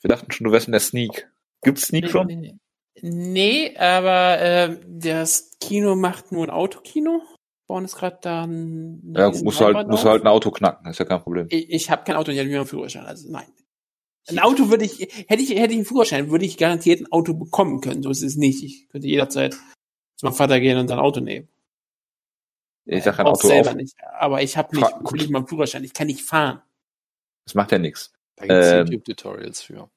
Wir dachten schon, du wärst in der Sneak. Gibt's Sneak Nee, schon? nee, nee. Nee, aber äh, das Kino macht nur ein Autokino. Bauen ist gerade da ein Ja, musst du halt, musst du halt ein Auto knacken, ist ja kein Problem. Ich, ich habe kein Auto, ich habe einen Führerschein, also nein. Ein Auto würde ich, hätte ich, hätte ich einen Führerschein, würde ich garantiert ein Auto bekommen können. So ist es nicht. Ich könnte jederzeit zu meinem Vater gehen und ein Auto nehmen. Ich sag ein Auch Auto selber auf. nicht. Aber ich habe nicht, Fra- nicht mal einen Führerschein. Ich kann nicht fahren. Das macht ja nichts. Da gibt's Ähm. YouTube-Tutorials für.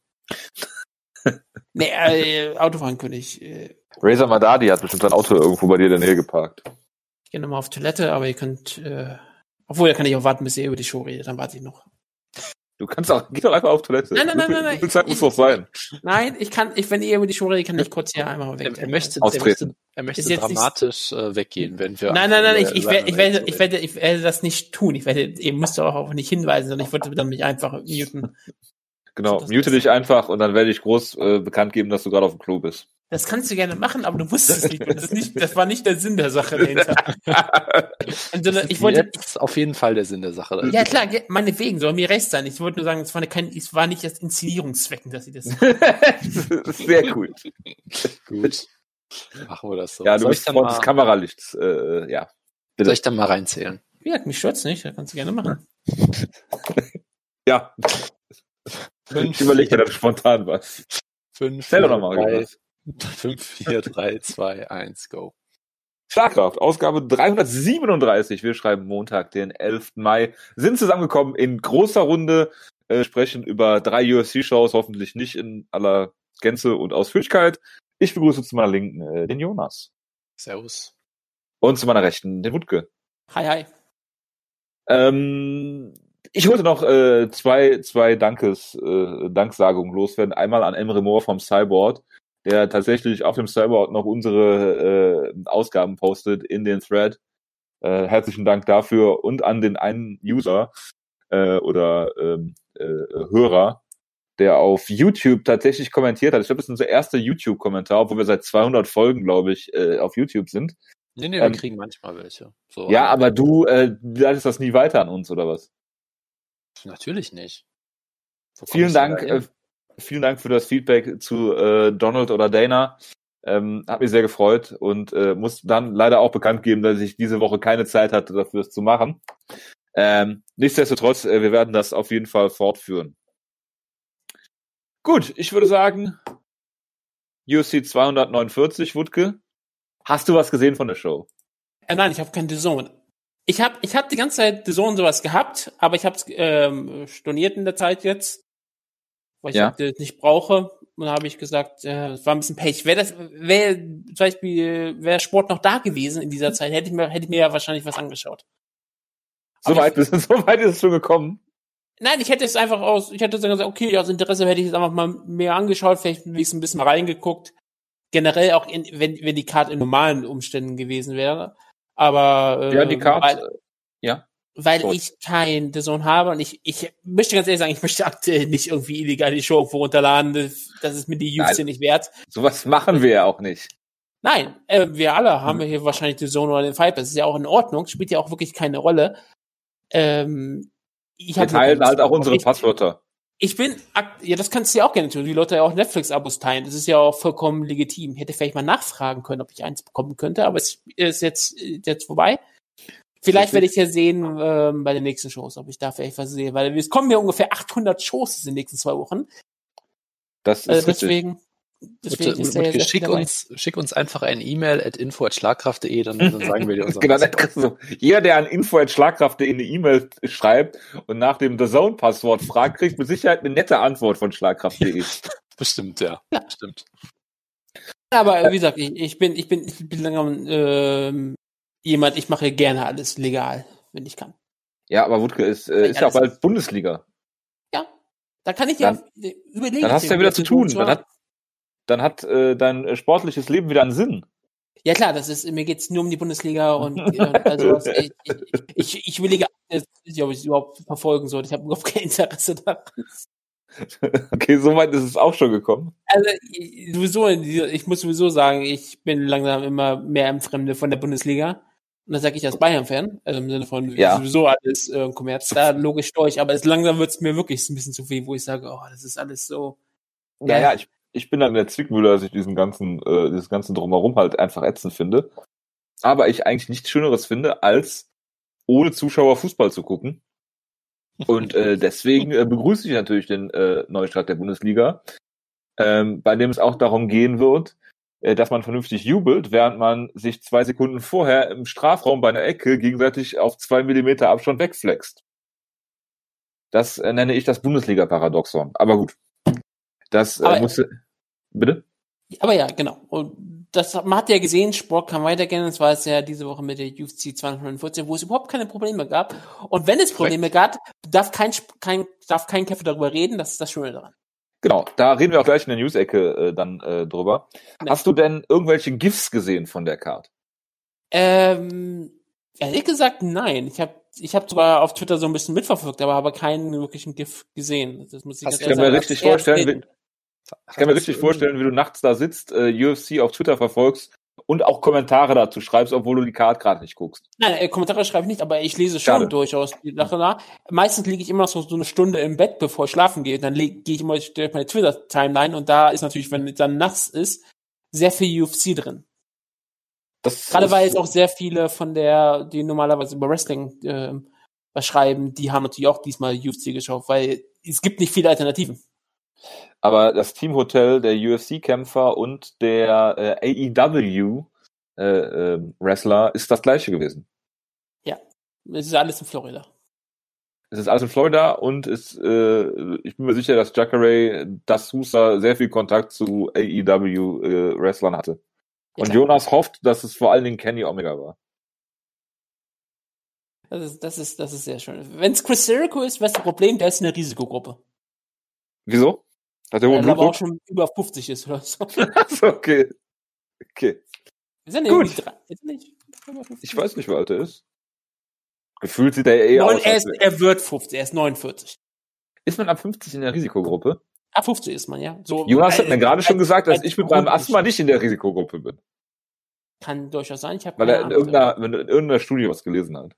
Nee, äh, Autofahren könnte ich. Äh, Razer Madadi hat bestimmt sein Auto irgendwo bei dir in der Nähe geparkt. ich gehe nochmal auf Toilette, aber ihr könnt, äh, obwohl, da kann ich auch warten, bis ihr über die Show redet, dann warte ich noch. Du kannst auch, geh doch einfach auf Toilette. Nein, nein, nein, nein, nein. Viel Zeit muss doch sein? Nein, ich kann, ich, wenn ihr über die Show redet, kann ich kurz hier einmal weg. Er, er möchte, er Austreten. möchte, er möchte jetzt nicht- dramatisch äh, weggehen, wenn wir. Nein, nein, nein, ich, ich, werde, ich, werde, ich, werde, ich werde das nicht tun. Ich werde, ihr müsst auch auf nicht hinweisen, sondern ich wollte dann mich einfach muten. Genau, mute dich einfach und dann werde ich groß äh, bekannt geben, dass du gerade auf dem Klo bist. Das kannst du gerne machen, aber du wusstest nicht, das, nicht, das war nicht der Sinn der Sache dahinter. Und, also, das ist ich wollte, jetzt auf jeden Fall der Sinn der Sache dahinter. Ja klar, meinetwegen, soll mir recht sein. Ich wollte nur sagen, es war, keine, es war nicht das Inszenierungszwecken, dass sie das Sehr cool. Gut. Machen wir das so. Ja, du soll bist Freund des Kameralichts. Äh, ja. Bitte. Soll ich dann mal reinzählen? Ja, mich stört's nicht, das kannst du gerne machen. ja. Fünf, ich überlege dir dann spontan was. Fünf, Zähl doch mal drei, was. 5, 4, 3, 2, 1, go. Schlagkraft, Ausgabe 337. Wir schreiben Montag, den 11. Mai. Sind zusammengekommen in großer Runde, äh, sprechen über drei UFC-Shows, hoffentlich nicht in aller Gänze und Ausführlichkeit. Ich begrüße zu meiner Linken äh, den Jonas. Servus. Und zu meiner Rechten den Wutke. Hi, hi. Ähm, ich wollte noch äh, zwei, zwei Dankes, äh, Danksagungen loswerden. Einmal an Emre Moore vom Cyborg der tatsächlich auf dem Cyborg noch unsere äh, Ausgaben postet in den Thread. Äh, herzlichen Dank dafür und an den einen User äh, oder ähm, äh, Hörer, der auf YouTube tatsächlich kommentiert hat. Ich glaube, das ist unser erster YouTube-Kommentar, obwohl wir seit 200 Folgen, glaube ich, äh, auf YouTube sind. Nee, nee, wir Ähm, kriegen manchmal welche. So, Ja, aber du äh, leitest das nie weiter an uns, oder was? Natürlich nicht. Vielen Dank, da äh? Vielen Dank für das Feedback zu äh, Donald oder Dana. Ähm, hat mich sehr gefreut und äh, muss dann leider auch bekannt geben, dass ich diese Woche keine Zeit hatte, dafür es zu machen. Ähm, nichtsdestotrotz, äh, wir werden das auf jeden Fall fortführen. Gut, ich würde sagen, UFC 249, Wutke. Hast du was gesehen von der Show? Äh, nein, ich habe kein DAZN. Ich habe ich hab die ganze Zeit DAZN sowas gehabt, aber ich habe es ähm, storniert in der Zeit jetzt, weil ich Ja. das nicht brauche. Und da habe ich gesagt, äh, es war ein bisschen Pech. Wäre das, wäre zum Beispiel, wäre Sport noch da gewesen in dieser Zeit, hätte ich mir, hätte ich mir ja wahrscheinlich was angeschaut. So weit, bist, so weit ist es schon gekommen. Nein, ich hätte es einfach aus, ich hätte gesagt, okay, aus Interesse hätte ich es einfach mal mehr angeschaut, vielleicht wenigstens ein bisschen reingeguckt. Generell auch, in, wenn, wenn die Karte in normalen Umständen gewesen wäre. Aber äh, Ja, die Karte. ja. Weil Gut. ich kein DAZN habe und ich, ich möchte ganz ehrlich sagen, ich möchte aktuell nicht irgendwie illegal die Show irgendwo runterladen. Das, das ist mir die Nein. nicht wert. Sowas machen wir ja auch nicht. Nein, äh, wir alle haben Hm. hier wahrscheinlich die Zone oder den Fight. Das ist ja auch in Ordnung, spielt ja auch wirklich keine Rolle. Ähm, ich Wir teilen halt auch unsere drauf. Passwörter. Ich bin, ja, das kannst du ja auch gerne tun. Die Leute ja auch Netflix-Abos teilen. Das ist ja auch vollkommen legitim. Ich hätte vielleicht mal nachfragen können, ob ich eins bekommen könnte, aber es ist jetzt, jetzt vorbei. Vielleicht werde ich ja sehen ähm, bei den nächsten Shows, ob ich da vielleicht was sehe, weil es kommen ja ungefähr 800 Shows in den nächsten zwei Wochen. Das ist Also deswegen, deswegen sehr schick, uns, schick uns einfach ein E-Mail at info.schlagkraft.de, dann, dann sagen wir dir unseren Genau, du, jeder, der an info.schlagkraft.de eine E-Mail schreibt und nach dem The Zone-Passwort fragt, kriegt mit Sicherheit eine nette Antwort von schlagkraft.de. Bestimmt, ja. Ja. Stimmt. Aber wie gesagt, ich, ich bin, ich bin, ich bin langsam ähm, jemand, ich mache gerne alles legal, wenn ich kann. Ja, aber Wutke ist, äh, ist ja auch bald Bundesliga. Ja. Da kann ich ja Dann- überlegen. Dann hast du ja wieder zu tun. Dann hat, dann hat äh, dein äh, sportliches Leben wieder einen Sinn. Ja klar, das ist, mir geht's nur um die Bundesliga und, und also was, ich, ich, ich, ich überlege, jetzt weiß ich, ob ich es überhaupt verfolgen sollte. Ich habe überhaupt kein Interesse daran. Okay, so weit ist es auch schon gekommen. Also ich, sowieso, ich muss sowieso sagen, ich bin langsam immer mehr im Fremde von der Bundesliga. Und das sage ich als Bayern-Fan, also im Sinne von Ja. sowieso alles äh, Kommerz, da logisch durch, aber es langsam wird's mir wirklich ein bisschen zu viel, wo ich sage, oh, das ist alles so naja, ich, ich bin dann in der Zwickmühle, dass ich diesen ganzen, äh, dieses ganze Drumherum halt einfach ätzend finde. Aber ich eigentlich nichts Schöneres finde, als ohne Zuschauer Fußball zu gucken. Und äh, deswegen äh, begrüße ich natürlich den äh, Neustart der Bundesliga, ähm, bei dem es auch darum gehen wird, dass man vernünftig jubelt, während man sich zwei Sekunden vorher im Strafraum bei einer Ecke gegenseitig auf zwei Millimeter Abstand wegflext. Das äh, nenne ich das Bundesliga-Paradoxon. Aber gut. Das äh, Aber- muss. Bitte? Aber ja, genau. Und das, man hat ja gesehen, Sport kann weitergehen. Das war es ja diese Woche mit der UFC 249, wo es überhaupt keine Probleme gab. Und wenn es Probleme gab, darf kein, kein, darf kein Kämpfer darüber reden. Das ist das Schöne daran. Genau, da reden wir auch gleich in der News-Ecke äh, dann äh, drüber. Ja. Hast du denn irgendwelche GIFs gesehen von der Card? Ähm, ehrlich gesagt, nein. Ich habe ich hab sogar auf Twitter so ein bisschen mitverfolgt, aber habe keinen wirklichen GIF gesehen. Das muss ich Hast kann mir richtig sagen. vorstellen, wie, ich kann mir richtig vorstellen, wie du nachts da sitzt, äh, UFC auf Twitter verfolgst und auch Kommentare dazu schreibst, obwohl du die Card gerade nicht guckst. Nein, äh, Kommentare schreibe ich nicht, aber ich lese schon Schade. durchaus nach. Meistens liege ich immer noch so, so eine Stunde im Bett, bevor ich schlafen gehe. Dann gehe ich immer durch meine Twitter-Timeline und da ist natürlich, wenn es dann nachts ist, sehr viel UFC drin. Das Gerade weil jetzt auch sehr viele von der, die normalerweise über Wrestling äh, schreiben, die haben natürlich auch diesmal UFC geschaut, weil es gibt nicht viele Alternativen. Aber das Teamhotel der UFC-Kämpfer und der äh, AEW äh, äh, Wrestler ist das gleiche gewesen. Es ist alles in Florida. Es ist alles in Florida und ist, äh, ich bin mir sicher, dass Jacare das Sousa sehr viel Kontakt zu AEW äh, Wrestlern hatte. Ja, und klar. Jonas hofft, dass es vor allen Dingen Kenny Omega war. Das ist, das ist, das ist sehr schön. Wenn es Chris Jericho ist, was ist das Problem? Der ist in der Risikogruppe. Wieso? Hat der hohen aber auch Blutdruck? schon über 50 ist oder so. Achso, okay. Okay. Wir sind Gut. irgendwie drei, ist nicht über 50? Ich weiß nicht, wie alt er ist. Gefühlt sieht er eh Neun, aus. er, ist, er wird 50, er ist 49. Ist man ab 50 in der Risikogruppe? Ab 50 ist man, ja. So, Jonas hat äh, mir gerade schon als- gesagt, dass als ich mit meinem Asthma nicht in der Risikogruppe bin. Kann durchaus sein. Ich habe Weil er in irgendeiner, er in irgendeiner Studie was gelesen hat.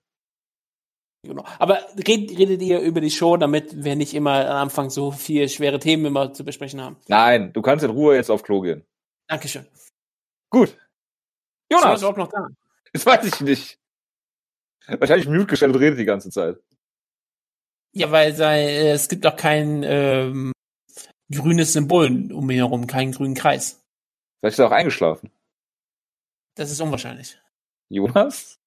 Genau. Aber red, redet ihr über die Show, damit wir nicht immer am Anfang so viel schwere Themen immer zu besprechen haben. Nein, du kannst in Ruhe jetzt auf Klo gehen. Dankeschön. Gut. Ist Jonas, überhaupt noch da? das weiß ich nicht. Wahrscheinlich mute gestellt und redet die ganze Zeit. Ja, weil sei, äh, es gibt auch kein ähm, grünes Symbol um ihn herum, keinen grünen Kreis. Vielleicht ist er auch eingeschlafen. Das ist unwahrscheinlich. Jonas?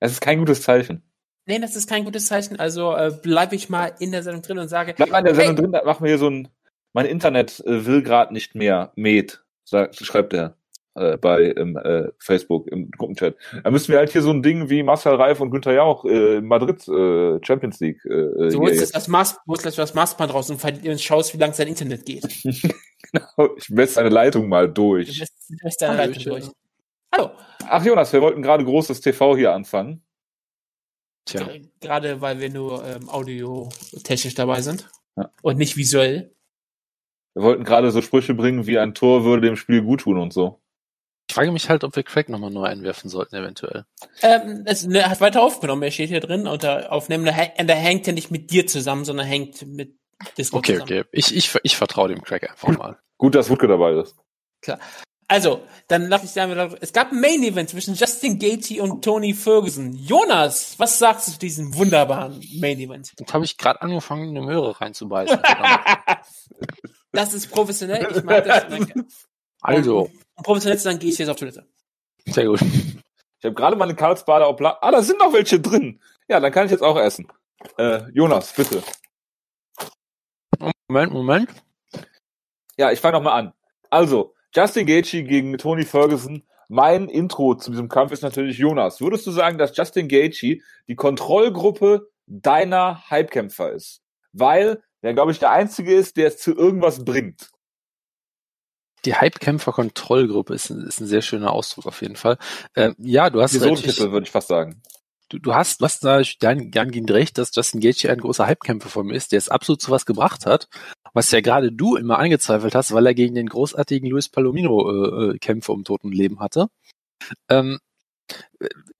Es ist kein gutes Zeichen. Nee, das ist kein gutes Zeichen. Also äh, bleibe ich mal in der Sendung drin und sage, Bleib mal in der Hey. Sendung drin, da machen wir hier so ein, mein Internet äh, will gerade nicht mehr, Med, sagt, schreibt er äh, bei im, äh, Facebook im Gruppenchat. Da müssen wir halt hier so ein Ding wie Marcel Reif und Günther Jauch äh, in Madrid äh, Champions League. Äh, so hier ist jetzt. das Maß, wo ist das Maßband raus und und schaust, wie lang sein Internet geht. ich messe eine Leitung mal Du durch. du lässt deine Leitung durch. Hallo. Ach Jonas, wir wollten gerade großes TV hier anfangen. Tja, Gerade weil wir nur ähm, audiotechnisch dabei sind Ja. und nicht visuell. Wir wollten gerade so Sprüche bringen, wie ein Tor würde dem Spiel gut tun und so. ich frage mich halt, ob wir Craig nochmal neu einwerfen sollten, eventuell. Ähm, es ne, hat weiter aufgenommen. Er steht hier drin unter Aufnehmen. Da, da hängt er nicht mit dir zusammen, sondern hängt mit Discord Okay, zusammen. okay. Ich, ich, ich vertraue dem Craig einfach mal. Gut, dass Wutke dabei ist. Also, dann lass ich sagen, es gab ein Main Event zwischen Justin Gaethje und Tony Ferguson. Jonas, was sagst du zu diesem wunderbaren Main Event? Jetzt habe ich gerade angefangen, eine Möhre reinzubeißen. Das ist professionell. Ich mag das. Danke. also, Um professionell zu sein, gehe ich jetzt auf Toilette. sehr gut. Ich habe gerade meine Karlsbader auf Ah, da sind noch welche drin. Ja, dann kann ich jetzt auch essen. Äh, Jonas, bitte. Moment, Moment. Ja, ich fange noch mal an. Also, Justin Gaethje gegen Tony Ferguson. Mein Intro zu diesem Kampf ist natürlich Jonas. Würdest du sagen, dass Justin Gaethje die Kontrollgruppe deiner Hypekämpfer ist? Weil der, glaube ich, der Einzige ist, der es zu irgendwas bringt. Die Hypekämpfer-Kontrollgruppe ist, ein- ist ein sehr schöner Ausdruck auf jeden Fall. Ähm, ja, du hast Sohntitel, würde ich fast sagen. Du, du hast, du hast da gern, gern gegen recht, dass Justin Gaethje ein großer Hypekämpfer von mir ist, der es absolut zu was gebracht hat, was ja gerade du immer angezweifelt hast, weil er gegen den großartigen Luis Palomino äh, äh, Kämpfe um Tod und Leben hatte. Ähm,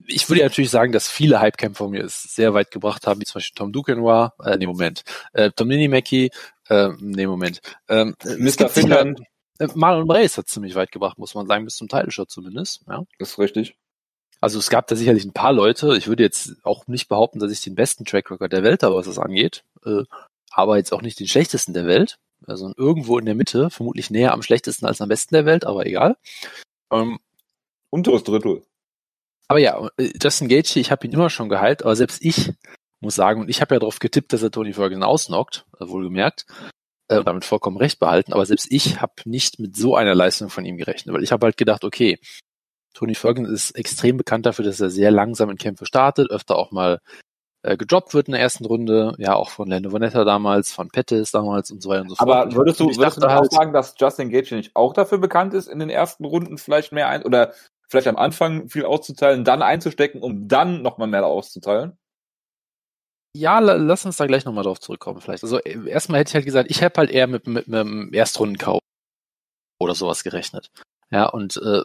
ich würde ja natürlich sagen, dass viele Hype-Kämpfer mir es sehr weit gebracht haben, wie zum Beispiel Tom Duquesnoy, äh, nee, Moment, äh, Tom Ninimaki, äh, nee, Moment, ähm, Mr. Finland. Äh, Marlon Reyes hat ziemlich weit gebracht, muss man sagen, bis zum Title Shot zumindest, ja. Das ist richtig. Also es gab da sicherlich ein paar Leute. Ich würde jetzt auch nicht behaupten, dass ich den besten Track Record der Welt habe, was das angeht. Äh, aber jetzt auch nicht den schlechtesten der Welt. Also irgendwo in der Mitte, vermutlich näher am schlechtesten als am besten der Welt, aber egal. Ähm, Unteres Drittel. aber ja, äh, Justin Gaethje, ich habe ihn immer schon geheilt, aber selbst ich muss sagen, und ich habe ja darauf getippt, dass er Tony Ferguson ausnockt, äh, wohlgemerkt, äh, damit vollkommen recht behalten, aber selbst ich habe nicht mit so einer Leistung von ihm gerechnet, weil ich habe halt gedacht, okay, Tony Ferguson ist extrem bekannt dafür, dass er sehr langsam in Kämpfe startet, öfter auch mal äh, gedroppt wird in der ersten Runde, ja auch von Lando Vanetta damals, von Pettis damals und so weiter und so fort. Aber würdest du, ich würdest du auch halt- sagen, dass Justin Gage nicht auch dafür bekannt ist, in den ersten Runden vielleicht mehr ein oder vielleicht am Anfang viel auszuteilen, dann einzustecken, um dann nochmal mehr auszuteilen? Ja, la- lass uns da gleich nochmal drauf zurückkommen vielleicht. Also äh, erstmal hätte ich halt gesagt, ich habe halt eher mit, mit, mit einem Erstrundenkauf oder sowas gerechnet. Ja, und äh,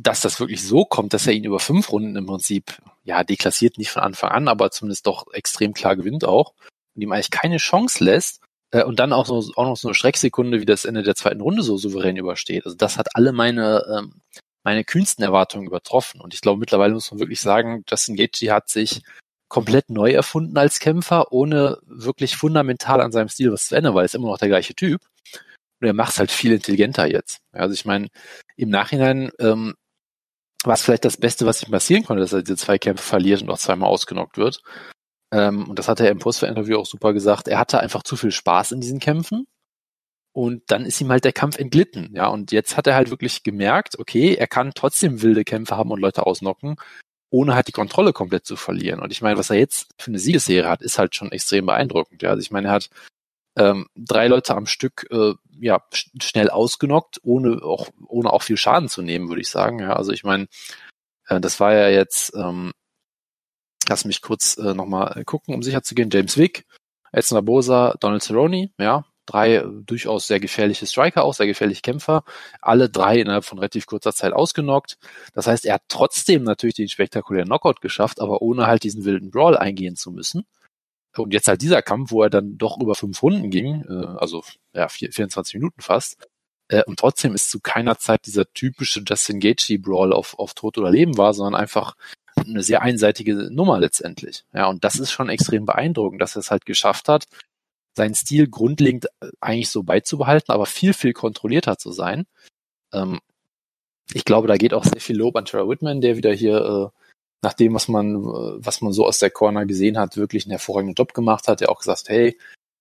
dass das wirklich so kommt, dass er ihn über fünf Runden im Prinzip, ja, deklassiert nicht von Anfang an, aber zumindest doch extrem klar gewinnt auch und ihm eigentlich keine Chance lässt äh, und dann auch, so, auch noch so eine Schrecksekunde wie das Ende der zweiten Runde so souverän übersteht. Also das hat alle meine, ähm, meine kühnsten Erwartungen übertroffen. Und ich glaube, mittlerweile muss man wirklich sagen, Justin Gaethje hat sich komplett neu erfunden als Kämpfer, ohne wirklich fundamental an seinem Stil was zu ändern, weil er ist immer noch der gleiche Typ. Und er macht es halt viel intelligenter jetzt. Also ich meine, im Nachhinein ähm, war es vielleicht das Beste, was ihm passieren konnte, dass er diese zwei Kämpfe verliert und auch zweimal ausgenockt wird. Ähm, und das hat er im Post-Interview auch super gesagt. Er hatte einfach zu viel Spaß in diesen Kämpfen. Und dann ist ihm halt der Kampf entglitten. Ja, und jetzt hat er halt wirklich gemerkt, okay, er kann trotzdem wilde Kämpfe haben und Leute ausnocken, ohne halt die Kontrolle komplett zu verlieren. Und ich meine, was er jetzt für eine Siegesserie hat, ist halt schon extrem beeindruckend. Ja, also ich meine, er hat ähm, drei Leute am Stück äh, ja sch schnell ausgenockt, ohne auch ohne auch viel Schaden zu nehmen, würde ich sagen. Ja, also ich meine, äh, das war ja jetzt, ähm, lass mich kurz äh, nochmal gucken, um sicher zu gehen. James Wick, Edson Barbosa, Donald Cerrone, ja, drei äh, durchaus sehr gefährliche Striker, auch sehr gefährliche Kämpfer, alle drei innerhalb von relativ kurzer Zeit ausgenockt. Das heißt, er hat trotzdem natürlich den spektakulären Knockout geschafft, aber ohne halt diesen wilden Brawl eingehen zu müssen. Und jetzt halt dieser Kampf, wo er dann doch über fünf Runden ging, äh, also ja, vier, 24 Minuten fast, äh, und trotzdem ist zu keiner Zeit dieser typische Justin Gaethje Brawl auf, auf Tod oder Leben war, sondern einfach eine sehr einseitige Nummer letztendlich. Ja, und das ist schon extrem beeindruckend, dass er es halt geschafft hat, seinen Stil grundlegend äh, eigentlich so beizubehalten, aber viel, viel kontrollierter zu sein. Ähm, ich glaube, da geht auch sehr viel Lob an Trevor Whitman, der wieder hier, äh, nach dem, was man, was man so aus der Corner gesehen hat, wirklich einen hervorragenden Job gemacht hat, der auch gesagt, hey,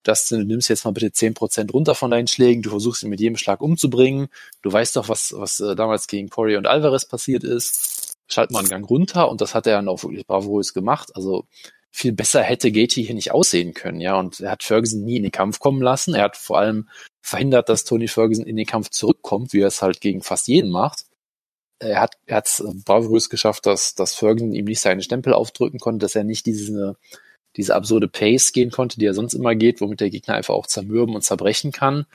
Justin, du nimmst jetzt mal bitte zehn Prozent runter von deinen Schlägen, du versuchst ihn mit jedem Schlag umzubringen, du weißt doch, was, was äh, damals gegen Poirier und Alvarez passiert ist, schalt mal einen Gang runter. Und das hat er dann auch wirklich bravourös gemacht, also viel besser hätte Gaethje hier nicht aussehen können, ja, und er hat Ferguson nie in den Kampf kommen lassen, er hat vor allem verhindert, dass Tony Ferguson in den Kampf zurückkommt, wie er es halt gegen fast jeden macht. Er hat er hat's bravourös geschafft, dass, dass Ferguson ihm nicht seinen Stempel aufdrücken konnte, dass er nicht diese, diese absurde Pace gehen konnte, die er sonst immer geht, womit der Gegner einfach auch zermürben und zerbrechen kann.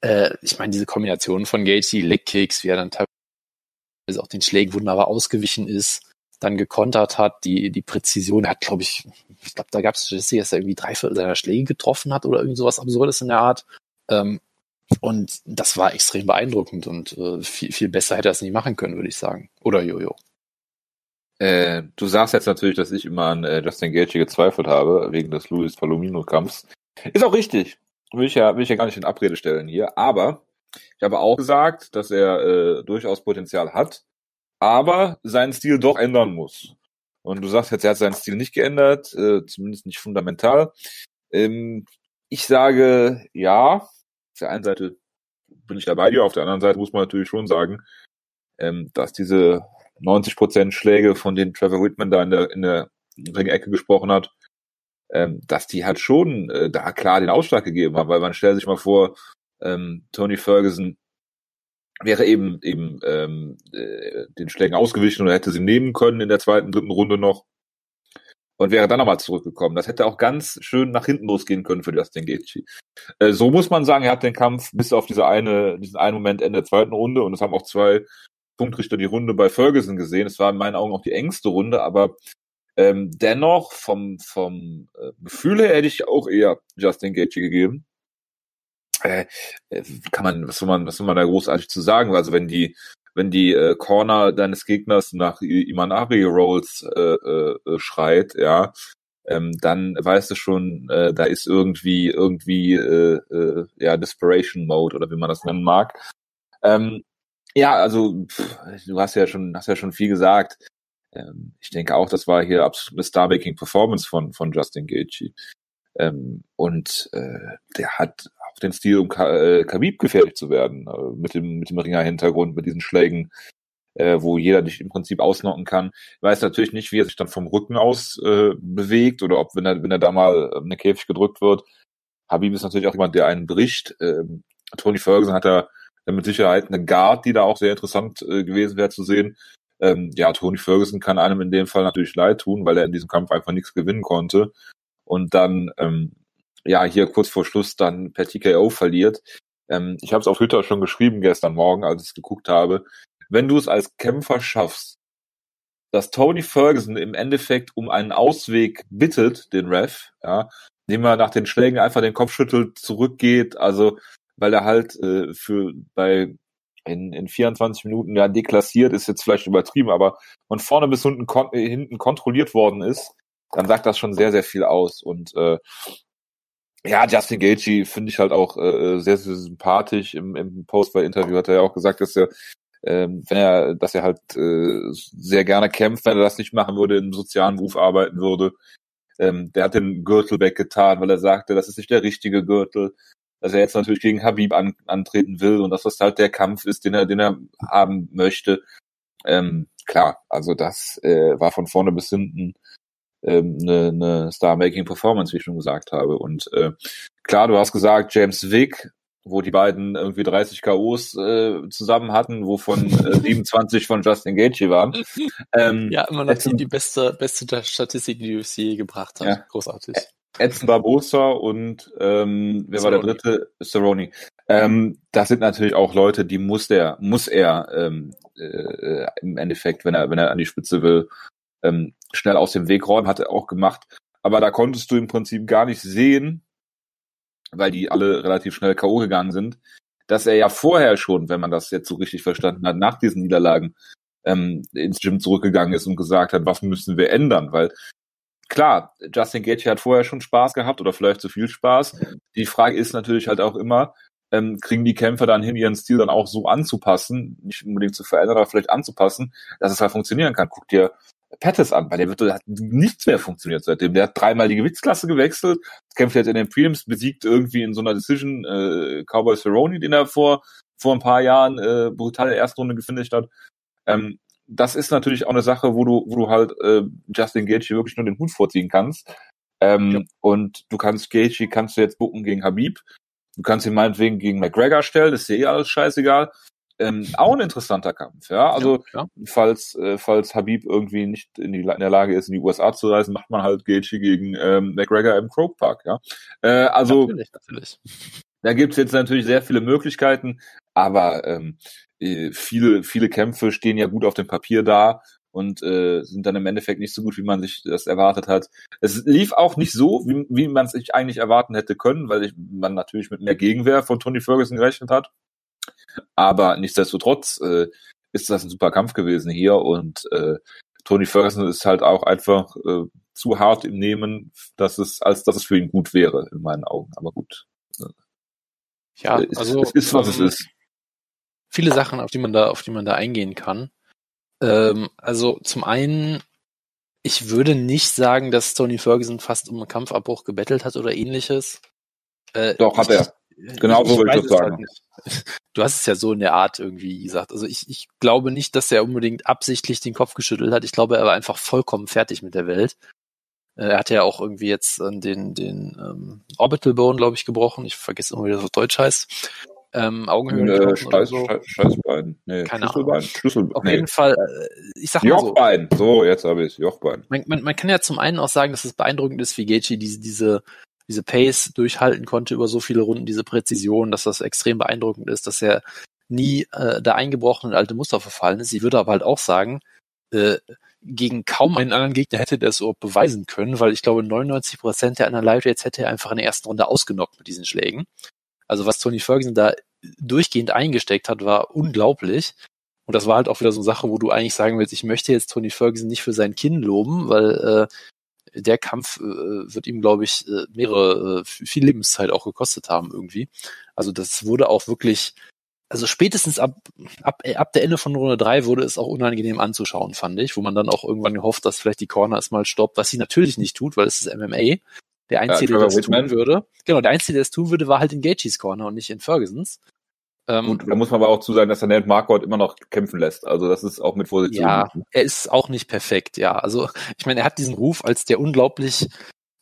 Äh, ich meine, diese Kombination von Gaethje, Leg-Kicks, wie er dann teilweise auch den Schlägen wunderbar ausgewichen ist, dann gekontert hat, die, die Präzision, er hat, glaube ich, ich glaube, da gab es dass er irgendwie drei Viertel seiner Schläge getroffen hat oder irgend sowas Absurdes in der Art. Ähm, und das war extrem beeindruckend und äh, viel, viel besser hätte er es nicht machen können, würde ich sagen. Oder Jojo. Äh, du sagst jetzt natürlich, dass ich immer an äh, Justin Gaethje gezweifelt habe, wegen des Luis Palomino-Kampfs. Ist auch richtig. Will ich ja, will ich ja gar nicht in Abrede stellen hier. Aber ich habe auch gesagt, dass er äh, durchaus Potenzial hat, aber seinen Stil doch ändern muss. Und du sagst jetzt, er hat seinen Stil nicht geändert, äh, zumindest nicht fundamental. Ähm, ich sage ja. Auf der einen Seite bin ich dabei dir, auf der anderen Seite muss man natürlich schon sagen, ähm, dass diese 90% Schläge, von denen Trevor Whitman da in der, in der Ring-Ecke gesprochen hat, ähm, dass die halt schon äh, da klar den Ausschlag gegeben haben, weil man stellt sich mal vor, ähm, Tony Ferguson wäre eben eben ähm, äh, den Schlägen ausgewichen oder hätte sie nehmen können in der zweiten, dritten Runde noch und wäre dann nochmal zurückgekommen. Das hätte auch ganz schön nach hinten losgehen können für Justin Gaethje. Äh, so muss man sagen, er hat den Kampf bis auf diese eine, diesen einen Moment Ende der zweiten Runde und es haben auch zwei Punktrichter die Runde bei Ferguson gesehen. Es war in meinen Augen auch die engste Runde, aber ähm, dennoch vom, vom äh, Gefühl her hätte ich auch eher Justin Gaethje gegeben. Äh, äh, kann man, was soll man, was soll man da großartig zu sagen? Also wenn die, wenn die äh, Corner deines Gegners nach Imanari Rolls äh, äh, schreit, ja, ähm, dann weißt du schon, äh, da ist irgendwie irgendwie äh, äh, ja Desperation Mode oder wie man das nennen mag. Ähm, ja, also pff, du hast ja schon hast ja schon viel gesagt. Ähm, ich denke auch, das war hier absolut eine Starmaking Performance von von Justin Gaethje. Ähm, und äh, der hat den Stil, um äh, Khabib gefährlich zu werden, äh, mit dem mit dem Ringer-Hintergrund, mit diesen Schlägen, äh, wo jeder dich im Prinzip ausnocken kann. Weiß natürlich nicht, wie er sich dann vom Rücken aus äh, bewegt oder ob, wenn er, wenn er da mal in den Käfig gedrückt wird. Habib ist natürlich auch jemand, der einen bricht. Ähm, Tony Ferguson hat da mit Sicherheit eine Guard, die da auch sehr interessant äh, gewesen wäre zu sehen. Ähm, ja, Tony Ferguson kann einem in dem Fall natürlich leid tun, weil er in diesem Kampf einfach nichts gewinnen konnte. Und dann, ähm, ja, hier kurz vor Schluss dann per TKO verliert. Ähm, ich habe es auf Twitter schon geschrieben gestern Morgen, als ich geguckt habe wenn du es als Kämpfer schaffst, dass Tony Ferguson im Endeffekt um einen Ausweg bittet, den Ref, ja, indem er nach den Schlägen einfach den Kopf schüttelt, zurückgeht, also weil er halt äh, für bei in, in 24 Minuten ja deklassiert ist jetzt vielleicht übertrieben, aber von vorne bis hinten, kon hinten kontrolliert worden ist, dann sagt das schon sehr sehr viel aus und äh, ja, Justin Gaethje finde ich halt auch äh, sehr, sehr sympathisch. Im, im Post-Interview hat er ja auch gesagt, dass er ähm, wenn er, dass er halt äh, sehr gerne kämpft, wenn er das nicht machen würde, im sozialen Beruf arbeiten würde. Ähm, der hat den Gürtel weggetan, weil er sagte, das ist nicht der richtige Gürtel, dass er jetzt natürlich gegen Habib an, antreten will und dass das halt der Kampf ist, den er, den er haben möchte. Ähm, klar, also das äh, war von vorne bis hinten ähm, eine, eine Star-Making-Performance, wie ich schon gesagt habe. Und äh, klar, du hast gesagt, James Wick wo die beiden irgendwie 30 KOs äh, zusammen hatten, wovon äh, 27 von Justin Gaethje waren. Ähm, ja, immer noch die, die beste, beste Statistik, die UFC je gebracht hat. Ja. Großartig. Edson Barbosa und ähm, wer Cerrone. war der dritte? Cerrone. Ähm, das sind natürlich auch Leute, die muss der, muss er ähm, äh, im Endeffekt, wenn er, wenn er an die Spitze will, ähm, schnell aus dem Weg räumen, hat er auch gemacht. Aber da konntest du im Prinzip gar nicht sehen, weil die alle relativ schnell K.O. gegangen sind, dass er ja vorher schon, wenn man das jetzt so richtig verstanden hat, nach diesen Niederlagen ähm, ins Gym zurückgegangen ist und gesagt hat, was müssen wir ändern, weil klar, Justin Gaethje hat vorher schon Spaß gehabt oder vielleicht zu viel Spaß. Die Frage ist natürlich halt auch immer, ähm, kriegen die Kämpfer dann hin, ihren Stil dann auch so anzupassen, nicht unbedingt zu verändern, aber vielleicht anzupassen, dass es halt funktionieren kann. Guck dir Pettis an, weil der wird, hat nichts mehr funktioniert seitdem. Der hat dreimal die Gewichtsklasse gewechselt, kämpft jetzt in den Prelims, besiegt irgendwie in so einer Decision äh, Cowboy Cerrone, den er vor vor ein paar Jahren äh, brutale Erstrunde gefinisht hat. Ähm, das ist natürlich auch eine Sache, wo du wo du halt äh, Justin Gaethje wirklich nur den Hut vorziehen kannst. Ähm, ja. Und du kannst Gaethje kannst du jetzt bucken gegen Habib. Du kannst ihn meinetwegen gegen McGregor stellen, das ist ja eh alles scheißegal ähm, auch ein interessanter Kampf, ja. Also ja, falls äh, falls Habib irgendwie nicht in, die, in der Lage ist, in die USA zu reisen, macht man halt Gaethje gegen ähm, McGregor im Croke Park, ja. Äh, also natürlich, natürlich. Da gibt's jetzt natürlich sehr viele Möglichkeiten, aber ähm, äh, viele viele Kämpfe stehen ja gut auf dem Papier da und äh, sind dann im Endeffekt nicht so gut, wie man sich das erwartet hat. Es lief auch nicht so, wie, wie man es sich eigentlich erwarten hätte können, weil ich, man natürlich mit mehr Gegenwehr von Tony Ferguson gerechnet hat. Aber nichtsdestotrotz äh, ist das ein super Kampf gewesen hier und äh, Tony Ferguson ist halt auch einfach äh, zu hart im Nehmen, dass es, als dass es für ihn gut wäre, in meinen Augen. Aber gut. Ja, es, also es ist, was ähm, es ist. Viele Sachen, auf die man da, auf die man da eingehen kann. Ähm, also zum einen, ich würde nicht sagen, dass Tony Ferguson fast um einen Kampfabbruch gebettelt hat oder ähnliches. Äh, Doch, hat er. Genau so würde ich das sagen. Halt du hast es ja so in der Art irgendwie gesagt. Also ich, ich glaube nicht, dass er unbedingt absichtlich den Kopf geschüttelt hat. Ich glaube, er war einfach vollkommen fertig mit der Welt. Äh, er hatte ja auch irgendwie jetzt den, den ähm, Orbital Bone, glaube ich, gebrochen. Ich vergesse immer, wie das auf Deutsch heißt. Ähm, Augenhöhlen. Äh, Scheiß, so. Scheißbein. Nee, Keine Schlüsselbein. Ahnung. Schlüsselbein. Auf nee. jeden Fall, äh, ich sag mal so. Jochbein. So, jetzt habe ich Jochbein. Man, man, man kann ja zum einen auch sagen, dass es beeindruckend ist, wie Gaethje diese, diese diese Pace durchhalten konnte über so viele Runden, diese Präzision, dass das extrem beeindruckend ist, dass er nie äh, da eingebrochen und alte Muster verfallen ist. Sie würde aber halt auch sagen, äh, gegen kaum einen anderen Gegner hätte der es so beweisen können, weil ich glaube 99 Prozent der anderen Lightweights hätte er einfach in der ersten Runde ausgenockt mit diesen Schlägen. Also was Tony Ferguson da durchgehend eingesteckt hat, war unglaublich. Und das war halt auch wieder so eine Sache, wo du eigentlich sagen willst, ich möchte jetzt Tony Ferguson nicht für sein Kinn loben, weil äh, der Kampf äh, wird ihm, glaube ich, äh, mehrere, äh, viel Lebenszeit auch gekostet haben irgendwie. Also das wurde auch wirklich also spätestens ab, ab, äh, ab der Ende von Runde drei wurde es auch unangenehm anzuschauen, fand ich, wo man dann auch irgendwann gehofft, dass vielleicht die Corner es mal stoppt, was sie natürlich nicht tut, weil es ist MMA. Der Einzige, ja, der das Whitman. tun würde, genau, der Einzige, der es tun würde, war halt in Gaethjes Corner und nicht in Fergusons. Ähm, Gut, da muss man aber auch zu sagen, dass der Nate Marquardt immer noch kämpfen lässt. Also das ist auch mit Vorsicht Ja, er ist auch nicht perfekt, ja. Also ich meine, er hat diesen Ruf als der unglaublich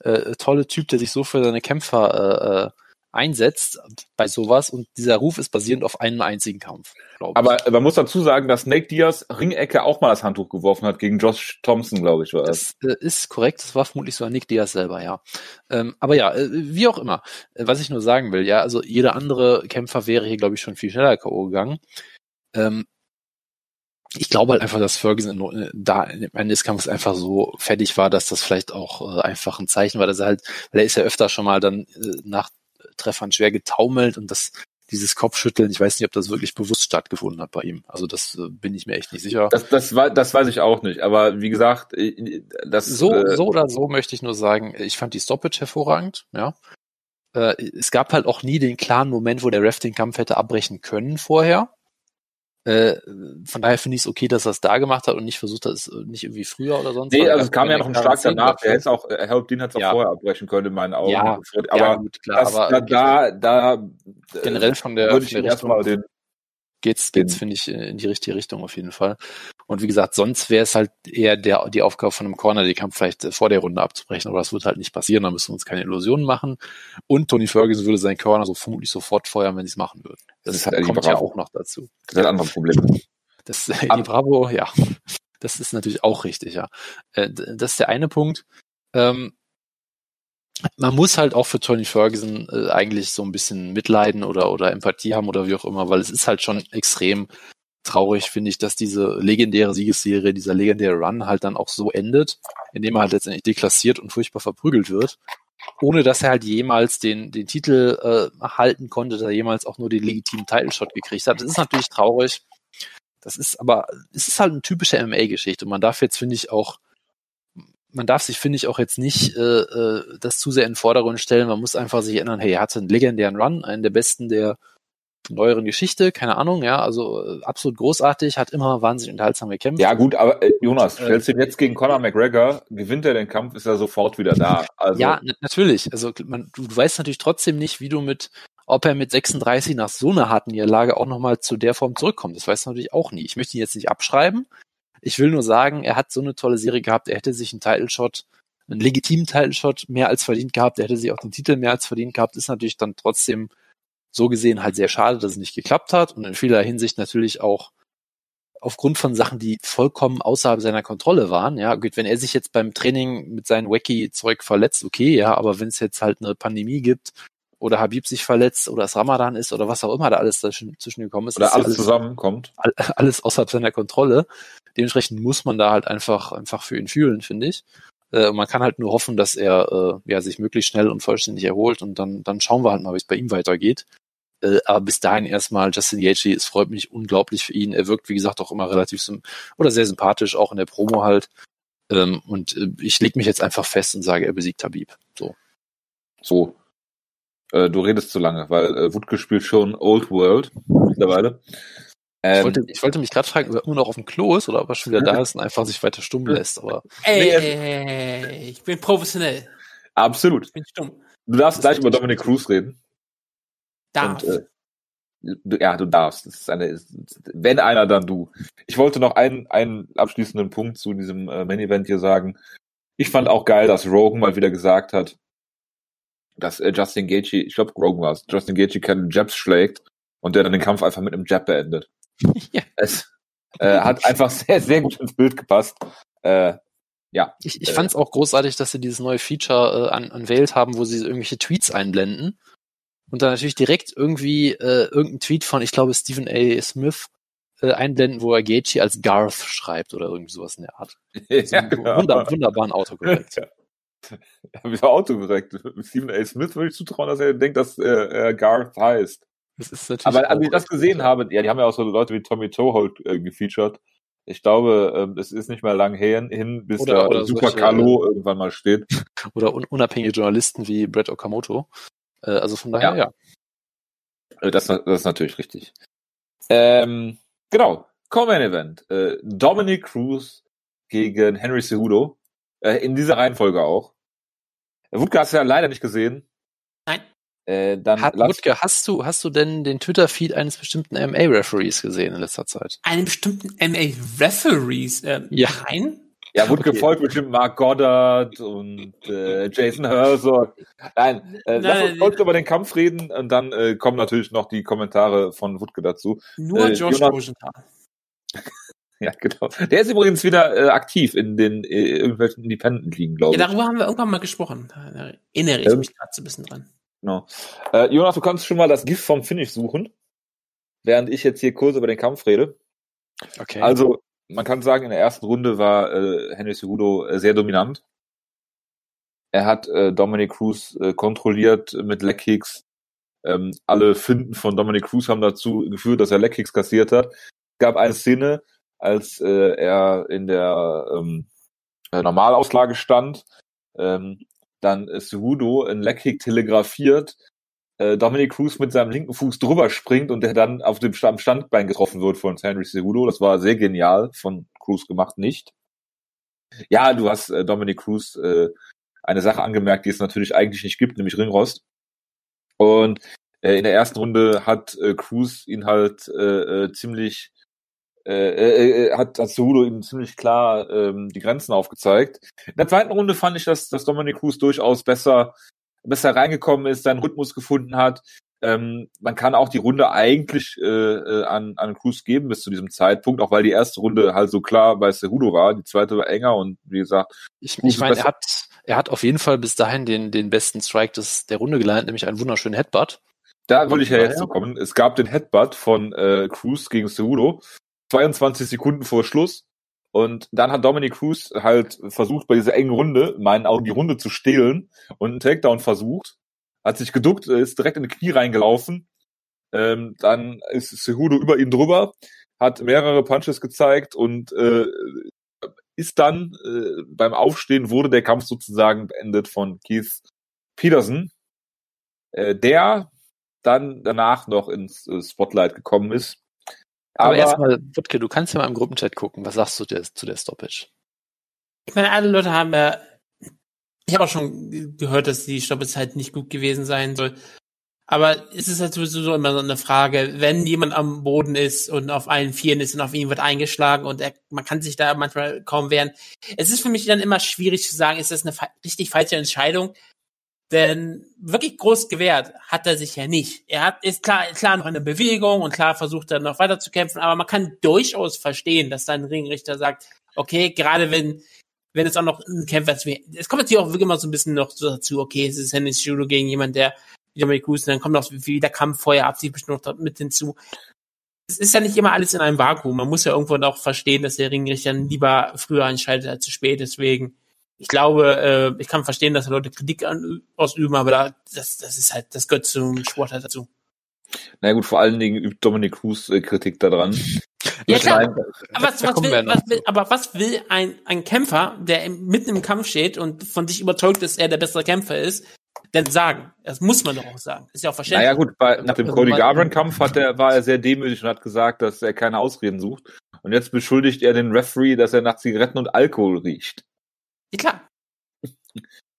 äh, tolle Typ, der sich so für seine Kämpfer äh, äh einsetzt bei sowas und dieser Ruf ist basierend auf einem einzigen Kampf. Aber man muss dazu sagen, dass Nate Diaz Ringecke auch mal das Handtuch geworfen hat gegen Josh Thompson, glaube ich. War das äh, ist korrekt, das war vermutlich sogar Nick Diaz selber, ja. Ähm, aber ja, äh, wie auch immer. Äh, was ich nur sagen will, ja, also jeder andere Kämpfer wäre hier, glaube ich, schon viel schneller K.O. gegangen. Ähm, ich glaube halt einfach, dass Ferguson da im Ende des Kampfes einfach so fertig war, dass das vielleicht auch einfach ein Zeichen war, dass er halt, weil er ist ja öfter schon mal dann nach Treffern schwer getaumelt und das dieses Kopfschütteln, ich weiß nicht, ob das wirklich bewusst stattgefunden hat bei ihm. Also das äh, bin ich mir echt nicht sicher. Das, das, war, das weiß ich auch nicht. Aber wie gesagt, das so, äh, so oder so möchte ich nur sagen, ich fand die Stoppage hervorragend. Ja, äh, es gab halt auch nie den klaren Moment, wo der Ref den Kampf hätte abbrechen können vorher. Äh, von daher finde ich es okay, dass er es da gemacht hat und nicht versucht hat, es nicht irgendwie früher oder sonst. Nee, also es kam ja noch ein Schlag danach. Der hätte auch, Herr Dean hat es auch ja. vorher abbrechen können in meinen Augen. Ja, aber ja, gut, klar, das, aber da, da, generell von der, würde ich erstmal den geht's, geht's, finde ich, in die richtige Richtung auf jeden Fall. Und wie gesagt, sonst wäre es halt eher der, die Aufgabe von einem Corner, den Kampf vielleicht vor der Runde abzubrechen, aber das wird halt nicht passieren, da müssen wir uns keine Illusionen machen. Und Tony Ferguson würde seinen Corner so vermutlich sofort feuern, wenn sie es machen würden. Das, das halt kommt ja auch noch dazu. Das ist ein anderes Problem. Das, die Bravo, ja. Das ist natürlich auch richtig, ja. Äh, das ist der eine Punkt. Ähm, man muss halt auch für Tony Ferguson äh, eigentlich so ein bisschen Mitleiden oder, oder Empathie haben oder wie auch immer, weil es ist halt schon extrem traurig, finde ich, dass diese legendäre Siegesserie, dieser legendäre Run halt dann auch so endet, indem er halt letztendlich deklassiert und furchtbar verprügelt wird, ohne dass er halt jemals den, den Titel äh, halten konnte, dass er jemals auch nur den legitimen Title Shot gekriegt hat. Das ist natürlich traurig. Das ist aber, es ist halt eine typische MMA-Geschichte und man darf jetzt, finde ich, auch man darf sich, finde ich, auch jetzt nicht äh, äh, das zu sehr in den Vordergrund stellen. Man muss einfach sich erinnern, hey, er hatte einen legendären Run, einen der besten der neueren Geschichte, keine Ahnung, ja, also äh, absolut großartig, hat immer wahnsinnig unterhaltsam gekämpft. Ja gut, aber äh, Jonas, äh, stellst du ihn jetzt gegen Conor McGregor, gewinnt er den Kampf, ist er sofort wieder da. Also, ja, natürlich. Also man, du, du weißt natürlich trotzdem nicht, wie du mit, ob er mit 36 nach so einer harten Niederlage auch nochmal zu der Form zurückkommt. Das weißt du natürlich auch nie. Ich möchte ihn jetzt nicht abschreiben, ich will nur sagen, er hat so eine tolle Serie gehabt, er hätte sich einen Title Shot, einen legitimen Title Shot mehr als verdient gehabt, er hätte sich auch den Titel mehr als verdient gehabt, ist natürlich dann trotzdem so gesehen halt sehr schade, dass es nicht geklappt hat. Und in vieler Hinsicht natürlich auch aufgrund von Sachen, die vollkommen außerhalb seiner Kontrolle waren. Ja, gut, wenn er sich jetzt beim Training mit seinem Wacky-Zeug verletzt, okay, ja, aber wenn es jetzt halt eine Pandemie gibt oder Habib sich verletzt oder es Ramadan ist oder was auch immer da alles dazwischen gekommen ist. Oder alles, alles zusammenkommt. Alles außerhalb seiner Kontrolle. Dementsprechend muss man da halt einfach, einfach für ihn fühlen, finde ich. Äh, man kann halt nur hoffen, dass er äh, ja, sich möglichst schnell und vollständig erholt und dann, dann schauen wir halt mal, wie es bei ihm weitergeht. Äh, aber bis dahin erstmal Justin Gaethje, es freut mich unglaublich für ihn. Er wirkt, wie gesagt, auch immer relativ oder sehr sympathisch, auch in der Promo halt. Ähm, und äh, ich leg mich jetzt einfach fest und sage, er besiegt Habib. So. So. Äh, du redest zu lange, weil äh, Wutke spielt schon Old World mittlerweile. Ähm, ich, wollte, ich wollte mich gerade fragen, ob er immer noch auf dem Klo ist oder ob er schon wieder da ist und einfach sich weiter stumm lässt. Aber ey, ey, ey, ich bin professionell. Absolut. Ich bin stumm. Du darfst gleich über Dominic Cruz reden. Darf. Und, äh, du, ja, du darfst. Das ist eine, wenn einer, dann du. Ich wollte noch einen, einen abschließenden Punkt zu diesem äh, Main Event hier sagen. Ich fand auch geil, dass Rogan mal wieder gesagt hat, dass äh, Justin Gaethje, ich glaube Rogan war es, Justin Gaethje keine Jabs schlägt und der dann den Kampf einfach mit einem Jab beendet. ja. Es äh, hat einfach sehr, sehr gut ins Bild gepasst. Äh, ja. Ich, ich fand es auch großartig, dass sie dieses neue Feature äh, an, unveiled haben, wo sie irgendwelche Tweets einblenden und dann natürlich direkt irgendwie äh, irgendein Tweet von, ich glaube, Stephen A. Smith äh, einblenden, wo er Gaethje als Garth schreibt oder irgendwie sowas in der Art. Ja, einen genau. wunder, wunderbaren Autokorrekt. Ja. Ja, wieder Autokorrekt. Stephen A. Smith würde ich zutrauen, dass er denkt, dass äh, er Garth heißt. Das ist natürlich Aber als ich das gesehen habe, ja, die haben ja auch so Leute wie Tommy Toholt äh, gefeatured. Ich glaube, ähm, es ist nicht mehr lang hin, hin bis Oder- da oder Super solche- Carlo irgendwann mal steht. oder un unabhängige Journalisten wie Brett Okamoto. Äh, also von daher, Ja. ja. Äh, Das, das ist natürlich richtig. Ähm, genau. Common Event. Äh, Dominic Cruz gegen Henry Cejudo. Äh, in dieser Reihenfolge auch. Äh, Wutke hast du ja leider nicht gesehen. Nein. Äh, dann Hat, Wutke, hast du, hast du denn den Twitter-Feed eines bestimmten MA-Referees gesehen in letzter Zeit? Einen bestimmten MA-Referees. Ähm, Ja. Nein? ja, Wutke okay. folgt bestimmt Mark Goddard und äh, Jason Herzog. Nein, äh, lass uns kurz über den Kampf reden und dann äh, kommen natürlich noch die Kommentare von Wutke dazu. Nur Äh, Josh Jonas- Rosenthal. Ja, genau. Der ist übrigens wieder äh, aktiv in den äh, irgendwelchen Independent-Ligen, glaube Ja, ich. darüber haben wir irgendwann mal gesprochen. Da erinnere ich Ähm, mich gerade so ein bisschen dran. Genau. Äh, Jonas, du kannst schon mal das Gift vom Finish suchen, während ich jetzt hier kurz über den Kampf rede. Okay. Also, man kann sagen, in der ersten Runde war äh, Henry Cejudo äh, sehr dominant. Er hat äh, Dominic Cruz äh, kontrolliert mit Leckkicks. Ähm, alle Finden von Dominic Cruz haben dazu geführt, dass er Leckkicks kassiert hat. Es gab eine Szene, als äh, er in der ähm, äh, Normalauslage stand, ähm, dann ist Cejudo ein Leckkick telegrafiert, äh, Dominic Cruz mit seinem linken Fuß drüber springt und der dann auf dem am Standbein getroffen wird von Henry Cejudo. Das war sehr genial von Cruz gemacht, nicht? Ja, du hast äh, Dominic Cruz äh, eine Sache angemerkt, die es natürlich eigentlich nicht gibt, nämlich Ringrost. Und äh, in der ersten Runde hat äh, Cruz ihn halt äh, äh, ziemlich äh, äh, äh, hat, hat Cejudo ihm ziemlich klar ähm, die Grenzen aufgezeigt. In der zweiten Runde fand ich, dass, dass Dominic Cruz durchaus besser, besser reingekommen ist, seinen Rhythmus gefunden hat. Ähm, man kann auch die Runde eigentlich äh, äh, an, an Cruz geben bis zu diesem Zeitpunkt, auch weil die erste Runde halt so klar bei Cejudo war. Die zweite war enger und wie gesagt, ich, ich meine, er hat, er hat auf jeden Fall bis dahin den, den besten Strike des, der Runde gelandet, nämlich einen wunderschönen Headbutt. da wollte ich ja jetzt zu kommen. Es gab den Headbutt von äh, Cruz gegen Cejudo, 22 Sekunden vor Schluss. Und dann hat Dominic Cruz halt versucht, bei dieser engen Runde, in meinen Augen, die Runde zu stehlen und einen Takedown versucht. Hat sich geduckt, ist direkt in die Knie reingelaufen. Ähm, dann ist Cejudo über ihn drüber, hat mehrere Punches gezeigt und äh, ist dann äh, beim Aufstehen wurde der Kampf sozusagen beendet von Keith Peterson, äh, der dann danach noch ins äh, Spotlight gekommen ist. Aber, Aber, erstmal, Wutke, du kannst ja mal im Gruppenchat gucken. Was sagst du der, zu der Stoppage? Ich meine, alle Leute haben ja, ich habe auch schon gehört, dass die Stoppelzeit nicht gut gewesen sein soll. Aber es ist halt sowieso so immer so eine Frage, wenn jemand am Boden ist und auf allen Vieren ist und auf ihn wird eingeschlagen und er, man kann sich da manchmal kaum wehren. Es ist für mich dann immer schwierig zu sagen, ist das eine richtig falsche Entscheidung? Denn wirklich groß gewehrt hat er sich ja nicht. Er hat, ist klar, klar noch in der Bewegung und klar versucht er noch weiter zu kämpfen, aber man kann durchaus verstehen, dass dann ein Ringrichter sagt, okay, gerade wenn, wenn es auch noch ein Kämpfer ist, es kommt natürlich auch wirklich immer so ein bisschen noch dazu, okay, es ist Henry Judo gegen jemand, der Dominic Cruz, und dann kommt noch wie der Kampf vorher ab, sich bestimmt noch mit hinzu. Es ist ja nicht immer alles in einem Vakuum. Man muss ja irgendwo auch verstehen, dass der Ringrichter lieber früher entscheidet als zu spät. Deswegen, ich glaube, äh, ich kann verstehen, dass Leute Kritik an, ausüben, aber da, das, das ist halt, das gehört zum Sport halt dazu. na gut, vor allen Dingen übt Dominic Cruz äh, Kritik daran. Ja, klar. Aber was, da was will, was will, aber was will ein, ein Kämpfer, der mitten im Kampf steht und von sich überzeugt, dass er der bessere Kämpfer ist, denn sagen? Das muss man doch auch sagen. Ist ja auch verständlich. Naja gut, bei, nach dem Also Cody Garbrandt-Kampf hat er, war er sehr demütig und hat gesagt, dass er keine Ausreden sucht. Und jetzt beschuldigt er den Referee, dass er nach Zigaretten und Alkohol riecht. Ja, klar.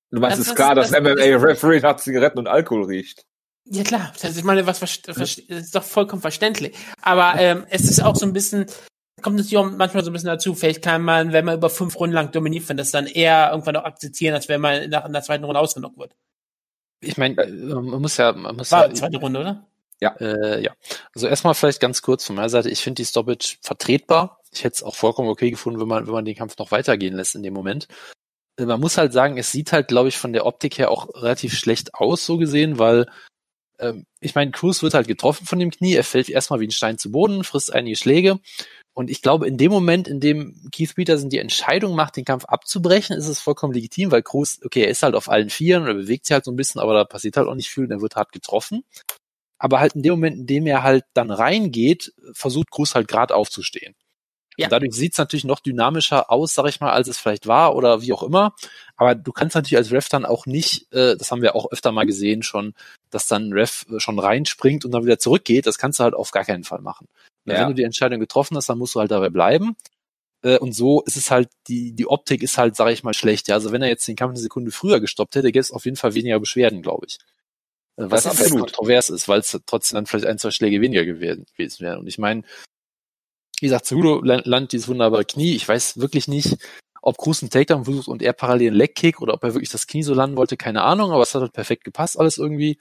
Du meinst, Das- es ist klar, dass das- ein MMA-Referee nach Zigaretten und Alkohol riecht. Ja klar, das ist, ich meine, was verst- verst- das ist doch vollkommen verständlich. Aber ähm, es ist auch so ein bisschen, kommt natürlich auch manchmal so ein bisschen dazu, vielleicht kann man, wenn man über fünf Runden lang dominiert wird, das dann eher irgendwann auch akzeptieren, als wenn man nach in der zweiten Runde ausgenockt wird. Ich meine, äh, man muss ja, man muss War ja, die zweite Runde, oder? Äh, ja. Also erstmal vielleicht ganz kurz von meiner Seite. Ich finde die Stoppage vertretbar. Ich hätte es auch vollkommen okay gefunden, wenn man, wenn man den Kampf noch weitergehen lässt in dem Moment. Man muss halt sagen, es sieht halt, glaube ich, von der Optik her auch relativ schlecht aus, so gesehen, weil ähm, ich meine, Cruz wird halt getroffen von dem Knie, er fällt erstmal wie ein Stein zu Boden, frisst einige Schläge. Und ich glaube, in dem Moment, in dem Keith Peterson die Entscheidung macht, den Kampf abzubrechen, ist es vollkommen legitim, weil Cruz, okay, er ist halt auf allen Vieren und er bewegt sich halt so ein bisschen, aber da passiert halt auch nicht viel und er wird hart getroffen. Aber halt in dem Moment, in dem er halt dann reingeht, versucht Cruz halt gerade aufzustehen. Ja. Und dadurch sieht es natürlich noch dynamischer aus, sag ich mal, als es vielleicht war oder wie auch immer. Aber du kannst natürlich als Ref dann auch nicht, äh, das haben wir auch öfter mal gesehen schon, dass dann ein Ref äh, schon reinspringt und dann wieder zurückgeht. Das kannst du halt auf gar keinen Fall machen. Ja. Wenn du die Entscheidung getroffen hast, dann musst du halt dabei bleiben. Äh, und so ist es halt, die, die Optik ist halt, sag ich mal, schlecht. Ja, also wenn er jetzt den Kampf eine Sekunde früher gestoppt hätte, gäbe es auf jeden Fall weniger Beschwerden, glaube ich. Äh, was absolut kontrovers ist, weil es trotzdem dann vielleicht ein, zwei Schläge weniger gewesen wären. Und ich meine, wie gesagt, Cejudo landet dieses wunderbare Knie. Ich weiß wirklich nicht, ob Cruz einen Takedown versucht und er parallel einen Legkick oder ob er wirklich das Knie so landen wollte, keine Ahnung, aber es hat halt perfekt gepasst alles irgendwie.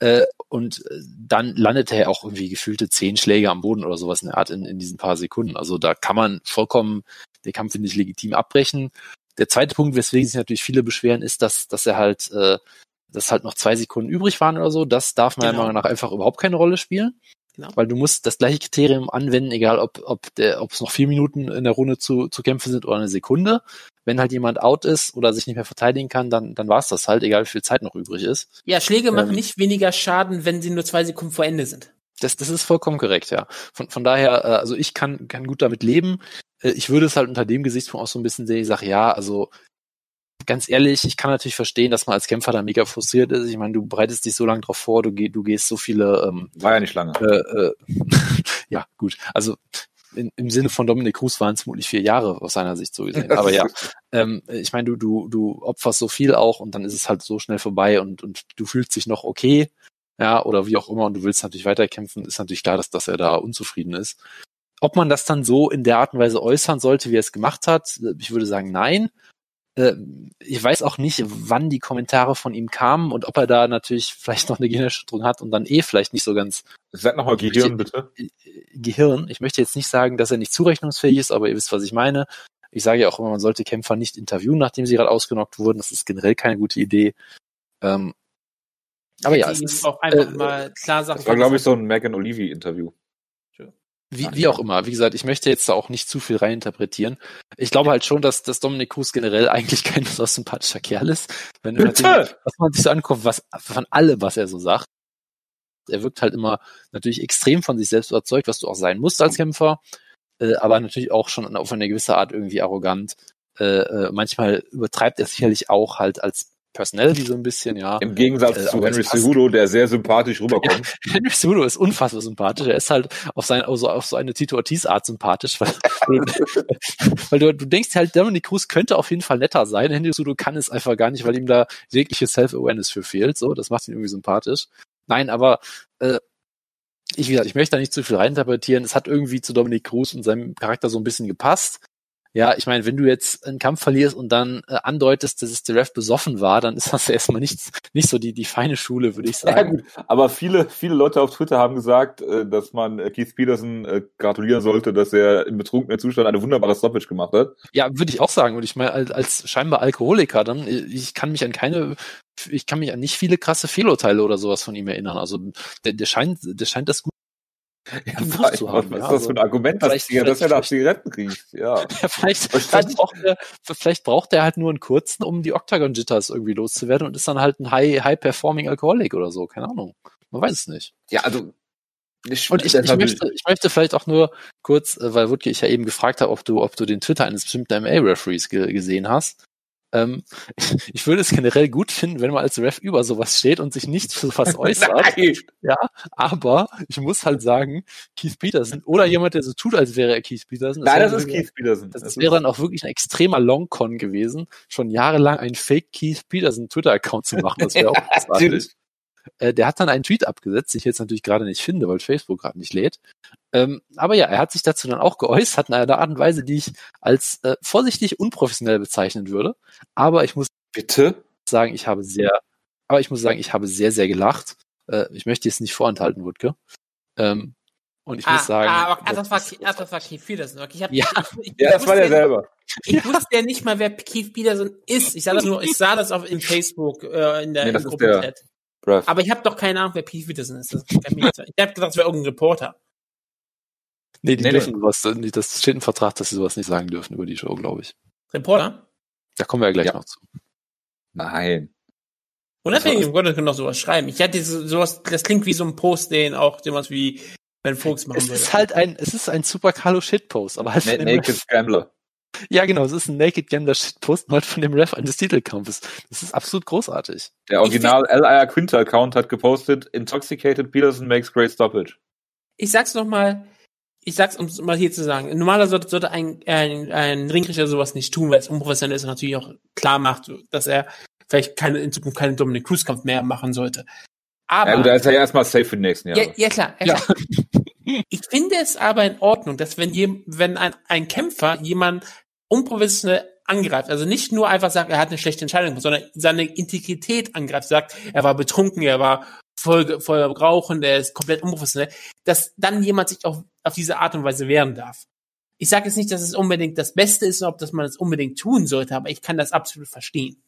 Äh, und äh, dann landete er auch irgendwie gefühlte zehn Schläge am Boden oder sowas in der Art in, in diesen paar Sekunden. Also da kann man vollkommen den Kampf, finde ich, legitim abbrechen. Der zweite Punkt, weswegen sich natürlich viele beschweren, ist, dass, dass er halt, äh, dass halt noch zwei Sekunden übrig waren oder so. Das darf meiner genau. Meinung nach einfach überhaupt keine Rolle spielen. Genau. Weil du musst das gleiche Kriterium anwenden, egal ob, ob, der, ob es noch vier Minuten in der Runde zu, zu kämpfen sind oder eine Sekunde. Wenn halt jemand out ist oder sich nicht mehr verteidigen kann, dann, dann war es das halt, egal wie viel Zeit noch übrig ist. Ja, Schläge ähm, machen nicht weniger Schaden, wenn sie nur zwei Sekunden vor Ende sind. Das, das ist vollkommen korrekt, ja. Von, von daher, äh, also ich kann, kann gut damit leben. Äh, ich würde es halt unter dem Gesichtspunkt auch so ein bisschen sehen, ich sage, ja, also ganz ehrlich, ich kann natürlich verstehen, dass man als Kämpfer da mega frustriert ist. Ich meine, du bereitest dich so lange drauf vor, du, geh, du gehst so viele. Ähm, War ja nicht lange. Äh, äh, ja, gut. Also in, im Sinne von Dominik Cruz waren es vermutlich vier Jahre aus seiner Sicht so gesehen. Aber ja, ähm, ich meine, du, du, du opferst so viel auch und dann ist es halt so schnell vorbei und, und du fühlst dich noch okay, ja, oder wie auch immer und du willst natürlich weiterkämpfen, ist natürlich klar, dass, dass er da unzufrieden ist. Ob man das dann so in der Art und Weise äußern sollte, wie er es gemacht hat, ich würde sagen, nein. Äh, ich weiß auch nicht, wann die Kommentare von ihm kamen und ob er da natürlich vielleicht noch eine Gehirnerschütterung hat und dann eh vielleicht nicht so ganz. Sag nochmal Gehirn, bitte. Äh, Gehirn. Ich möchte jetzt nicht sagen, dass er nicht zurechnungsfähig ist, aber ihr wisst, was ich meine. Ich sage ja auch immer, man sollte Kämpfer nicht interviewen, nachdem sie gerade ausgenockt wurden. Das ist generell keine gute Idee. Ähm, aber ja, es ist auch einfach äh, mal klar sagen. Das war, glaube ich, so ein Megan Olivi-Interview. Wie, wie auch immer. Wie gesagt, ich möchte jetzt da auch nicht zu viel reininterpretieren. Ich glaube halt schon, dass, dass Dominik Cruz generell eigentlich kein so sympathischer Kerl ist. Wenn du Bitte? was man sich so anguckt, was, von allem, was er so sagt. Er wirkt halt immer natürlich extrem von sich selbst überzeugt, was du auch sein musst als Kämpfer, äh, aber natürlich auch schon auf eine gewisse Art irgendwie arrogant. Äh, äh, manchmal übertreibt er sicherlich auch halt als Personality so ein bisschen, ja. Im Gegensatz äh, zu Henry Cejudo, der sehr sympathisch rüberkommt. Henry Cejudo ist unfassbar sympathisch. Er ist halt auf, sein, also auf so eine Tito Ortiz Art sympathisch, weil, weil du, du denkst halt, Dominic Cruz könnte auf jeden Fall netter sein. Henry Cejudo kann es einfach gar nicht, weil ihm da jegliche Self-Awareness für fehlt. So, das macht ihn irgendwie sympathisch. Nein, aber äh, ich, wie gesagt, ich möchte da nicht zu viel reininterpretieren. Es hat irgendwie zu Dominic Cruz und seinem Charakter so ein bisschen gepasst. Ja, ich meine, wenn du jetzt einen Kampf verlierst und dann äh, andeutest, dass es der Ref besoffen war, dann ist das erstmal nicht, nicht so die, die feine Schule, würde ich sagen. Ja, gut. Aber viele, viele Leute auf Twitter haben gesagt, äh, dass man äh, Keith Peterson äh, gratulieren sollte, dass er im betrunkenen Zustand eine wunderbare Stoppage gemacht hat. Ja, würde ich auch sagen. Und ich meine, als, als scheinbar Alkoholiker, dann, äh, ich kann mich an keine ich kann mich an nicht viele krasse Fehlurteile oder sowas von ihm erinnern. Also der, der scheint, der scheint das gut ja, zu haben. Was ist das für ein Argument, dass, vielleicht, dass er nach Zigaretten riecht? Ja. ja vielleicht, vielleicht, braucht er, vielleicht braucht er halt nur einen kurzen, um die Octagon Jitters irgendwie loszuwerden und ist dann halt ein High, High Performing Alkoholik oder so. Keine Ahnung. Man weiß es nicht. Ja, also ich, und ich, ich, möchte, ich möchte vielleicht auch nur kurz, äh, weil Wutke ich ja eben gefragt habe, ob du, ob du den Twitter eines bestimmten MA-Referees ge gesehen hast. Ähm, ich würde es generell gut finden, wenn man als Ref über sowas steht und sich nicht für sowas äußert. ja, aber ich muss halt sagen, Keith Peterson oder jemand, der so tut, als wäre er Keith Peterson. Das Nein, das ist Keith Peterson. Das, das wäre dann auch wirklich ein extremer Longcon gewesen, schon jahrelang einen Fake Keith Peterson Twitter-Account zu machen. Das wäre auch großartig. Äh, der hat dann einen Tweet abgesetzt, den ich jetzt natürlich gerade nicht finde, weil Facebook gerade nicht lädt. Ähm, aber ja, er hat sich dazu dann auch geäußert in einer Art und Weise, die ich als äh, vorsichtig unprofessionell bezeichnen würde. Aber ich muss bitte sagen, ich habe sehr, aber ich muss sagen, ich habe sehr, sehr gelacht. Äh, ich möchte es nicht vorenthalten, Wutke. Ähm, und ich ah, muss sagen. Ah, aber, das, war, ah, das war Keith Peterson. Ich hab, ja, ich, ich, ja, das war der selber. Ich wusste ja nicht mal, wer Keith Peterson ist. Ich sah das nur, ich sah das auf in Facebook äh, in der, nee, das ist der, Ref. Aber ich habe doch keine Ahnung, wer Pete Peterson ist. Ich habe gedacht, es wäre irgendein Reporter. Nee, die Nee, dürfen sowas, nee, das steht im Vertrag, dass sie sowas nicht sagen dürfen über die Show, glaube ich. Reporter? Da kommen wir ja gleich Ja. noch zu. Nein. Unabhängig im Grunde können doch sowas schreiben. Ich hatte so- sowas, das klingt wie so ein Post, den auch sowas wie Ben Fuchs machen Es würde. ist halt ein, es ist ein super Carlo Shitpost, aber halt Na Naked Scrambler. Ja, genau, es ist ein Naked Gambler Shitpost, halt von dem Ref eines Titelkampfes. Das ist absolut großartig. Der Original L.I.A. Quinter Account hat gepostet, Intoxicated Peterson makes great stoppage. ich sag's noch mal, ich sag's, um es mal hier zu sagen. Normalerweise sollte, sollte ein, ein, ein Ringrichter sowas nicht tun, weil es unprofessionell ist und natürlich auch klar macht, dass er vielleicht keine, in Zukunft keinen Dominic Cruz Kampf mehr machen sollte. Aber, Ja gut, da ist er ja erstmal safe für die nächsten Jahre. ja, ja klar, ja, klar. Ich finde es aber in Ordnung, dass wenn, jem, wenn ein, ein Kämpfer jemand unprofessionell angreift, also nicht nur einfach sagt, er hat eine schlechte Entscheidung, sondern seine Integrität angreift, sagt, er war betrunken, er war voll, voll rauchen, er ist komplett unprofessionell, dass dann jemand sich auch auf diese Art und Weise wehren darf. Ich sage jetzt nicht, dass es unbedingt das Beste ist, ob dass man es unbedingt tun sollte, aber ich kann das absolut verstehen.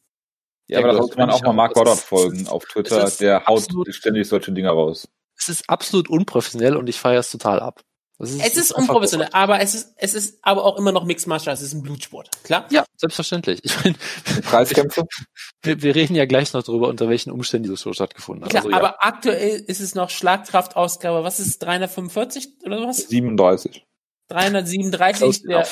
Ja, aber da sollte man das auch mal Mark. Das Goddard folgen es auf Twitter. ist Der haut absolut- ständig solche Dinger raus. Es ist absolut unprofessionell und ich feiere es total ab. Das Es ist einfach unprofessionell, aber es ist, es ist aber auch immer noch Mixed Martial Arts, es ist ein Blutsport, klar? Ja, selbstverständlich. Ich meine, Preiskämpfe? wir, wir reden ja gleich noch darüber, unter welchen Umständen diese Show stattgefunden hat. Klar, Also, ja. aber aktuell ist es noch Schlagkraftausgabe, was ist es, 345 oder was? 37. 337, Close der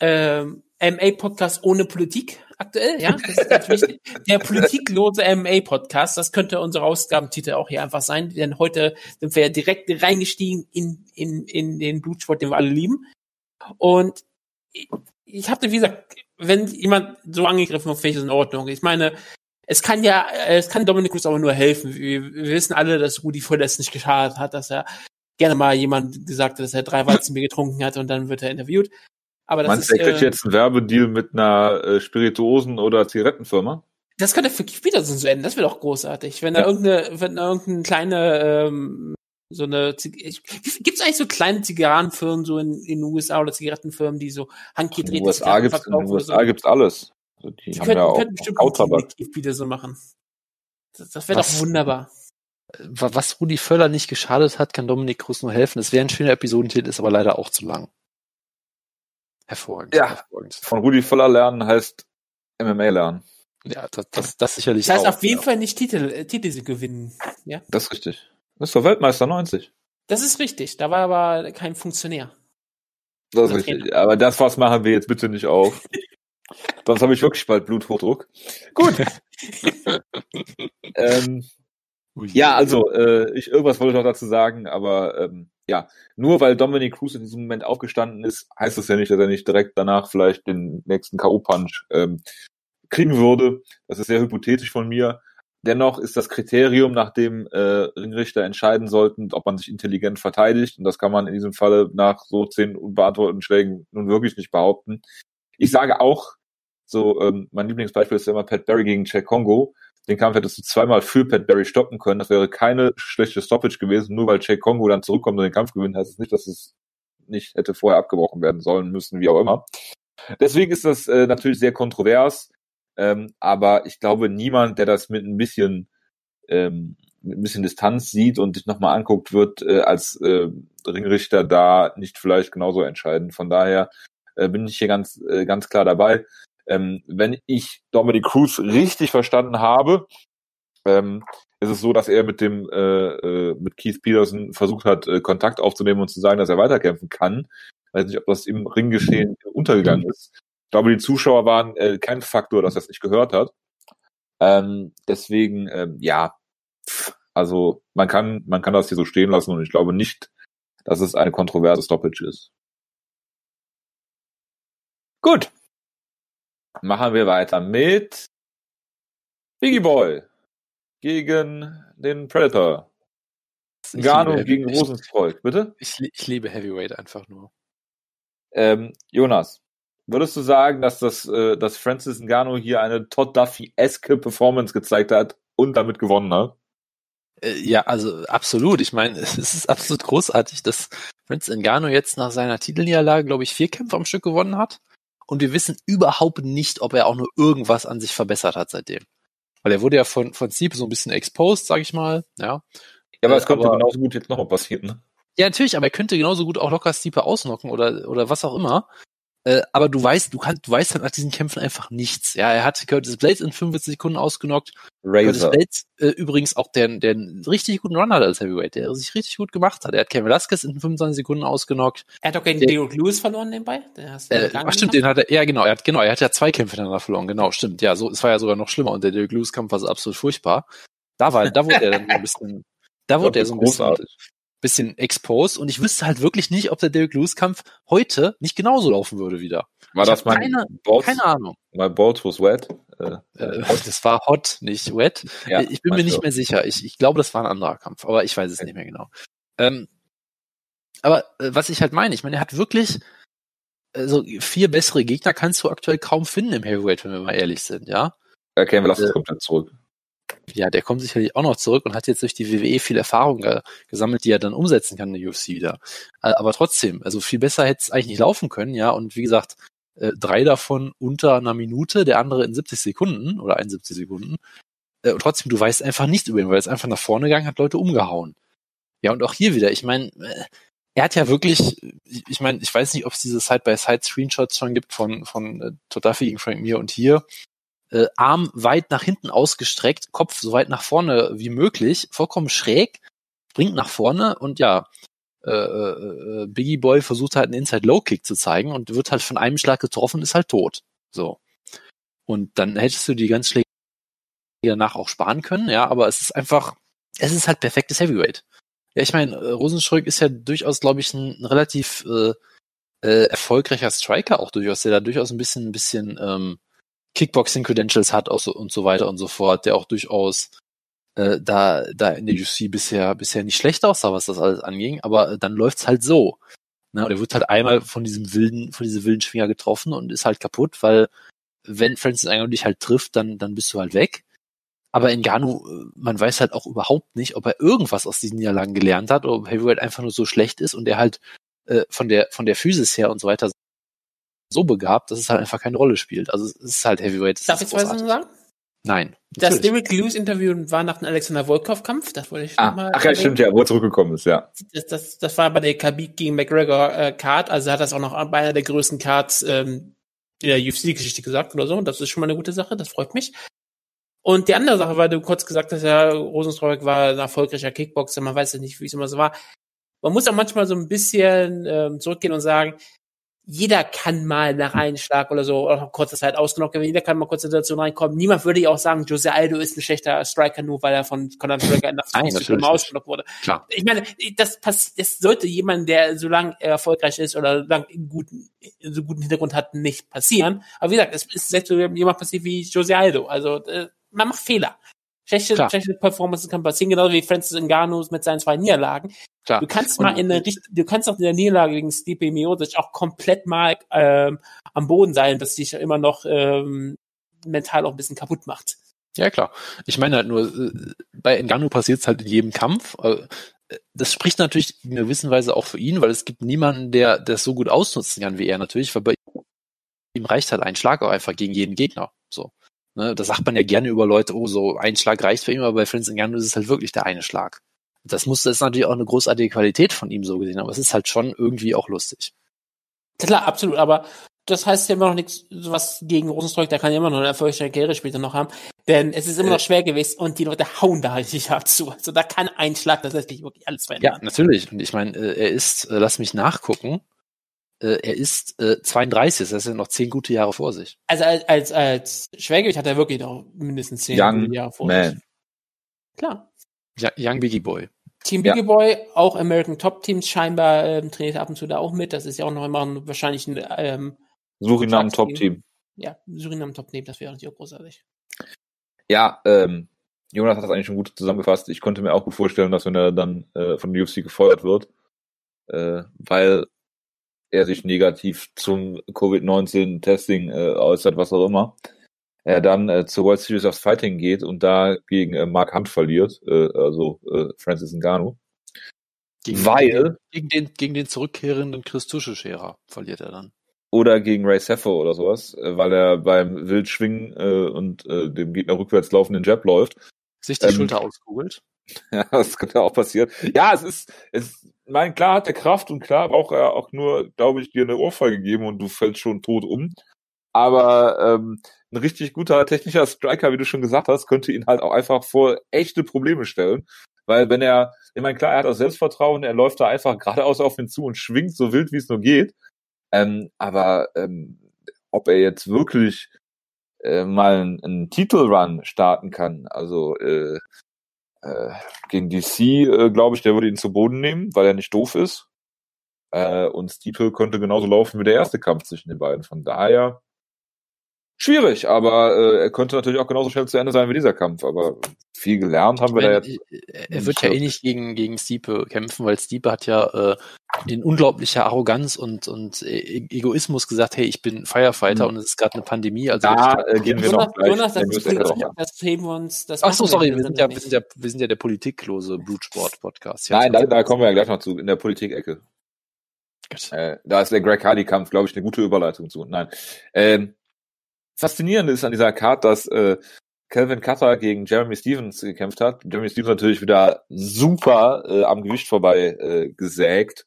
ähm, MA-Podcast ohne Politik aktuell, ja, das ist ganz. Der politiklose MA-Podcast, das könnte unser Ausgabentitel auch hier einfach sein, denn heute sind wir ja direkt reingestiegen in, in, in den Blutsport, den wir alle lieben. Und ich, ich habe, wie gesagt, wenn jemand so angegriffen wird, finde ich das in Ordnung. Ich meine, es kann ja, es kann Dominic Cruz aber nur helfen. Wir, wir wissen alle, dass Rudi es nicht geschadet hat, dass er gerne mal jemand gesagt hat, dass er drei Weizenbier getrunken hat und dann wird er interviewt. Aber das Meinst du, ist, er kriegt äh, jetzt einen Werbedeal mit einer äh, Spirituosen- oder Zigarettenfirma? das könnte für Keith Peterson so enden. Das wäre doch großartig. Wenn da Ja. irgendeine, wenn da irgendeine kleine, ähm, so eine, gibt es eigentlich so kleine Zigarrenfirmen so in, in den USA oder Zigarettenfirmen, die so In handgedrehte den USA Zigarren gibt's, in den verkaufen oder USA so? gibt's alles. Also die Die haben könnten, ja auch könnten bestimmt mit Keith Peterson machen. Das, das wäre doch wunderbar. Wa- Was Rudi Völler nicht geschadet hat, kann Dominik Cruz nur helfen. Es wäre ein schöner Episodentitel, ist aber leider auch zu lang. Hervorragend. Ja. Hervorragend. Von Rudi Völler lernen heißt MMA lernen. Ja, das, das, das sicherlich Das heißt auch, auf jeden ja. Fall nicht Titel, äh, Titel gewinnen. Ja, Das ist richtig. Das ist doch Weltmeister 90. das ist richtig. Da war aber kein Funktionär. Das ist richtig. Aber das was machen wir jetzt bitte nicht auf. Sonst habe ich wirklich bald Bluthochdruck. Gut. ähm, ja, also äh, ich irgendwas wollte ich noch dazu sagen, aber ähm, ja, nur weil Dominic Cruz in diesem Moment aufgestanden ist, heißt das ja nicht, dass er nicht direkt danach vielleicht den nächsten KO-Punch ähm, kriegen würde. Das ist sehr hypothetisch von mir. Dennoch ist das Kriterium, nach dem äh, Ringrichter entscheiden sollten, ob man sich intelligent verteidigt. Und das kann man in diesem Falle nach so zehn unbeantworteten Schlägen nun wirklich nicht behaupten. Ich sage auch, so ähm, mein Lieblingsbeispiel ist ja immer Pat Barry gegen Jack Congo. Den Kampf hättest du zweimal für Pat Barry stoppen können. Das wäre keine schlechte Stoppage gewesen. Nur weil Jack Congo dann zurückkommt und den Kampf gewinnt, heißt es nicht, dass es nicht hätte vorher abgebrochen werden sollen müssen, wie auch immer. Deswegen ist das äh, natürlich sehr kontrovers. Ähm, aber ich glaube, niemand, der das mit ein bisschen ähm, mit ein bisschen Distanz sieht und sich nochmal anguckt, wird äh, als äh, Ringrichter da nicht vielleicht genauso entscheiden. Von daher äh, bin ich hier ganz äh, ganz klar dabei. Ähm, wenn ich Dominic Cruz richtig verstanden habe, ähm, ist es so, dass er mit dem äh, äh, mit Keith Peterson versucht hat, äh, Kontakt aufzunehmen und zu sagen, dass er weiterkämpfen kann. Weiß nicht, ob das im Ringgeschehen untergegangen ist. Ich glaube, die Zuschauer waren äh, kein Faktor, dass er es nicht gehört hat. Ähm, deswegen, ähm, ja, also man kann, man kann das hier so stehen lassen und ich glaube nicht, dass es eine kontroverse Stoppage ist. Gut. Machen wir weiter mit Biggie Boy gegen den Predator. Gano gegen Rosenstreuk, bitte? Ich, ich, ich liebe Heavyweight einfach nur. Ähm, Jonas, würdest du sagen, dass das, äh, dass Francis Ngannou hier eine Todd Duffy-eske Performance gezeigt hat und damit gewonnen hat? Äh, Ja, also absolut. Ich meine, es ist absolut großartig, dass Francis Ngannou jetzt nach seiner Titelniederlage, glaube ich, vier Kämpfe am Stück gewonnen hat. Und wir wissen überhaupt nicht, ob er auch nur irgendwas an sich verbessert hat seitdem. Weil er wurde ja von, von Stipe so ein bisschen exposed, sag ich mal, ja. Ja, aber es könnte aber- genauso gut jetzt nochmal passieren. Ne? Ja, natürlich, aber er könnte genauso gut auch locker Stipe ausnocken oder, oder was auch immer. Äh, aber du weißt, du kannst, du weißt halt nach diesen Kämpfen einfach nichts. Ja, er hat Curtis Blades in 45 Sekunden ausgenockt. Curtis Razor. Blades äh, übrigens auch der, der einen richtig guten Run hat als Heavyweight, der sich richtig gut gemacht hat. Er hat Kevin Velasquez in 25 Sekunden ausgenockt. Er hat doch gegen Der- Derek Lewis verloren nebenbei. Der hast du Äh, ach, stimmt, den hat er, ja genau, er hat, genau, er hat ja zwei Kämpfe hintereinander verloren, genau, stimmt, ja, so, es war ja sogar noch schlimmer und der Derek Lewis Kampf war so absolut furchtbar. Da war, da wurde er dann so ein bisschen, da wurde er so ein bisschen, großartig. Bisschen exposed und ich wüsste halt wirklich nicht, ob der Derek Lewis Kampf heute nicht genauso laufen würde wieder. War Ich das mein keine- Balls, Keine Ahnung. My Balls was wet? Äh, Äh, das war hot, nicht wet. ja, ich bin mir nicht mehr sicher. Ich, ich glaube, das war ein anderer Kampf, aber ich weiß es nicht mehr genau. Ähm, aber äh, was ich halt meine, ich meine, er hat wirklich also vier bessere Gegner kannst du aktuell kaum finden im Heavyweight, wenn wir mal ehrlich sind, ja. Äh, Ken Velasquez Äh, kommt dann zurück. Ja, der kommt sicherlich auch noch zurück und hat jetzt durch die WWE viel Erfahrung ge gesammelt, die er dann umsetzen kann in der UFC wieder. Aber trotzdem, also viel besser hätte es eigentlich nicht laufen können, ja. Und wie gesagt, äh, drei davon unter einer Minute, der andere in 70 Sekunden oder 71 Sekunden. Äh, und trotzdem, du weißt einfach nicht über ihn, weil er ist einfach nach vorne gegangen, hat Leute umgehauen. Ja, und auch hier wieder, ich meine, äh, er hat ja wirklich, ich ich meine, ich weiß nicht, ob es diese Side-by-Side-Screenshots schon gibt von, von äh, Todafi gegen Frank Mir und hier. Äh, Arm weit nach hinten ausgestreckt, Kopf so weit nach vorne wie möglich, vollkommen schräg, springt nach vorne und ja, äh, äh, äh, Biggie Boy versucht halt einen Inside-Low-Kick zu zeigen und wird halt von einem Schlag getroffen, ist halt tot. So. Und dann hättest du die ganz Schläge danach auch sparen können, ja, aber es ist einfach, es ist halt perfektes Heavyweight. Ja, ich meine, äh, Rosenstruck ist ja durchaus, glaube ich, ein, ein relativ äh, äh, erfolgreicher Striker auch durchaus, der da durchaus ein bisschen, ein bisschen ähm, Kickboxing-Credentials hat auch so, und so weiter und so fort, der auch durchaus äh, da, da in der UFC bisher, bisher nicht schlecht aussah, was das alles anging, aber äh, dann läuft's halt so. Ne? Und er wird halt einmal von diesem wilden, von diesem wilden Schwinger getroffen und ist halt kaputt, weil wenn Francis Ngannou dich halt trifft, dann, dann bist du halt weg. Aber Ngannou, äh, man weiß halt auch überhaupt nicht, ob er irgendwas aus diesen Niederlagen gelernt hat oder ob Heavyweight einfach nur so schlecht ist und er halt äh, von der von der Physis her und so weiter so begabt, dass es halt einfach keine Rolle spielt. Also es ist halt Heavyweight. Darf ich was großartig. sagen? Nein. Das. Derek Lewis Interview war nach dem Alexander Volkov Kampf, das wollte ich Ah, mal ach ja, stimmt ja, wo er zurückgekommen ist, ja. Das, das, das war bei der Khabib gegen McGregor äh, Card, also hat das auch noch bei einer der größten Cards ähm, in der UFC-Geschichte gesagt oder so. Und das ist schon mal eine gute Sache, das freut mich. Und die andere Sache, weil du kurz gesagt hast, ja, Rosenstreuk war ein erfolgreicher Kickboxer, man weiß ja nicht, wie es immer so war. Man muss auch manchmal so ein bisschen ähm, zurückgehen und sagen, jeder kann mal nach einem Schlag oder so, oder nach kurzer Zeit ausgenockt werden, jeder kann mal kurz in Situation reinkommen. Niemand würde ja auch sagen, Jose Aldo ist ein schlechter Striker, nur weil er von Conor McGregor nach Nein, 50 natürlich Sekunden nicht. ausgenockt wurde Klar. ich meine, das passiert, das sollte jemand, der so lang erfolgreich ist oder lang einen guten, so guten Hintergrund hat, nicht passieren. Aber wie gesagt, es ist selbst so jemand passiert wie Jose Aldo. Also, äh, man macht Fehler. Schlechte, Klar. schlechte Performances kann passieren, genauso wie Francis Ngannou mit seinen zwei Niederlagen. Klar. Du kannst mal in der Richt du kannst auch in der Niederlage gegen Stipe Miocic auch komplett mal ähm, am Boden sein, dass dich immer noch ähm, mental auch ein bisschen kaputt macht. Ja, klar. Ich meine halt nur, äh, bei Ngannou passiert es halt in jedem Kampf. Äh, Das spricht natürlich in einer gewissen Weise auch für ihn, weil es gibt niemanden, der das so gut ausnutzen kann wie er natürlich, weil bei ihm reicht halt ein Schlag auch einfach gegen jeden Gegner. So. Ne, das sagt man ja gerne über Leute, oh, so ein Schlag reicht für ihn, aber bei Francis Ngannou ist es halt wirklich der eine Schlag. Das muss, das ist natürlich auch eine großartige Qualität von ihm so gesehen, aber es ist halt schon irgendwie auch lustig. Klar, absolut, aber das heißt ja immer noch nichts, was gegen Rosenstreuk, der kann ja immer noch eine erfolgreiche Karriere später noch haben, denn es ist immer Äh. noch schwer gewesen und die Leute hauen da richtig hart zu. Also da kann ein Schlag tatsächlich wirklich alles Ja, verändern. natürlich. Und ich meine, äh, er ist, äh, lass mich nachgucken, äh, er ist äh, 32, das heißt, er hat noch zehn gute Jahre vor sich. Also als, als, als Schwergewicht hat er wirklich noch mindestens zehn Young Jahre vor Man. sich. Klar. Ja, Young Biggie Boy. Team Ja. Biggie Boy, auch American Top Teams scheinbar ähm, trainiert ab und zu da auch mit. Das ist ja auch noch immer ein, wahrscheinlich ein ähm, Suriname Top-Team. Top-Team. ja, Suriname Top Team, das wäre natürlich auch großartig. Ja, ähm, Jonas hat das eigentlich schon gut zusammengefasst. Ich konnte mir auch gut vorstellen, dass wenn er dann äh, von der UFC gefeuert wird, äh, weil er sich negativ zum Covid-19-Testing äh, äußert, was auch immer, er dann äh, zur World Series of Fighting geht und da gegen äh, Mark Hunt verliert, äh, also äh, Francis Ngannou. Gegen, Weil- gegen den, gegen den zurückkehrenden Chris Tuschescherer verliert er dann. oder gegen Ray Seffo oder sowas, äh, weil er beim Wildschwingen äh, und äh, dem Gegner rückwärts laufenden Jab läuft. Sich die ähm, Schulter auskugelt. Ja, das könnte auch passieren. Ja, es ist, es, mein, klar hat er Kraft und klar braucht er auch nur, glaube ich, dir eine Ohrfeige geben und du fällst schon tot um. Aber ähm, ein richtig guter technischer Striker, wie du schon gesagt hast, könnte ihn halt auch einfach vor echte Probleme stellen. Weil wenn er, ich meine, klar, er hat auch Selbstvertrauen, er läuft da einfach geradeaus auf ihn zu und schwingt so wild, wie es nur geht. Ähm, aber ähm, ob er jetzt wirklich äh, mal einen, einen Titelrun starten kann, also äh, äh, gegen DC, äh, glaube ich, der würde ihn zu Boden nehmen, weil er nicht doof ist. Äh, und Stipe könnte genauso laufen wie der erste Kampf zwischen den beiden. Von daher schwierig, aber äh, er könnte natürlich auch genauso schnell zu Ende sein wie dieser Kampf. Aber viel gelernt haben ich wir meine, da jetzt. Er wird ja eh nicht gegen, gegen Stipe kämpfen, weil Stipe hat ja äh, in unglaublicher Arroganz und, und e Egoismus gesagt, hey, ich bin Firefighter mhm. und es ist gerade eine Pandemie. Also da äh, gehen wir Jonas, noch gleich. Jonas, das, ist Politik, das heben wir uns. Das Ach so, sorry, wir sind, ja, wir, sind ja, wir sind ja der politiklose Blutsport-Podcast. Nein, da, da kommen wir ja gleich noch zu, in der Politik-Ecke. Äh, da ist der Greg Hardy-Kampf, glaube ich, eine gute Überleitung zu. Nein. Ähm, faszinierend ist an dieser Card, dass äh, Calvin Cutter gegen Jeremy Stevens gekämpft hat. Jeremy Stevens natürlich wieder super äh, am Gewicht vorbei äh, gesägt.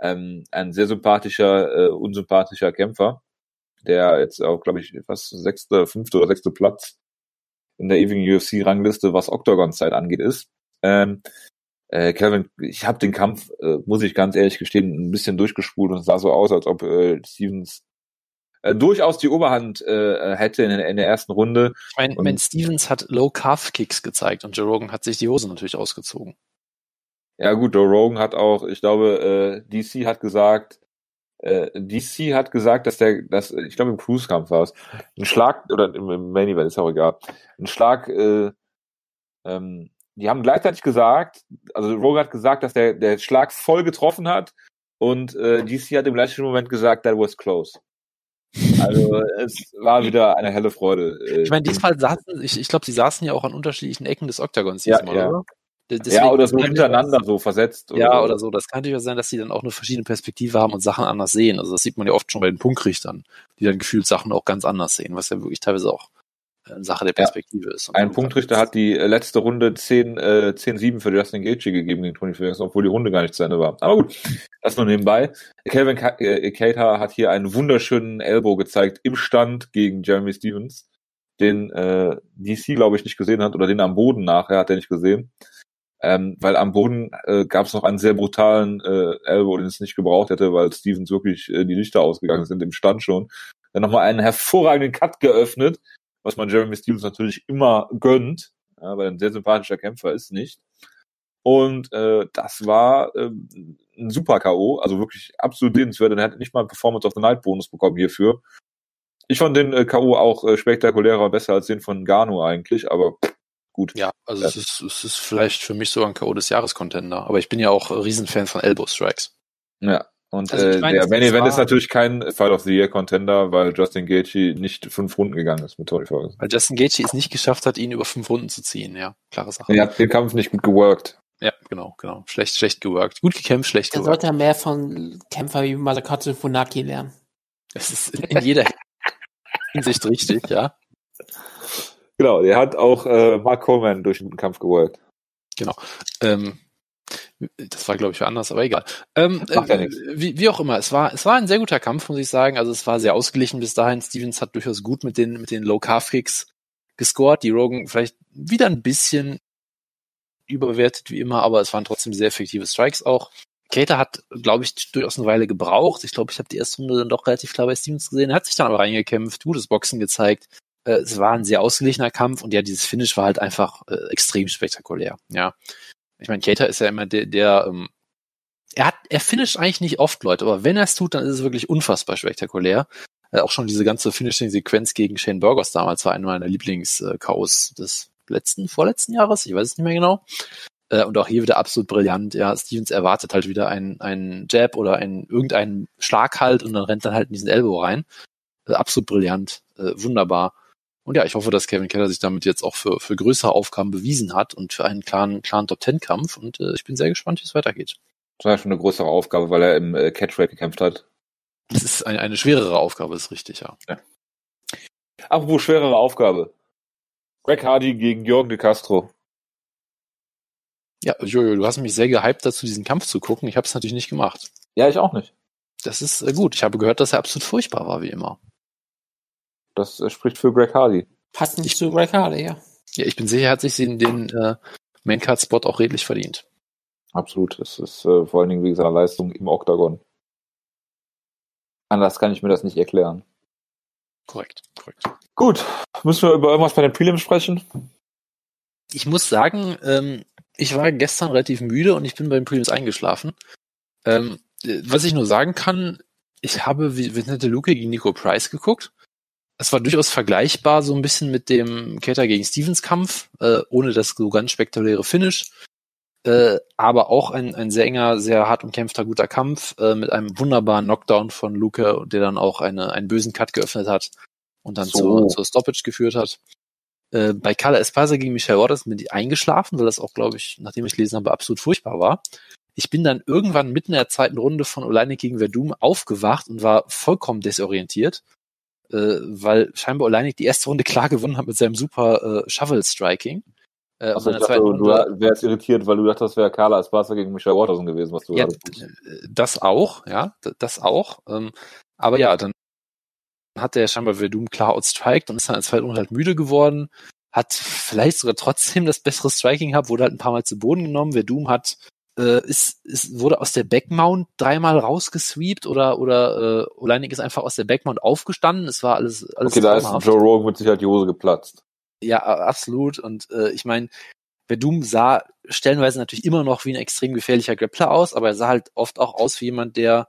Ähm, ein sehr sympathischer, äh, unsympathischer Kämpfer, der jetzt auch, glaube ich, fast sechste, fünfte oder sechste Platz in der ewigen UFC-Rangliste, was Octagon-Zeit angeht, ist. Ähm, äh, Calvin, ich habe den Kampf, äh, muss ich ganz ehrlich gestehen, ein bisschen durchgespult und es sah so aus, als ob äh, Stevens äh, durchaus die Oberhand äh, hätte in, in der ersten Runde. Ich meine, Ben Stevens hat Low-Calf-Kicks gezeigt und Joe Rogan hat sich die Hose natürlich ausgezogen. Ja gut, Joe Rogan hat auch, ich glaube, äh, DC hat gesagt, äh, DC hat gesagt, dass der, dass, ich glaube im Cruise-Kampf war es, ein Schlag, oder im, im Main Event, ist auch egal, ein Schlag, äh, ähm, die haben gleichzeitig gesagt, also Rogan hat gesagt, dass der, der Schlag voll getroffen hat und äh, DC hat im gleichen Moment gesagt, that was close. Also es war wieder eine helle Freude. Äh, ich meine, diesmal saßen, ich, ich glaube, sie saßen ja auch an unterschiedlichen Ecken des Oktagons diesmal, ja, ja. oder? Deswegen ja, oder so hintereinander so versetzt. Oder ja, oder so. Das kann natürlich sein, dass sie dann auch eine verschiedene Perspektive haben und Sachen anders sehen. Also das sieht man ja oft schon bei den Punktrichtern, die dann gefühlt Sachen auch ganz anders sehen, was ja wirklich teilweise auch Sache der Perspektive ja. ist. Ein Punktrichter hat die äh, letzte Runde 10, äh, 10-7 für Justin Gaethje gegeben gegen Tony Ferguson, obwohl die Runde gar nicht zu Ende war. Aber gut, das nur nebenbei. Kelvin Keita hat hier einen wunderschönen Elbow gezeigt im Stand gegen Jeremy Stevens, den äh, DC, glaube ich, nicht gesehen hat oder den am Boden nachher hat er nicht gesehen. Ähm, weil am Boden äh, gab es noch einen sehr brutalen äh, Elbow, den es nicht gebraucht hätte, weil Stevens wirklich äh, die Lichter ausgegangen sind im Stand schon. Dann nochmal einen hervorragenden Cut geöffnet, was man Jeremy Stevens natürlich immer gönnt, ja, weil er ein sehr sympathischer Kämpfer ist, nicht. Und äh, das war äh, ein super K.O., also wirklich absolut sehenswert. Er hat nicht mal einen Performance of the Night Bonus bekommen hierfür. Ich fand den äh, K.O. auch äh, spektakulärer besser als den von Gano eigentlich, aber gut. Ja, also ja. Es, ist, es ist vielleicht für mich sogar ein K.O. des Jahres-Contender, aber ich bin ja auch Riesenfan von Elbow Strikes. Ja, und also äh, meine, der Main Event ist natürlich kein Fight of the Year Contender, weil Justin Gaethje nicht fünf Runden gegangen ist mit Tony Ferguson. Weil Justin Gaethje es nicht geschafft hat, ihn über fünf Runden zu ziehen, ja, klare Sache. Er hat den Kampf nicht gut geworkt. Ja, genau, genau. Schlecht, schlecht geworkt. Gut gekämpft, schlecht geworkt. Er sollte mehr von Kämpfer wie Malakatsu Funaki lernen. Das ist in, in jeder Hinsicht richtig, ja. Genau, er hat auch äh, Mark Coleman durch den Kampf geworkt. Genau. Ähm, das war, glaube ich, für anders, aber egal. Ähm, äh, wie, wie auch immer, es war, es war ein sehr guter Kampf, muss ich sagen. Also es war sehr ausgeglichen bis dahin. Stevens hat durchaus gut mit den, mit den Low-Carb-Kicks gescored. Die Rogan vielleicht wieder ein bisschen überwertet wie immer, aber es waren trotzdem sehr effektive Strikes auch. Cater hat, glaube ich, durchaus eine Weile gebraucht. Ich glaube, ich habe die erste Runde dann doch relativ klar bei Stevens gesehen. Er hat sich dann aber reingekämpft, gutes Boxen gezeigt. Äh, es war ein sehr ausgeglichener Kampf und ja, dieses Finish war halt einfach äh, extrem spektakulär. Ja, ich meine, Cater ist ja immer der, der ähm, er hat, er finisht eigentlich nicht oft Leute, aber wenn er es tut, dann ist es wirklich unfassbar spektakulär. Äh, auch schon diese ganze Finishing-Sequenz gegen Shane Burgos damals war einer meiner Lieblings-Chaos des letzten, vorletzten Jahres, ich weiß es nicht mehr genau. Äh, und auch hier wieder absolut brillant. Ja, Stevens erwartet halt wieder einen, einen Jab oder einen, irgendeinen Schlag halt und dann rennt dann halt in diesen Elbow rein. Äh, absolut brillant, äh, wunderbar. Und ja, ich hoffe, dass Kevin Keller sich damit jetzt auch für, für größere Aufgaben bewiesen hat und für einen klaren, klaren Top-Ten-Kampf. Und äh, ich bin sehr gespannt, wie es weitergeht. Das war schon eine größere Aufgabe, weil er im äh, Catchweight gekämpft hat. Das ist eine, eine schwerere Aufgabe, ist richtig, ja. Apropos schwerere Aufgabe. Greg Hardy gegen Jürgen de Castro. Ja, Jojo, du hast mich sehr gehypt dazu, diesen Kampf zu gucken. Ich habe es natürlich nicht gemacht. Ja, ich auch nicht. Das ist äh, gut. Ich habe gehört, dass er absolut furchtbar war, wie immer. Das äh, spricht für Greg Hardy. Passt nicht zu Greg Hardy, ja. Ja, ich bin sicher, er hat sich den, den äh, Maincard-Spot auch redlich verdient. Absolut. Das ist äh, vor allen Dingen wegen seiner Leistung im Oktagon. Anders kann ich mir das nicht erklären. Korrekt, korrekt. Gut, müssen wir über irgendwas bei den Prelims sprechen? Ich muss sagen, ähm, ich war gestern relativ müde und ich bin beim Prelims eingeschlafen. Ähm, äh, was ich nur sagen kann, ich habe Vincente Luque gegen Nico Price geguckt. Es war durchaus vergleichbar so ein bisschen mit dem Cater gegen Stevens Kampf, äh, ohne das so ganz spektakuläre Finish. Äh, aber auch ein, ein sehr enger, sehr hart umkämpfter, guter Kampf äh, mit einem wunderbaren Knockdown von Luke, der dann auch eine, einen bösen Cut geöffnet hat und dann So. zur, zur Stoppage geführt hat. Äh, bei Carla Esparza gegen Michelle Waters bin ich eingeschlafen, weil das auch, glaube ich, nachdem ich gelesen habe, absolut furchtbar war. Ich bin dann irgendwann mitten in der zweiten Runde von Oleinik gegen Verdum aufgewacht und war vollkommen desorientiert, äh, weil scheinbar Oleinik die erste Runde klar gewonnen hat mit seinem super äh, Shovel-Striking. Äh, Also ich dachte, du wärst irritiert, weil du dachtest, das wäre Carla Esparza gegen Michelle Watterson gewesen, was du Ja, das auch, ja, das auch. Ähm, aber ja, dann hat der scheinbar Verdum klar outstriked und ist dann in der zweiten Runde halt müde geworden, hat vielleicht sogar trotzdem das bessere Striking gehabt, wurde halt ein paar Mal zu Boden genommen. Verdum hat äh, ist, ist, wurde aus der Backmount dreimal rausgesweept oder oder äh, Oleinik ist einfach aus der Backmount aufgestanden. Es war alles alles Okay, da ist. Joe Rogan mit Sicherheit die Hose geplatzt. Ja, absolut. Und äh, ich meine, Verdum sah stellenweise natürlich immer noch wie ein extrem gefährlicher Grappler aus, aber er sah halt oft auch aus wie jemand, der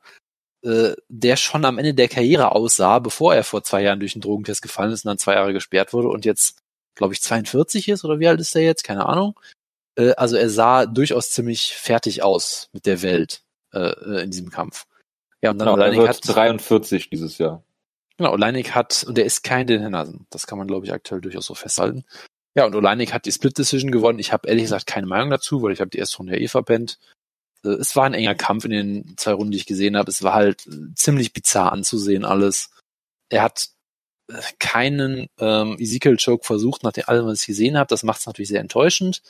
äh, der schon am Ende der Karriere aussah, bevor er vor zwei Jahren durch einen Drogentest gefallen ist und dann zwei Jahre gesperrt wurde und jetzt, glaube ich, 42 ist oder wie alt ist er jetzt? Keine Ahnung. Äh, also er sah durchaus ziemlich fertig aus mit der Welt äh, äh, in diesem Kampf. Ja, und dann Genau, er Oleinik wird hat 43 dieses Jahr. Genau, Oleinik hat, und der ist kein Dan Henderson. Das kann man, glaube ich, aktuell durchaus so festhalten. Ja, und Oleinik hat die Split Decision gewonnen. Ich habe ehrlich gesagt keine Meinung dazu, weil ich habe die erste Runde ja eh verpennt. Äh, Es war ein enger Kampf in den zwei Runden, die ich gesehen habe. Es war halt äh, ziemlich bizarr anzusehen alles. Er hat keinen ähm, Ezekiel Choke versucht, nach dem allem, was ich gesehen habe. Das macht es natürlich sehr enttäuschend.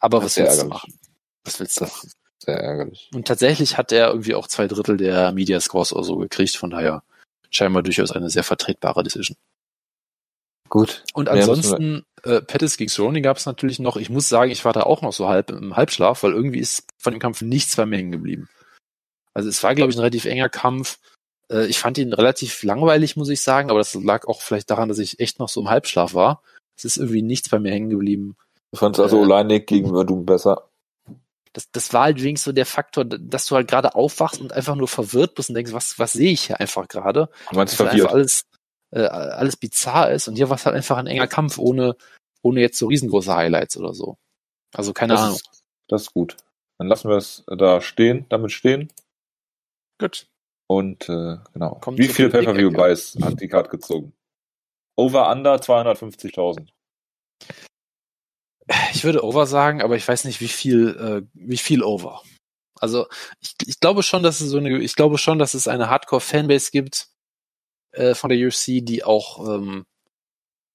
Aber was willst du ärgerlich. machen? Was willst du Das- machen? Sehr ärgerlich. Und tatsächlich hat er irgendwie auch zwei Drittel der Media Scores oder so gekriegt. Von daher scheinbar durchaus eine sehr vertretbare Decision. Gut. Und ansonsten, äh, Pettis gegen Cerrone gab es natürlich noch. Ich muss sagen, ich war da auch noch so halb im Halbschlaf, weil irgendwie ist von dem Kampf nichts bei mir hängen geblieben. Also es war, glaube ich, ein relativ enger Kampf. Äh, ich fand ihn relativ langweilig, muss ich sagen, aber das lag auch vielleicht daran, dass ich echt noch so im Halbschlaf war. Es ist irgendwie nichts bei mir hängen geblieben. Du fandst also Äh, Oleinik gegen Verdum besser. Das, das war halt wenigstens so der Faktor, dass du halt gerade aufwachst und einfach nur verwirrt bist und denkst, was, was sehe ich hier einfach gerade? Du meinst dass halt verwirrt. einfach alles, äh, alles bizarr ist. Und hier war es halt einfach ein enger Kampf ohne, ohne jetzt so riesengroße Highlights oder so. Also keine Das Ahnung. ist, das ist gut. Dann lassen wir es da stehen, damit stehen. Gut. Und äh, genau. Kommt Wie viel Politik, Pay-Per-View ja. Buys hat die Card gezogen? Over Under 250.000. Ich würde Over sagen, aber ich weiß nicht, wie viel, äh, wie viel Over. Also ich, ich glaube schon, dass es so eine, ich glaube schon, dass es eine Hardcore-Fanbase gibt äh, von der UFC, die auch ähm,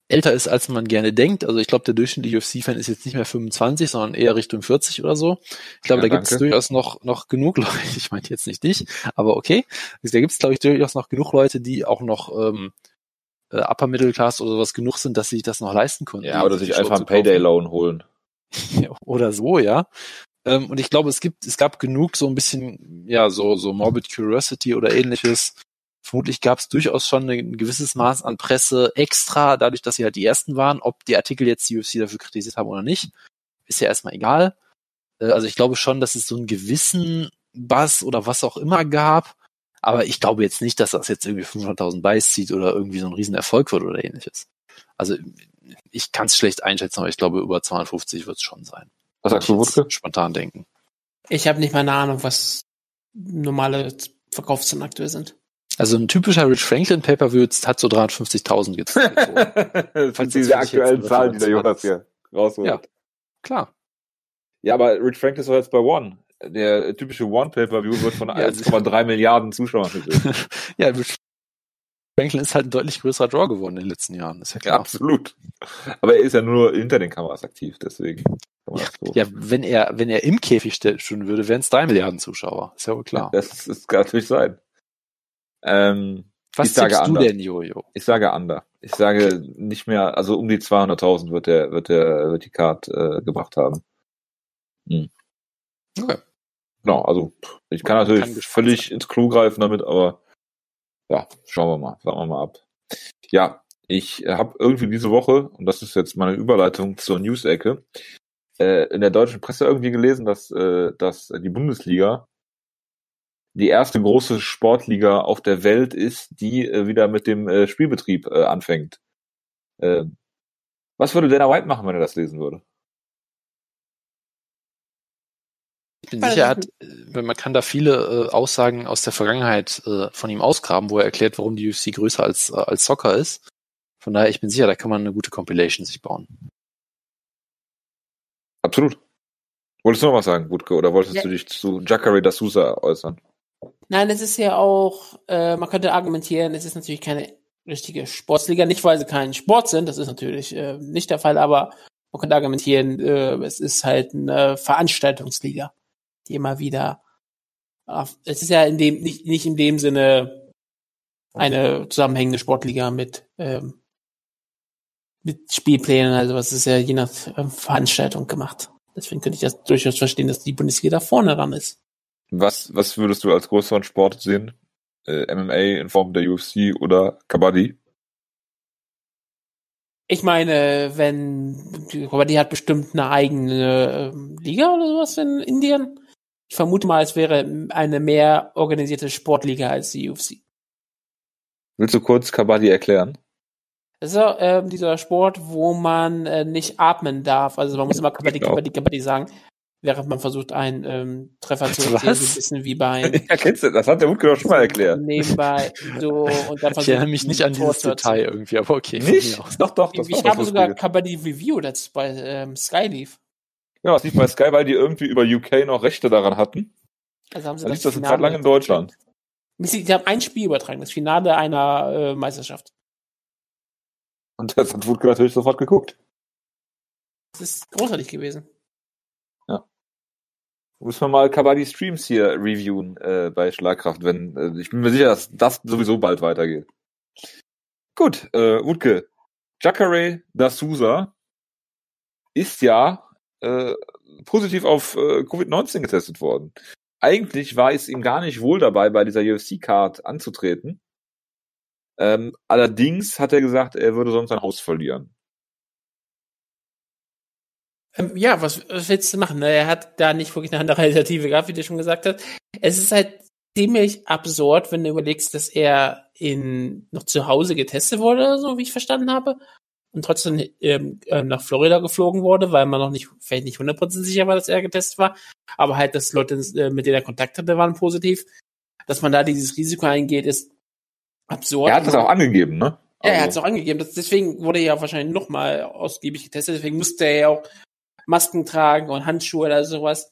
älter ist, als man gerne denkt. Also ich glaube, der durchschnittliche UFC-Fan ist jetzt nicht mehr 25, sondern eher Richtung 40 oder so. Ich glaube, Ja, da gibt es durchaus noch noch genug Leute. Ich meine jetzt nicht dich, aber okay. Da gibt es glaube ich durchaus noch genug Leute, die auch noch ähm, äh, Upper Middle Class oder sowas genug sind, dass sie sich das noch leisten können. Ja, oder sich einfach einen Payday. Loan holen. oder so, ja. Ähm, und ich glaube, es gibt, es gab genug so ein bisschen, ja, so, so Morbid Curiosity oder ähnliches. Vermutlich gab es durchaus schon ein gewisses Maß an Presse extra, dadurch, dass sie halt die ersten waren. Ob die Artikel jetzt die UFC dafür kritisiert haben oder nicht, ist ja erstmal egal. Äh, also ich glaube schon, dass es so einen gewissen Bass oder was auch immer gab. Aber ich glaube jetzt nicht, dass das jetzt irgendwie 500.000 Buys zieht oder irgendwie so ein Riesenerfolg wird oder ähnliches. Also ich kann es schlecht einschätzen, aber ich glaube, über 250 wird es schon sein. Was sagst du, Wutke? Spontan denken. Ich habe nicht mal eine Ahnung, was normale Verkaufszahlen aktuell sind. Also ein typischer Rich Franklin Pay-Per-View hat so 350.000 gezogen. das Falls sind diese aktuellen Zahlen, die der Jonas hier rausholt. Ja. Klar. Ja, aber Rich Frank ist doch jetzt bei One. Der typische One-Pay-Per-View wird von Ja, 1,3 Milliarden Zuschauern gesehen. Ja, Franklin ist halt ein deutlich größerer Draw geworden in den letzten Jahren, ist ja Ja, klar. absolut. Aber er ist ja nur hinter den Kameras aktiv, deswegen. das so- Ja, wenn er, wenn er im Käfig ste- stehen würde, wären es drei Milliarden Zuschauer. Ist ja wohl klar. Das, das kann natürlich sein. Ähm, Was tippst du anders. denn, Jojo? ich sage Under. Ich sage nicht mehr, also um die 200.000 wird der, wird der, wird die Card äh, gebracht haben. Hm. Okay. Genau, also ich kann natürlich kann völlig ins Klo greifen damit, aber ja, schauen wir mal, warten wir mal ab. Ja, ich habe irgendwie diese Woche, und das ist jetzt meine Überleitung zur News-Ecke, äh, in der deutschen Presse irgendwie gelesen, dass, äh, dass die Bundesliga die erste große Sportliga auf der Welt ist, die äh, wieder mit dem äh, Spielbetrieb äh, anfängt. Äh, was würde Dana White machen, wenn er das lesen würde? Ich bin sicher, er hat, äh, man kann da viele äh, Aussagen aus der Vergangenheit äh, von ihm ausgraben, wo er erklärt, warum die UFC größer als, äh, als Soccer ist. Von daher, ich bin sicher, da kann man eine gute Compilation sich bauen. Absolut. Wolltest du noch was sagen, Wutke, oder wolltest Ja. du dich zu Jacare da Souza äußern? Nein, es ist ja auch, äh, man könnte argumentieren, es ist natürlich keine richtige Sportsliga, nicht weil sie kein Sport sind, das ist natürlich äh, nicht der Fall, aber man könnte argumentieren, äh, es ist halt eine Veranstaltungsliga, die immer wieder, es ist ja in dem, nicht, nicht in dem Sinne eine zusammenhängende Sportliga mit, ähm, mit Spielplänen, also was ist ja je nach ähm, Veranstaltung gemacht. Deswegen könnte ich das durchaus verstehen, dass die Bundesliga da vorne ran ist. Was, was würdest du als größeren Sport sehen? Äh, MMA in Form der UFC oder Kabaddi? Ich meine, wenn, die hat bestimmt eine eigene ähm, Liga oder sowas in Indien. Ich vermute mal, es wäre eine mehr organisierte Sportliga als die UFC. Willst du kurz Kabaddi erklären? Das ist ja, ähm, dieser Sport, wo man äh, nicht atmen darf. Also man muss immer Kabaddi, Genau. Kabaddi, Kabaddi sagen, während man versucht, einen ähm, Treffer zu erzielen, so ein bisschen wie bei Ja, kennst du, das hat der Wutke doch schon mal erklärt. nebenbei so und dann Ich erinnere mich nicht an Tor dieses erzielen. Detail irgendwie, aber okay. Nicht? Doch, doch, das Ich, habe sogar. Kabaddi Review, das bei ähm, Sky Ja, es lief bei Sky, weil die irgendwie über UK noch Rechte daran hatten. Also haben sie lief das das eine Zeit lang in Deutschland. Sie haben ein Spiel übertragen, das Finale einer äh, Meisterschaft. Und das hat Wutke natürlich sofort geguckt. Das ist großartig gewesen. Müssen wir mal Kabaddi Streams hier reviewen äh, bei Schlagkraft, wenn äh, ich bin mir sicher, dass das sowieso bald weitergeht. Gut, äh, Wutke, Jacare da Souza ist ja äh, positiv auf äh, Covid-19 getestet worden. Eigentlich war es ihm gar nicht wohl dabei, bei dieser UFC-Card anzutreten. Ähm, allerdings hat er gesagt, er würde sonst sein Haus verlieren. Ähm, ja, was, was willst du machen? ne? Er hat da nicht wirklich eine andere Alternative gehabt, wie du schon gesagt hast. Es ist halt ziemlich absurd, wenn du überlegst, dass er in noch zu Hause getestet wurde, so wie ich verstanden habe, und trotzdem ähm, äh, nach Florida geflogen wurde, weil man noch nicht vielleicht nicht 100% sicher war, dass er getestet war, aber halt, dass Leute, äh, mit denen er Kontakt hatte, waren positiv. Dass man da dieses Risiko eingeht, ist absurd. Er hat das auch angegeben, ne? Ja, er Also- hat es auch angegeben. Das, deswegen wurde er ja wahrscheinlich nochmal ausgiebig getestet. Deswegen musste er ja auch Masken tragen und Handschuhe oder sowas.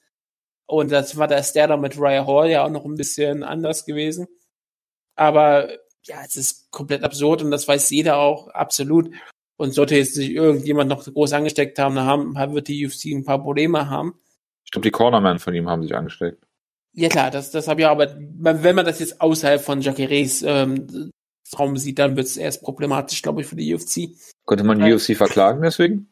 Und das war der da mit Raya Hall ja auch noch ein bisschen anders gewesen. Aber ja, es ist komplett absurd und das weiß jeder auch absolut. Und sollte jetzt sich irgendjemand noch groß angesteckt haben, dann haben, wird die UFC ein paar Probleme haben. Ich glaube, die Cornermen von ihm haben sich angesteckt. Ja klar, das, das habe ich auch, aber wenn man das jetzt außerhalb von Jacques ähm, Raum sieht, dann wird es erst problematisch, glaube ich, für die UFC. Könnte man die. UFC verklagen deswegen?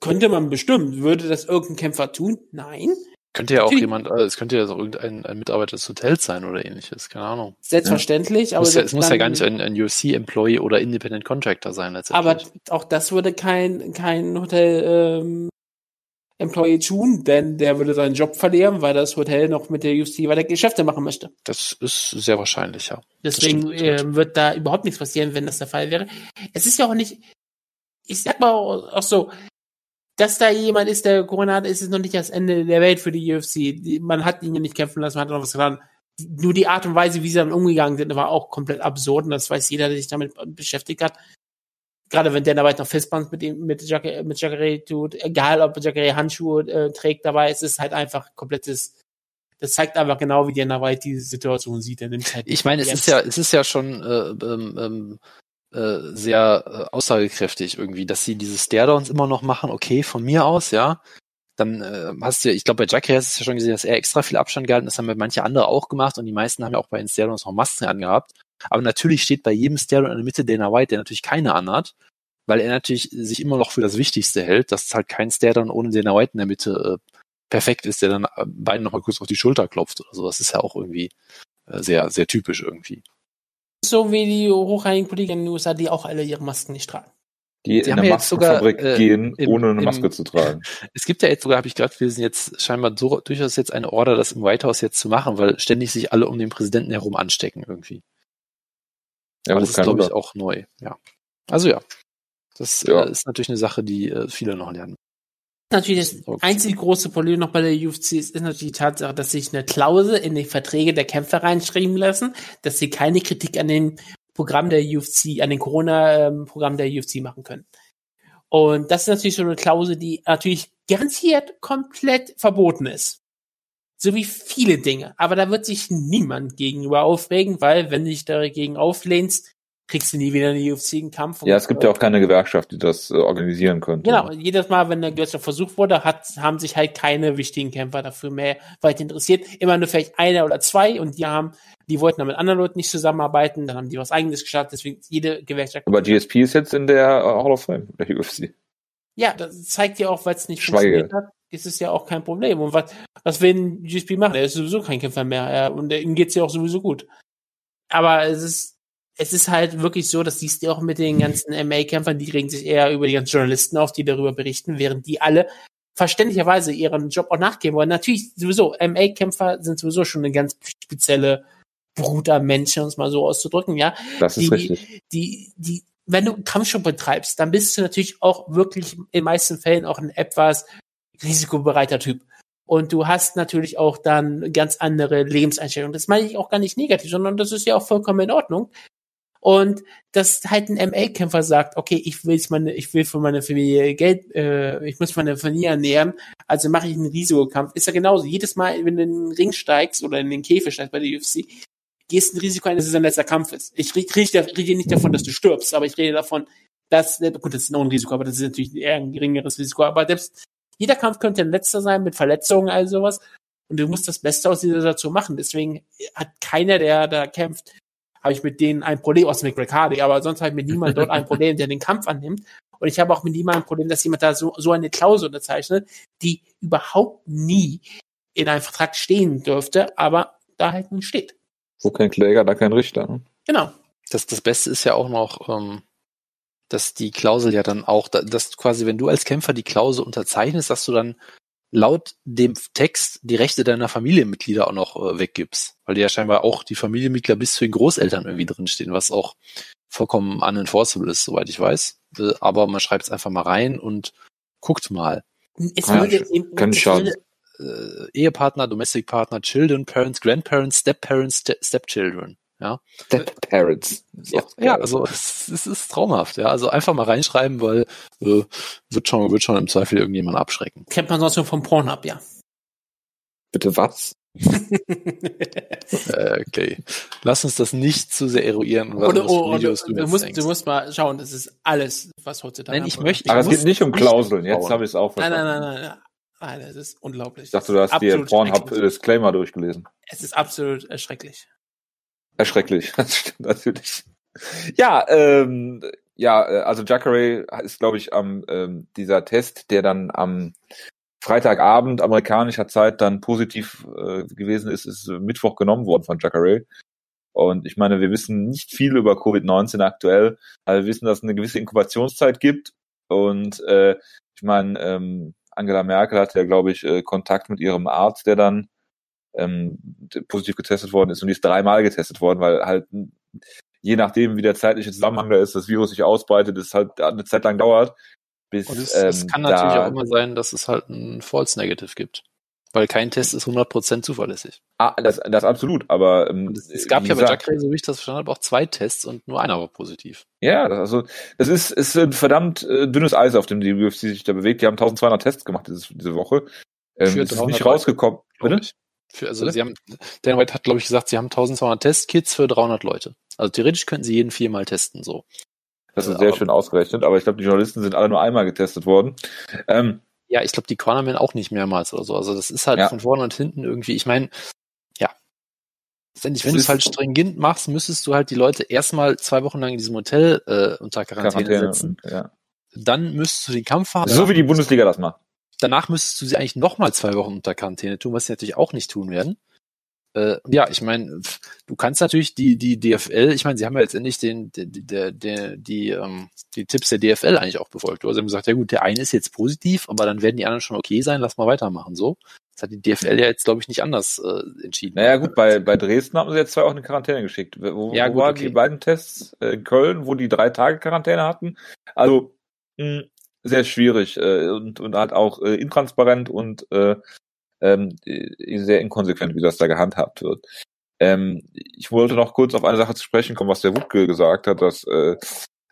Könnte man bestimmt. Würde das irgendein Kämpfer tun? Nein. Könnte ja auch Natürlich. jemand, äh, es könnte ja auch irgendein ein Mitarbeiter des Hotels sein oder ähnliches, keine Ahnung. Selbstverständlich, aber muss ja, es muss ja gar nicht ein, ein UFC-Employee oder Independent Contractor sein letztendlich. Aber auch das würde kein, kein Hotel ähm, Employee tun, denn der würde seinen Job verlieren, weil das Hotel noch mit der UFC weiter Geschäfte machen möchte. das ist sehr wahrscheinlich, ja. Deswegen ähm, wird da überhaupt nichts passieren, wenn das der Fall wäre. Es ist ja auch nicht, ich sag mal auch so, dass da jemand ist, der Corona hat, ist es noch nicht das Ende der Welt für die UFC. Man hat ihn ja nicht kämpfen lassen, man hat noch was getan. Nur die Art und Weise, wie sie dann umgegangen sind, war auch komplett absurd und das weiß jeder, der sich damit beschäftigt hat. gerade wenn Dana White noch Fistbumps mit ihm, mit Jacare, mit Jacare tut, egal ob Jacare Handschuhe äh, trägt dabei, es ist halt einfach komplettes, das zeigt einfach genau, wie Dana White diese Situation sieht. Er nimmt halt Ich meine, es ist ja, es ist ja schon äh, ähm, ähm, äh, sehr äh, aussagekräftig irgendwie, dass sie diese Staredowns immer noch machen, okay, von mir aus, ja. Dann äh, hast du, ich glaube, bei Jackie hast du ja schon gesehen, dass er extra viel Abstand gehalten, das haben ja manche andere auch gemacht und die meisten haben ja auch bei den Staredowns noch Masken angehabt. Aber natürlich steht bei jedem Staredown in der Mitte Dana White, der natürlich keine anhat, weil er natürlich sich immer noch für das Wichtigste hält, dass halt kein Staredown ohne Dana White in der Mitte äh, perfekt ist, der dann äh, beiden nochmal kurz auf die Schulter klopft oder so. Das ist ja auch irgendwie äh, sehr, sehr typisch irgendwie. So wie die hochrangigen Politiker in den USA, die auch alle ihre Masken nicht tragen. Die, Die in ja jetzt sogar, Maskenfabrik äh, gehen, im- ohne eine im- Maske zu tragen. Es gibt ja jetzt sogar, habe ich gerade gelesen, jetzt scheinbar so, durchaus jetzt eine Order, das im White House jetzt zu machen, weil ständig sich alle um den Präsidenten herum anstecken irgendwie. Ja, Aber das ist, glaube ich, auch neu. Ja. Also ja. Das Ja. Äh, ist natürlich eine Sache, die äh, viele noch lernen. Natürlich das Okay. einzige große Problem noch bei der UFC ist, ist natürlich die Tatsache, dass sich eine Klausel in die Verträge der Kämpfer reinschreiben lassen, dass sie keine Kritik an den Programm der UFC, an den Corona-Programm der UFC machen können. Und das ist natürlich so eine Klausel, die natürlich garantiert komplett verboten ist. So wie viele Dinge. Aber da wird sich niemand gegenüber aufregen, weil wenn du dich dagegen auflehnst, kriegst du nie wieder einen UFC-Kampf. Ja, es gibt ja auch keine Gewerkschaft, die das äh, organisieren könnte. Genau, und jedes Mal, wenn der Götzer versucht wurde, hat, haben sich halt keine wichtigen Kämpfer dafür mehr weit interessiert. Immer nur vielleicht einer oder zwei und die haben, die wollten dann mit anderen Leuten nicht zusammenarbeiten, dann haben die was eigenes gestartet, deswegen jede Gewerkschaft. Aber GSP ist jetzt in der äh, Hall of Fame, der UFC. Ja, das zeigt ja auch, weil es nicht Schweige. funktioniert hat, ist es ja auch kein Problem. Und was, was will ein GSP machen? Er ist sowieso kein Kämpfer mehr. Er, und ihm geht's ja auch sowieso gut. Aber es ist, es ist halt wirklich so, das siehst du auch mit den ganzen MA-Kämpfern, die regen sich eher über die ganzen Journalisten auf, die darüber berichten, während die alle verständlicherweise ihren Job auch nachgeben wollen. Natürlich sowieso, MA-Kämpfer sind sowieso schon eine ganz spezielle Brut am Menschen, um es mal so auszudrücken, ja Das ist die, richtig. die, die, wenn du Kampfsport betreibst, dann bist du natürlich auch wirklich in den meisten Fällen auch ein etwas risikobereiter Typ. Und du hast natürlich auch dann ganz andere Lebenseinstellungen. Das meine ich auch gar nicht negativ, sondern das ist ja auch vollkommen in Ordnung. Und dass halt ein MA-Kämpfer sagt, okay, ich will meine, ich will für meine Familie Geld, äh, ich muss meine Familie ernähren, also mache ich einen Risikokampf. Ist ja genauso. Jedes Mal, wenn du in den Ring steigst oder in den Käfig steigst bei der UFC, gehst ein Risiko ein, dass es dein letzter Kampf ist. Ich rede rede nicht davon, dass du stirbst, aber ich rede davon, dass, gut, das ist noch ein Risiko, aber das ist natürlich eher ein geringeres Risiko. Aber selbst jeder Kampf könnte ein letzter sein mit Verletzungen, all sowas. Und du musst das Beste aus dieser Situation machen. Deswegen hat keiner, der da kämpft, habe ich mit denen ein Problem, außer mit Greg Hardy, aber sonst habe ich mit niemandem dort ein Problem, der den Kampf annimmt. Und ich habe auch mit niemandem ein Problem, dass jemand da so, so eine Klausel unterzeichnet, die überhaupt nie in einem Vertrag stehen dürfte, aber da halt nicht steht. Wo kein Kläger, da kein Richter. Ne? Genau. Das, das Beste ist ja auch noch, ähm, dass die Klausel ja dann auch, da- dass quasi, wenn du als Kämpfer die Klausel unterzeichnest, dass du dann laut dem Text die Rechte deiner Familienmitglieder auch noch äh, weggibst. Weil die ja scheinbar auch die Familienmitglieder bis zu den Großeltern irgendwie drinstehen, was auch vollkommen unenforceable ist, soweit ich weiß. Äh, aber man schreibt es einfach mal rein und guckt mal. Es Ja, würde, kann es schaden. würde, Äh, Ehepartner, Domestic Partner, Children, Parents, Grandparents, Step-Parents, Ste- Stepchildren. Ja, Step Parents. ja, ja also es, es ist traumhaft. Ja, also einfach mal reinschreiben, weil äh, wird schon wird schon im Zweifel irgendjemand abschrecken. kennt man sonst nur vom Pornhub, ja. Bitte was? Okay, lass uns das nicht zu sehr eruieren. was- Oder, oder, Videos du, jetzt musst, du musst mal schauen, das ist alles, was heutzutage. Nein, ich möchte- Aber es geht nicht um nicht Klauseln. Jetzt habe ich es auch Nein, verstanden. nein, nein, nein, nein. Nein, das ist unglaublich. Ich dachte, du hast dir Absolut Pornhub schrecklich. Disclaimer durchgelesen. Es ist absolut erschrecklich. Erschrecklich. Das stimmt natürlich. Ja, ähm, ja, äh, also Jacare ist, glaube ich, am ähm, dieser Test, der dann am Freitagabend amerikanischer Zeit dann positiv äh, gewesen ist, ist äh, Mittwoch genommen worden von Jacare. Und ich meine, wir wissen nicht viel über Covid-19 aktuell, aber wir wissen, dass es eine gewisse Inkubationszeit gibt. Und äh, ich meine, ähm, Angela Merkel hat ja, glaube ich, äh, Kontakt mit ihrem Arzt, der dann ähm, positiv getestet worden ist und die ist dreimal getestet worden, weil halt je nachdem, wie der zeitliche Zusammenhang da ist, das Virus sich ausbreitet, es halt eine Zeit lang dauert, bis Und es, ähm, es kann natürlich da, auch immer sein, dass es halt ein False Negative gibt. weil kein Test ist 100% zuverlässig. Ah, das, das absolut, aber ähm, es, es gab ja bei Jacare, so wie ich das verstanden habe, auch zwei Tests und nur einer war positiv. Ja, das, also das ist, ist ein verdammt äh, dünnes Eis, auf dem die UFC sich da bewegt. Die haben 1200 Tests gemacht dieses, diese Woche. Ähm, Für ist 300 nicht rausgekommen. Bitte? ich. Für, also Bitte? sie haben, Dan White hat, glaube ich, gesagt, sie haben 1200 Testkits für 300 Leute. Also theoretisch könnten sie jeden viermal testen, so. Das ist sehr aber- schön ausgerechnet, aber ich glaube, die Journalisten sind alle nur einmal getestet worden. Ähm, Ja, ich glaube, die Cornermen auch nicht mehrmals oder so. Also das ist halt Ja. von vorne und hinten irgendwie, ich meine, ja. Letztendlich, wenn du es halt stringent machst, müsstest du halt die Leute erstmal zwei Wochen lang in diesem Hotel äh, unter Quarantäne, Quarantäne. setzen. Ja. Dann müsstest du den Kampf haben. So wie die Bundesliga das macht. Danach müsstest du sie eigentlich nochmal zwei Wochen unter Quarantäne tun, was sie natürlich auch nicht tun werden. Äh, ja, ich meine, du kannst natürlich die die DFL, ich meine, sie haben ja letztendlich den der der der die ähm, die Tipps der DFL eigentlich auch befolgt. Also sie haben gesagt, ja gut, der eine ist jetzt positiv, aber dann werden die anderen schon okay sein, lass mal weitermachen so. Das hat die DFL ja jetzt glaube ich nicht anders äh, entschieden. Naja, gut, bei, bei Dresden haben sie jetzt zwei Wochen in Quarantäne geschickt. Wo, Ja, wo gut, waren okay. die beiden Tests? Äh, In Köln, wo die drei Tage Quarantäne hatten. Also mh, sehr schwierig äh, und, und halt auch äh, intransparent und äh, ähm, äh, sehr inkonsequent, wie das da gehandhabt wird. Ähm, ich wollte noch kurz auf eine Sache zu sprechen kommen, was der Wutke gesagt hat, dass äh,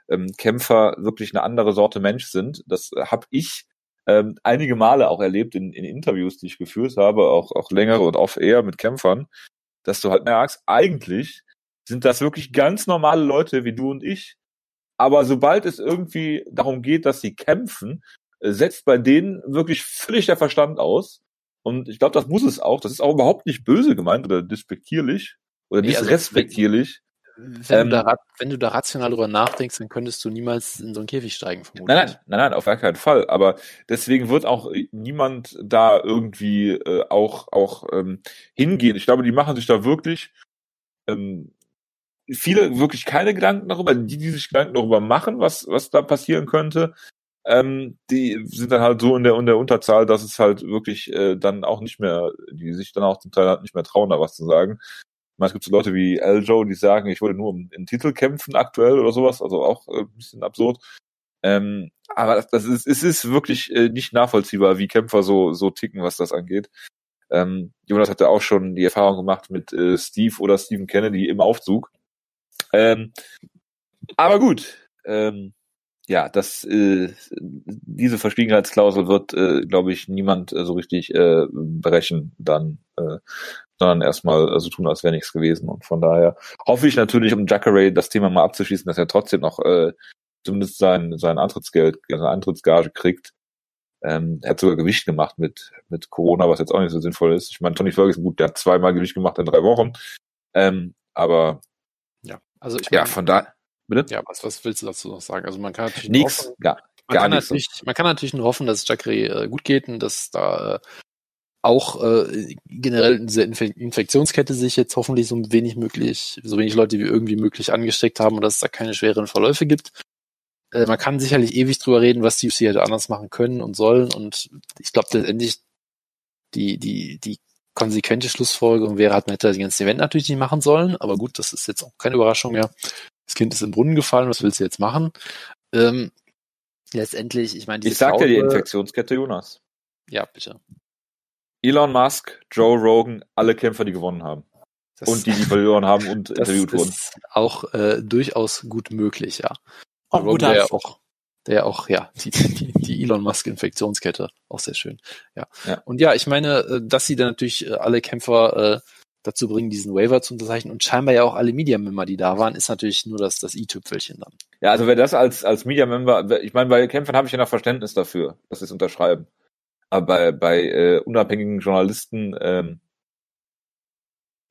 ähm, Kämpfer wirklich eine andere Sorte Mensch sind. Das habe ich ähm, einige Male auch erlebt in, in Interviews, die ich geführt habe, auch, auch längere und off-air mit Kämpfern, dass du halt merkst, eigentlich sind das wirklich ganz normale Leute wie du und ich. Aber sobald es irgendwie darum geht, dass sie kämpfen, äh, setzt bei denen wirklich völlig der Verstand aus. Und ich glaube, das muss es auch. Das ist auch überhaupt nicht böse gemeint oder despektierlich oder Nee, also, disrespektierlich. Wenn, Ähm, du da, wenn du da rational drüber nachdenkst, dann könntest du niemals in so einen Käfig steigen, vermutlich. Nein, nein, nein, nein, auf gar keinen Fall. Aber deswegen wird auch äh, niemand da irgendwie äh, auch auch ähm, hingehen. Ich glaube, die machen sich da wirklich ähm, viele wirklich keine Gedanken darüber. Die, die sich Gedanken darüber machen, was was da passieren könnte, ähm, die sind dann halt so in der in der Unterzahl, dass es halt wirklich äh, dann auch nicht mehr, die sich dann auch zum Teil halt nicht mehr trauen, da was zu sagen. Meine, es gibt so Leute wie Aljo, die sagen, ich wollte nur um den Titel kämpfen aktuell oder sowas, also auch äh, ein bisschen absurd. Ähm, aber das, das ist, es ist wirklich äh, nicht nachvollziehbar, wie Kämpfer so, so ticken, was das angeht. Ähm, Jonas hatte auch schon die Erfahrung gemacht mit äh, Steve oder Stephen Kennedy im Aufzug. Ähm, aber gut, ähm, ja, das, äh, diese Verschwiegenheitsklausel wird, äh, glaube ich, niemand äh, so richtig äh, brechen dann, äh, sondern erstmal äh, so tun, als wäre nichts gewesen. Und von daher hoffe ich natürlich, um Jacare das Thema mal abzuschließen, dass er trotzdem noch äh, zumindest sein, sein Antrittsgeld, seine Antrittsgage kriegt. Ähm, er hat sogar Gewicht gemacht mit, mit Corona, was jetzt auch nicht so sinnvoll ist. Ich meine, Tony Ferguson, gut, der hat zweimal Gewicht gemacht in drei Wochen. Ähm, aber also ich ja, mein, von da, bitte? ja, was, was willst du dazu noch sagen? Also man kann natürlich hoffen- gar, man kann nichts. natürlich, man kann natürlich nur hoffen, dass es Jacare äh, gut geht und dass da äh, auch äh, generell in dieser Infe Infektionskette sich jetzt hoffentlich so wenig möglich, so wenig Leute wie irgendwie möglich angesteckt haben und dass es da keine schweren Verläufe gibt. Äh, man kann sicherlich ewig drüber reden, was die UFC hätte anders machen können und sollen und ich glaube letztendlich die, die, die konsequente Schlussfolgerung wäre halt, man hätte das ganze Event natürlich nicht machen sollen, aber gut, das ist jetzt auch keine Überraschung mehr. Das Kind ist im Brunnen gefallen, was willst du jetzt machen? Ähm, letztendlich, ich meine, Ich sag dir die Infektionskette, Jonas. Ja, bitte. Elon Musk, Joe Rogan, alle Kämpfer, die gewonnen haben. Das, und die, die verloren haben und das interviewt wurden. ist auch äh, durchaus gut möglich, ja. Auch Rogan, guter auch, der auch, ja, die, die, die Elon Musk Infektionskette, auch sehr schön. Ja. Ja. Und ja, ich meine, äh, dass sie dann natürlich äh, alle Kämpfer äh, dazu bringen, diesen Waiver zu unterzeichnen und scheinbar ja auch alle Media-Member, die da waren, ist natürlich nur das, das i-Tüpfelchen dann. Ja, also wer das als, als Media-Member, ich meine, bei Kämpfern habe ich ja noch Verständnis dafür, dass sie es unterschreiben. Aber bei, bei äh, unabhängigen Journalisten, ähm,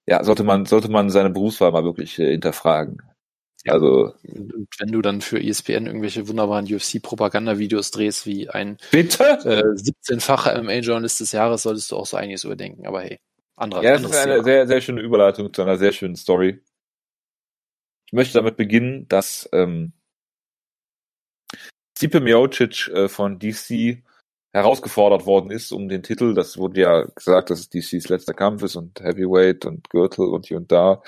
ja, sollte man, sollte man seine Berufswahl mal wirklich äh, hinterfragen. Ja. Also, Und wenn du dann für ESPN irgendwelche wunderbaren UFC-Propagandavideos drehst, wie ein bitte? äh, 17-facher MMA-Journalist des Jahres, solltest du auch so einiges überdenken. Aber hey, anderer Ja, das ist eine sehr, sehr schöne Überleitung zu einer sehr schönen Story. Ich möchte damit beginnen, dass ähm, Stipe Miocic äh, von DC herausgefordert worden ist um den Titel. Das wurde ja gesagt, dass es DCs letzter Kampf ist und Heavyweight und Gürtel und hier und da.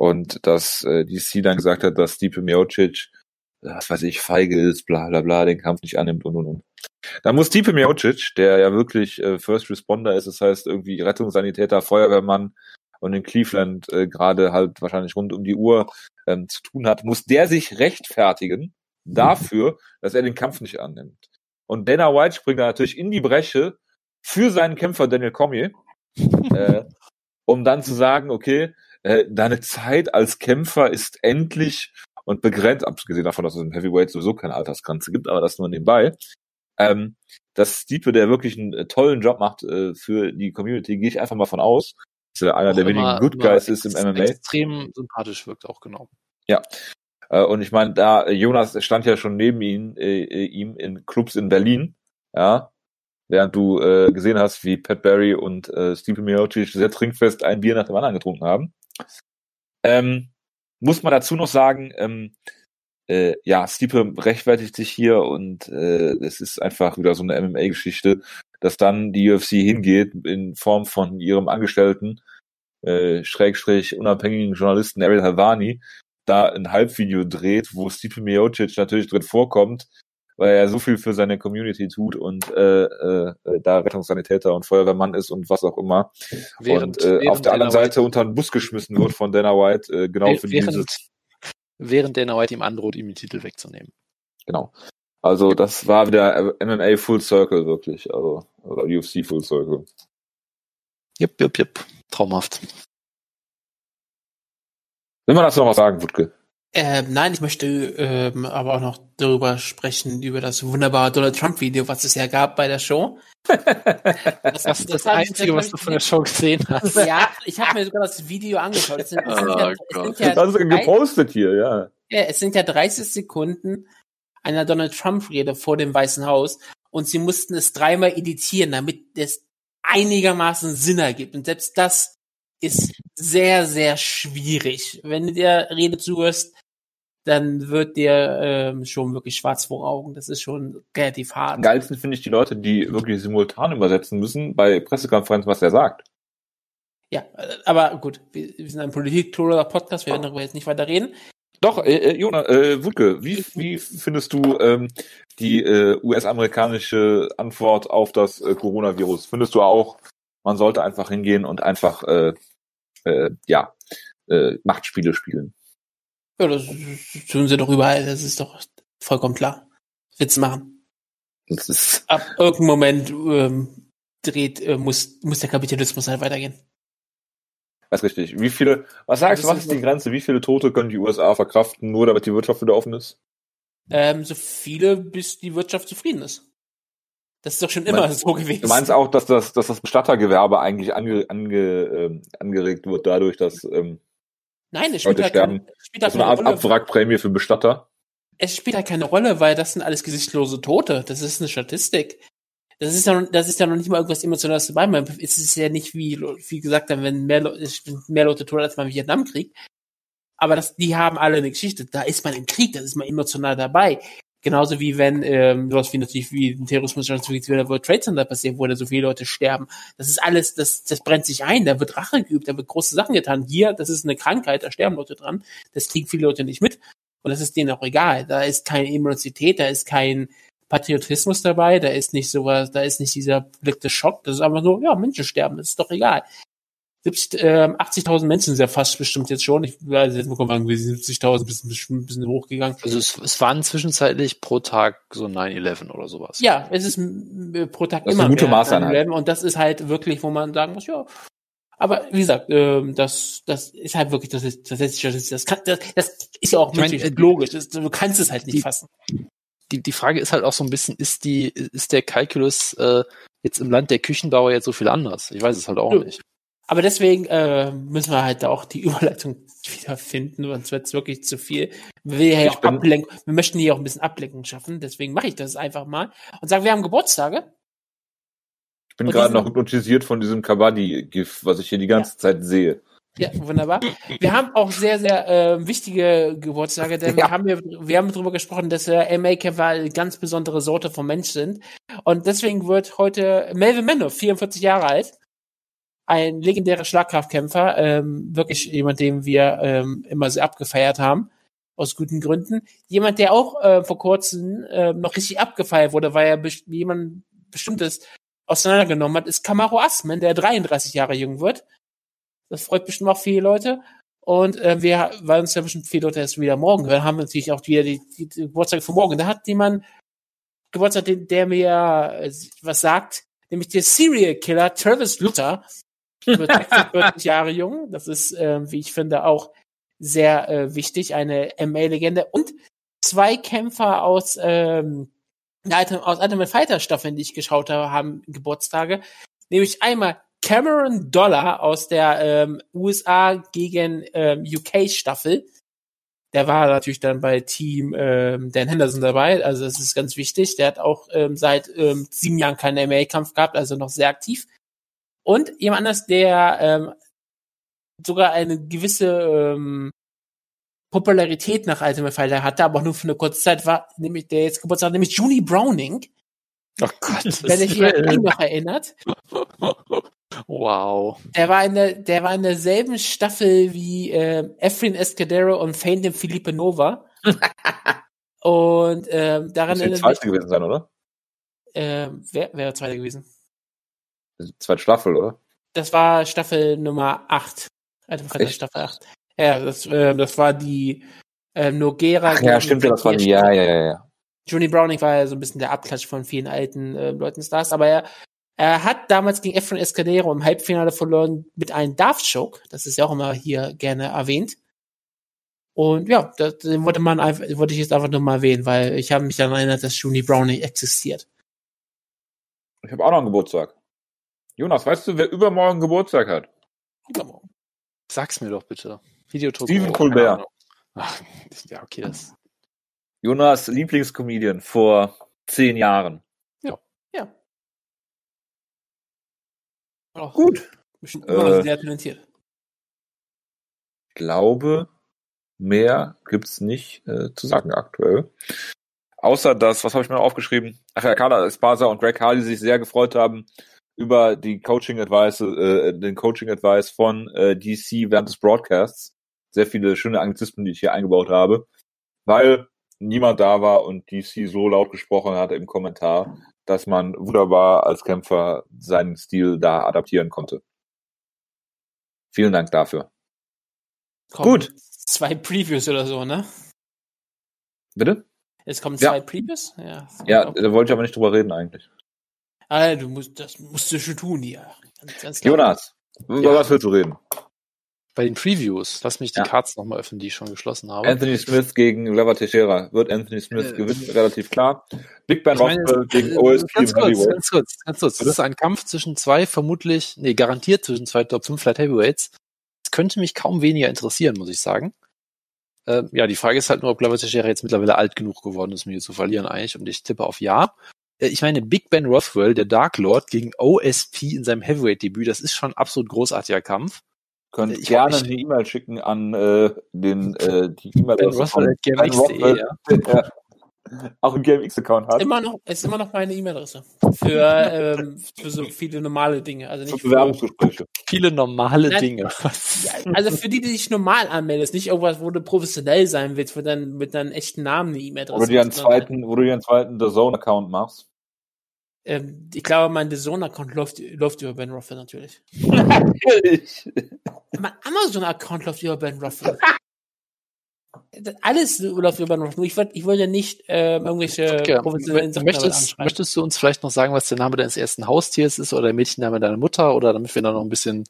Und dass äh, DC dann gesagt hat, dass Stipe Miocic, äh, was weiß ich, feige ist, bla bla bla, den Kampf nicht annimmt und und und. Da muss Stipe Miocic, der ja wirklich äh, First Responder ist, das heißt irgendwie Rettungssanitäter, Feuerwehrmann und in Cleveland äh, gerade halt wahrscheinlich rund um die Uhr ähm, zu tun hat, muss der sich rechtfertigen dafür, dass er den Kampf nicht annimmt. Und Dana White springt da natürlich in die Bresche für seinen Kämpfer Daniel Cormier, äh, um dann zu sagen, okay, äh, deine Zeit als Kämpfer ist endlich und begrenzt, abgesehen davon, dass es im Heavyweight sowieso keine Altersgrenze gibt, aber das nur nebenbei, ähm, dass Stipe, der wirklich einen äh, tollen Job macht äh, für die Community, gehe ich einfach mal von aus, dass er einer Auch der wenigen Good Guys ist im MMA. Extrem sympathisch wirkt auch genau. Ja. Äh, und ich meine, da äh, Jonas stand ja schon neben ihn, äh, äh, ihm in Clubs in Berlin, ja, während du äh, gesehen hast, wie Pat Barry und äh, Steve Miocic sehr trinkfest ein Bier nach dem anderen getrunken haben. Ähm, muss man dazu noch sagen, ähm, äh, ja, Stipe rechtfertigt sich hier und äh, es ist einfach wieder so eine MMA-Geschichte, dass dann die UFC hingeht in Form von ihrem Angestellten, äh, Schrägstrich unabhängigen Journalisten Ariel Havani, da ein Halbvideo dreht, wo Stipe Miocic natürlich drin vorkommt, weil er so viel für seine Community tut und äh, äh, da Rettungssanitäter und Feuerwehrmann ist und was auch immer. und äh, auf der anderen Dana Seite unter den Bus geschmissen wird von Dana White, äh, genau White, für während, dieses, während Dana White ihm androht, ihm den Titel wegzunehmen. genau. Also das war wieder MMA Full Circle wirklich, also oder UFC Full Circle. Jupp, jupp, jupp. Traumhaft. Will man dazu noch was sagen, Wutke? Ähm, nein, ich möchte ähm, aber auch noch darüber sprechen, über das wunderbare Donald Trump-Video, was es ja gab bei der Show. Das, Das ist das Einzige, was du von der Show gesehen hast. Ja, ich habe mir sogar das Video angeschaut. Es sind, es sind, Oh ja, Gott. Das drei- gepostet hier, ja. ja, es sind ja 30 Sekunden einer Donald Trump-Rede vor dem Weißen Haus und sie mussten es dreimal editieren, damit es einigermaßen Sinn ergibt. Und selbst das ist sehr, sehr schwierig. Wenn du der Rede zuhörst, dann wird dir ähm, schon wirklich schwarz vor Augen. Das ist schon relativ hart. Am geilsten finde ich die Leute, die wirklich simultan übersetzen müssen bei Pressekonferenzen, was er sagt. Ja, äh, aber gut, wir, wir sind ein Politik-Podcast, wir werden darüber jetzt nicht weiter reden. Doch, äh, äh, Jona, äh, Wutke, wie, wie findest du ähm, die äh, US-amerikanische Antwort auf das äh, Coronavirus? Findest du auch, man sollte einfach hingehen und einfach, äh, äh, ja, äh, Machtspiele spielen? Ja, das tun sie doch überall, das ist doch vollkommen klar. Witz machen. Das ist, Ab irgendeinem Moment ähm, dreht, äh, muss, muss der Kapitalismus halt weitergehen. das ist richtig. Wie viele, was sagst du, Das was ist die Grenze? Wie viele Tote können die USA verkraften, nur damit die Wirtschaft wieder offen ist? Ähm, so viele, bis die Wirtschaft zufrieden ist. Das ist doch schon immer meinst- so gewesen. Du meinst auch, dass das, dass das Bestattergewerbe eigentlich ange, ange, ähm, angeregt wird dadurch, dass ähm, Nein, es spielt Leute halt, keine, sterben. es spielt das halt ist eine Art Rolle. Abwrackprämie für Bestatter? Es spielt halt keine Rolle, weil das sind alles gesichtslose Tote. Das ist eine Statistik. Das ist ja, noch- das ist ja noch nicht mal irgendwas Emotionales dabei. Man, es ist ja nicht wie, wie gesagt, wenn mehr, Leu- es sind mehr Leute tot als beim Vietnamkrieg. Aber das, die haben alle eine Geschichte. Da ist man im Krieg, da ist man emotional dabei. Genauso wie wenn ähm, sowas wie natürlich wie ein Terrorismus wie der World Trade Center passiert, wo da so viele Leute sterben. Das ist alles, das, das brennt sich ein, da wird Rache geübt, da wird große Sachen getan. Hier, das ist eine Krankheit, da sterben Leute dran. Das kriegen viele Leute nicht mit. Und das ist denen auch egal. Da ist keine Emotionalität, da ist kein Patriotismus dabei, da ist nicht sowas, da ist nicht dieser Blick des Schock. Das ist einfach so, ja, Menschen sterben, das ist doch egal. 70, ähm, 80.000 Menschen sind ja fast bestimmt jetzt schon. Ich weiß jetzt bekommen irgendwie 70.000 bisschen, bisschen, bisschen hochgegangen. Also es, es waren zwischenzeitlich pro Tag so 9-11 oder sowas. Ja, es ist pro Tag Das ist immer eine gute mehr Maßeinheit. und das ist halt wirklich, wo man sagen muss, ja. Aber wie gesagt, ähm, das, das ist halt wirklich, das ist, das ist, das ist, das, kann, das, das ist ja auch Ich meine, menschlich äh, logisch. Das, du kannst es halt nicht die- fassen. Die, die Frage ist halt auch so ein bisschen, ist die, ist der Kalkulus äh, jetzt im Land der Küchenbauer jetzt so viel anders? Ich weiß es halt auch Nö. nicht. Aber deswegen äh, müssen wir halt da auch die Überleitung wieder finden, sonst wird es wirklich zu viel. Wir, ja auch wir möchten hier auch ein bisschen Ablenkung schaffen, deswegen mache ich das einfach mal und sage, wir haben Geburtstage. Ich bin gerade noch hypnotisiert von diesem Kabaddi-GIF, was ich hier die ganze Zeit sehe. Ja, wunderbar. Wir haben auch sehr, sehr äh, wichtige Geburtstage, denn Ja. wir haben hier, wir haben darüber gesprochen, dass äh, MA-Kämpfer eine ganz besondere Sorte von Mensch sind. Und deswegen wird heute Melvin Manoff, 44 Jahre alt, ein legendärer Schlagkraftkämpfer, ähm, wirklich jemand, den wir ähm, immer sehr abgefeiert haben. aus guten Gründen. Jemand, der auch äh, vor kurzem äh, noch richtig abgefeiert wurde, weil er best jemand bestimmtes auseinandergenommen hat, ist Kamaro Asman, der 33 Jahre jung wird. Das freut bestimmt auch viele Leute. Und äh, wir, weil uns ja bestimmt viele Leute erst wieder morgen hören, haben wir natürlich auch wieder die, die, die Geburtstag von morgen. Da hat jemand Geburtstag, der, der mir äh, was sagt, nämlich der Serial Killer Travis Luther, wird 46 Jahre jung. Das ist, äh, wie ich finde, auch sehr äh, wichtig, eine MA-Legende. Und zwei Kämpfer aus, ähm, aus Ultimate Fighter Staffeln, die ich geschaut habe, haben Geburtstage. Nämlich einmal Cameron Dollar aus der ähm, USA gegen ähm, UK Staffel. Der war natürlich dann bei Team ähm, Dan Henderson dabei, also das ist ganz wichtig. Der hat auch ähm, seit ähm, sieben Jahren keinen MMA-Kampf gehabt, also noch sehr aktiv. Und jemand anders, der ähm, sogar eine gewisse ähm, Popularität nach Ultimate Fighter hatte, aber auch nur für eine kurze Zeit war, nämlich der jetzt Geburtstag, nämlich Junie Browning. Oh Gott. Wenn ich mich noch erinnert. Wow. Der war in der, der war in derselben Staffel wie äh, Efrin Escadero und Phantom Felipe Nova. und ähm, daran Das wird zweite gewesen sein, oder? äh, wer wäre zweite gewesen? Zweite Staffel, oder? Das war Staffel Nummer 8. Also Echt? Staffel 8. Ja, das, äh, das war die äh, Nogera. Ach ja, stimmt das war die, ja, ja, ja, ja. Johnny Browning war ja so ein bisschen der Abklatsch von vielen alten äh, Leuten Stars, aber er, er hat damals gegen Efren Escadero im Halbfinale verloren mit einem Daft Choke. Das ist ja auch immer hier gerne erwähnt. Und ja, das den wollte man einfach, wollte ich jetzt einfach nur mal erwähnen, weil ich habe mich daran erinnert, dass Johnny Browning existiert. Ich habe auch noch einen Geburtstag. Jonas, weißt du, wer übermorgen Geburtstag hat? Übermorgen. Sag's mir doch bitte. Videodruck. Stephen oh, Colbert. Ach, ja, okay, das. Jonas Lieblingscomedian vor zehn Jahren. Ja. Auch Gut. Bestimmt Äh, sehr talentiert. Ich glaube, mehr gibt's nicht äh, zu sagen aktuell. Außer das, was habe ich mir noch aufgeschrieben? Ach ja, Carla Esparza und Greg Hardy sich sehr gefreut haben über die Coaching Advice, äh, den Coaching Advice von äh, DC während des Broadcasts. Sehr viele schöne Anglizismen, die ich hier eingebaut habe, weil niemand da war und DC so laut gesprochen hatte im Kommentar, dass man wunderbar als Kämpfer seinen Stil da adaptieren konnte. Vielen Dank dafür. Kommen gut. Zwei Previews oder so, ne? Bitte? Es kommen Ja. zwei Previews? Ja. Ja, da wollte ich aber nicht drüber reden eigentlich. Ah, du musst, das musst du schon tun hier. Ganz, ganz klar. Jonas, über was willst du reden? Bei den Previews, lass mich die Ja. Cards nochmal öffnen, die ich schon geschlossen habe. Anthony Smith gegen Lava Teixeira. Wird Anthony Smith Äh, gewinnen, relativ klar. Big Ben Rothwell gegen äh, OSP ganz kurz, Heavyweight. ganz kurz, ganz kurz. Das ist ein Kampf zwischen zwei, vermutlich, nee, garantiert zwischen zwei Top 5 Flight Heavyweights. Das könnte mich kaum weniger interessieren, muss ich sagen. Ähm, ja, die Frage ist halt nur, ob Glover Teixeira jetzt mittlerweile alt genug geworden ist, um hier zu verlieren eigentlich. Und ich tippe auf Ja. Äh, Ich meine, Big Ben Rothwell, der Dark Lord, gegen OSP in seinem Heavyweight-Debüt, das ist schon ein absolut großartiger Kampf. Könnt ich- gerne ich- eine E-Mail schicken an äh, den äh, die E-Mail Ben Rothwell at gmx.de, ja. der auch einen GMX-Account hat. Immer noch, ist immer noch meine E-Mail-Adresse. Für, ähm, für so viele normale Dinge. Also Für nicht für, Bewerbungsgespräche. Viele normale Nein. Dinge. Ja, also für die, die dich normal anmeldest, nicht irgendwas, wo du professionell sein willst, für deinen, mit deinem echten Namen eine E-Mail-Adresse. Wo du dir einen zweiten, wo du dir einen zweiten The Zone-Account machst. Ähm, ich glaube, mein Zone-Account läuft, läuft über Ben Rothwell natürlich. Mein Amazon-Account läuft über Ben. Das- Alles läuft über Ben. Nur Ich wollte ich wollte nicht ähm, irgendwelche Okay. professionellen Sachen Möchtest, möchtest du uns vielleicht noch sagen, was der Name deines ersten Haustiers ist oder der Mädchenname deiner Mutter oder damit wir da noch ein bisschen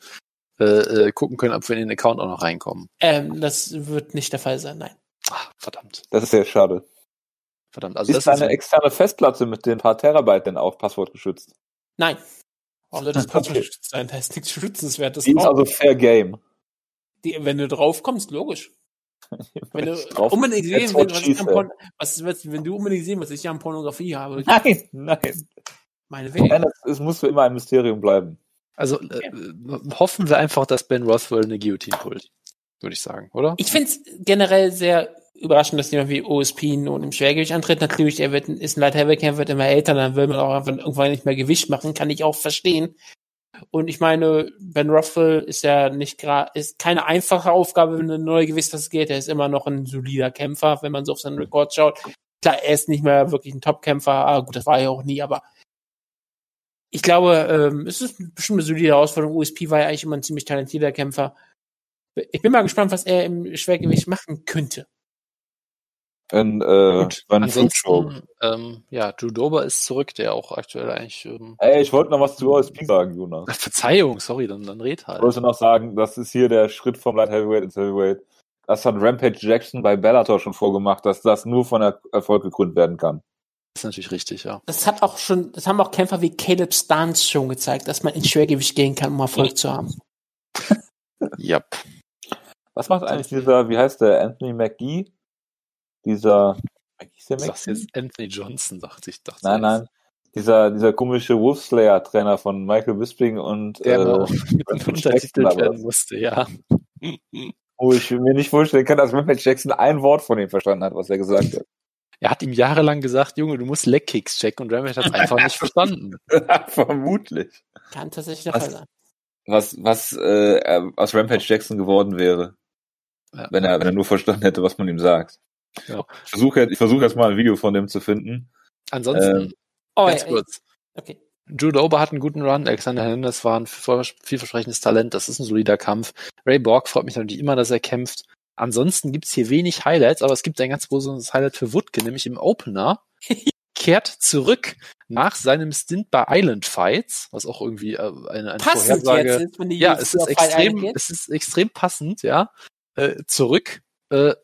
äh, äh, gucken können, ob wir in den Account auch noch reinkommen? Ähm, das wird nicht der Fall sein, nein. Ah, verdammt, Das ist sehr schade. Verdammt. Also ist das ist deine externe Festplatte mit den paar Terabyte denn auch passwortgeschützt? Nein. Warum soll das Okay. Passwort geschützt sein? Da ist nichts Schützenswertes Die ist also Fair Game. Die, wenn du drauf kommst, logisch. Wenn du Drauf- unbedingt sehen willst, was ich an was, was, wenn du unbedingt sehen willst, was ich an Pornografie habe, Nein, nein. meine Wege. Nein, das, es muss für immer ein Mysterium bleiben. also äh, hoffen wir einfach, dass Ben Rothwell eine Guillotine holt, würde ich sagen, oder? Ich finde es generell sehr überraschend, dass jemand wie OSP nun im Schwergewicht antritt. Natürlich, er wird, ist ein Light Heavyweight Kämpfer, wird immer älter, dann will man auch einfach irgendwann nicht mehr Gewicht machen, kann ich auch verstehen. Und ich meine, Ben Ruffel ist ja nicht gerade, ist keine einfache Aufgabe, wenn eine neue Gewicht geht. Er ist immer noch ein solider Kämpfer, wenn man so auf seinen Rekord schaut. Klar, er ist nicht mehr wirklich ein Top-Kämpfer. Ah, gut, das war er auch nie, aber ich glaube, ähm, es ist bestimmt eine solide Herausforderung. USP war ja eigentlich immer ein ziemlich talentierter Kämpfer. Ich bin mal gespannt, was er im Schwergewicht machen könnte. Wenn, äh, Gut, ansonsten, ähm, ja, Dober ist zurück, der auch aktuell eigentlich. Ähm, Ey, ich wollte noch was zu OSP sagen, Jonas. Verzeihung, sorry, dann, dann red halt. Ich wollte noch sagen, das ist hier der Schritt vom Light Heavyweight ins Heavyweight. Das hat Rampage Jackson bei Bellator schon vorgemacht, dass das nur von er Erfolg gegründet werden kann. Das ist natürlich richtig, ja. Das hat auch schon, das haben auch Kämpfer wie Caleb Stans schon gezeigt, dass man ins Schwergewicht gehen kann, um Erfolg zu haben. yep. Was macht eigentlich dieser, wie heißt der, Anthony McGee? Dieser, der McGee? jetzt Anthony Johnson, dachte ich. Dachte nein, nein. Dieser, dieser komische Wolfslayer-Trainer von Michael Bisping und der äh, untertitelt werden musste, ja. Wo ich mir nicht vorstellen kann, dass Matt Jackson ein Wort von ihm verstanden hat, was er gesagt hat. Er hat ihm jahrelang gesagt, Junge, du musst Leckkicks checken und Rampage hat es einfach nicht verstanden. Vermutlich. Kann tatsächlich der Fall sein. Was, was äh, aus Rampage Jackson geworden wäre, ja. wenn, er, wenn er nur verstanden hätte, was man ihm sagt. Ja. Ich versuche ich versuch jetzt mal ein Video von dem zu finden. Ansonsten, ähm, oh, ganz ey, kurz. Okay. Jude Ober hat einen guten Run, Alexander Hernandez war ein vielversprechendes Talent, das ist ein solider Kampf. Ray Borg freut mich natürlich immer, dass er kämpft. Ansonsten gibt's hier wenig Highlights, aber es gibt ein ganz großes Highlight für Woodke, nämlich im Opener. kehrt zurück nach seinem Stint bei Island Fights, was auch irgendwie äh, eine, eine passend Vorhersage. Jetzt, wenn die ja, es ist extrem, es ist extrem passend, ja. Äh, zurück äh,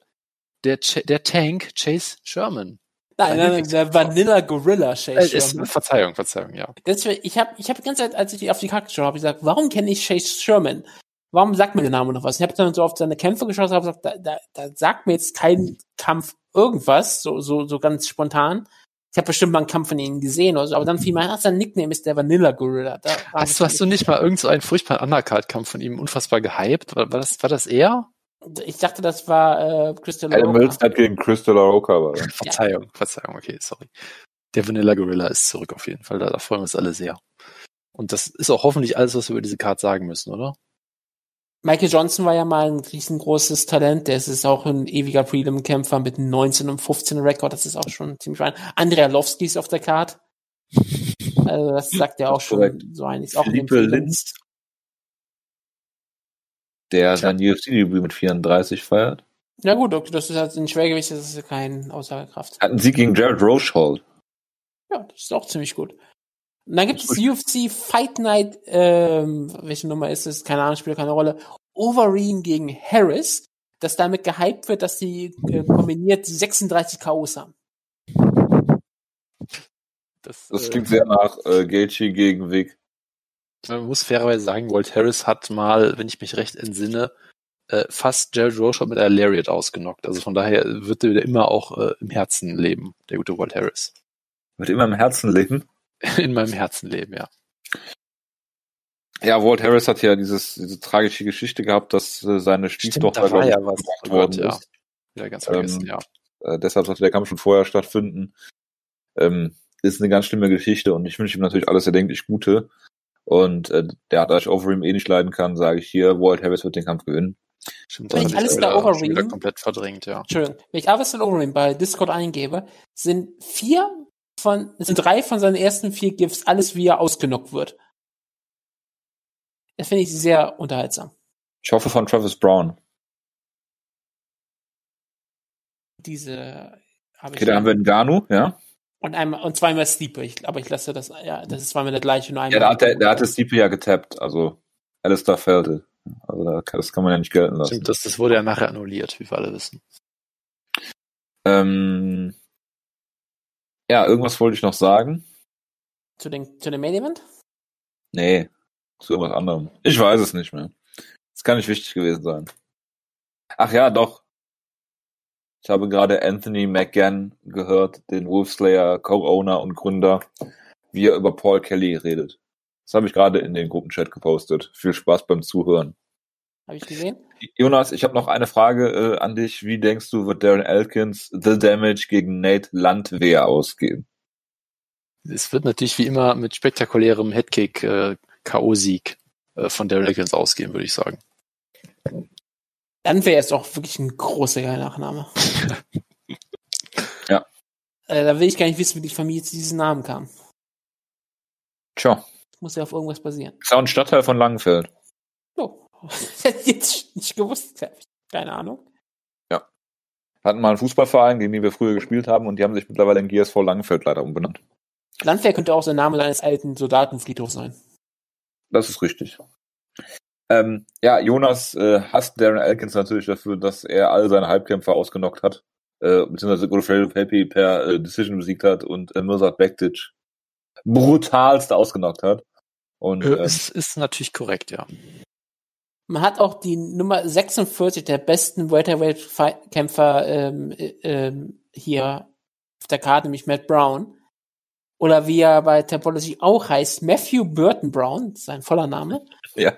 der, der Tank Chase Sherman. Nein, nein, nein, der Vanilla Gorilla Chase äh, Sherman. Verzeihung, Verzeihung, ja. Das, ich habe ich hab die ganze Zeit, als ich auf die Karte geschaut habe, gesagt, warum kenne ich Chase Sherman? Warum sagt mir der Name noch was? Ich habe dann so auf seine Kämpfe geschaut und habe gesagt, da, da, da sagt mir jetzt kein Kampf irgendwas, so, so, so ganz spontan. Ich habe bestimmt mal einen Kampf von ihnen gesehen oder so, aber dann fiel mir, ach, sein Nickname ist der Vanilla Gorilla. Da hast, du, hast du nicht mal irgend so einen furchtbaren Undercard-Kampf von ihm unfassbar gehypt? War, war, das, war das er? Ich dachte, das war äh, Crystal Adam Mills hat gegen Crystal Aroka. Aber. Verzeihung, ja. Verzeihung, okay, sorry. Der Vanilla Gorilla ist zurück auf jeden Fall, da, da freuen wir uns alle sehr. Und das ist auch hoffentlich alles, was wir über diese Card sagen müssen, oder? Michael Johnson war ja mal ein riesengroßes Talent. Der ist auch ein ewiger Prelim-Kämpfer mit 19 und 15 Rekord. Das ist auch schon ziemlich fein. Andrea Lowski ist auf der Card. Also das sagt ja auch schon so einiges. Auch Philippe Linz, der sein UFC-Debüt mit 34 feiert. Ja gut, okay, das ist halt ein Schwergewicht, das ist kein Aussagekraft. Hat einen Sieg gegen Jared Rochehold. Ja, das ist auch ziemlich gut. Und dann gibt es UFC Fight Night, ähm, welche Nummer ist es? Keine Ahnung, spielt keine Rolle. Overeem gegen Harris, das damit gehypt wird, dass die äh, kombiniert 36 K.O.s haben. Das, das klingt äh, sehr nach äh, Gaethje gegen Vic. Man muss fairerweise sagen, Walt Harris hat mal, wenn ich mich recht entsinne, äh, fast Jared Rochat mit einer Lariat ausgenockt. Also von daher wird er immer auch äh, im Herzen leben, der gute Walt Harris. Wird immer im Herzen leben? In meinem Herzen leben, ja. Ja, Walt Harris hat ja dieses, diese tragische Geschichte gehabt, dass äh, seine Stieftochter Stimmt, ja was worden ja. ist. Ganz vergessen, ähm, ja. Äh, deshalb sollte der Kampf schon vorher stattfinden. Ähm, ist eine ganz schlimme Geschichte und ich wünsche ihm natürlich alles erdenklich Gute. Und äh, der, da ich Overeem eh nicht leiden kann, sage ich hier, Walt Harris wird den Kampf gewinnen. Stimmt, wenn ich alles bei Overeem komplett verdrängt, ja. Entschuldigung, wenn ich Alistair Overeem bei Discord eingebe, sind vier von, es sind drei von seinen ersten vier Gifts, alles wie er ausgenockt wird. Das finde ich sehr unterhaltsam. Ich hoffe von Travis Brown. Diese habe okay, da haben wir Ganu, ja. Und einmal und zweimal Steepe, ich, aber ich lasse das, ja, das ist zweimal der gleiche. Nur einmal ja, da hat der, der hatte Steepe ja getappt, also Alistair Felde. Also das kann man ja nicht gelten lassen. Stimmt, das, das wurde ja nachher annulliert, wie wir alle wissen. Ähm, ja, irgendwas wollte ich noch sagen. Zu, den, zu dem Main Event? Nee, zu irgendwas anderem. Ich weiß es nicht mehr. Das kann nicht wichtig gewesen sein. Ach ja, doch. Ich habe gerade Anthony McGann gehört, den Wolfslayer Co-Owner und Gründer, wie er über Paul Kelly redet. Das habe ich gerade in den Gruppenchat gepostet. Viel Spaß beim Zuhören. Habe ich gesehen? Jonas, ich habe noch eine Frage äh, an dich. Wie denkst du, wird Darren Elkins The Damage gegen Nate Landwehr ausgehen? Es wird natürlich wie immer mit spektakulärem Headkick äh, K.O.-Sieg äh, von Daryl Elkins ausgehen, würde ich sagen. Dann wäre es doch wirklich ein großer Nachname. Ja. Äh, da will ich gar nicht wissen, wie die Familie zu diesem Namen kam. Tja, Muss ja auf irgendwas basieren. ist auch ein Stadtteil von Langenfeld. Oh. Hätte ich jetzt nicht gewusst. Keine Ahnung. Hatten mal einen Fußballverein, gegen den wir früher gespielt haben, und die haben sich mittlerweile in GSV Langenfeld leider umbenannt. Landwehr könnte auch der Name eines alten Soldatenfriedhofs sein. Das ist richtig. Ähm, ja, Jonas äh, hasst Darren Elkins natürlich dafür, dass er all seine Halbkämpfer ausgenockt hat, äh, beziehungsweise Godfrey Pepe per äh, Decision besiegt hat und äh, Mirsad Bektic brutalst ausgenockt hat. Und Äh, ähm, ist, ist natürlich korrekt, ja. Man hat auch die Nummer 46 der besten Welterweight-Kämpfer ähm, äh, ähm, hier auf der Karte, nämlich Matt Brown. Oder wie er bei Topology auch heißt, Matthew Burton Brown, sein voller Name. ja.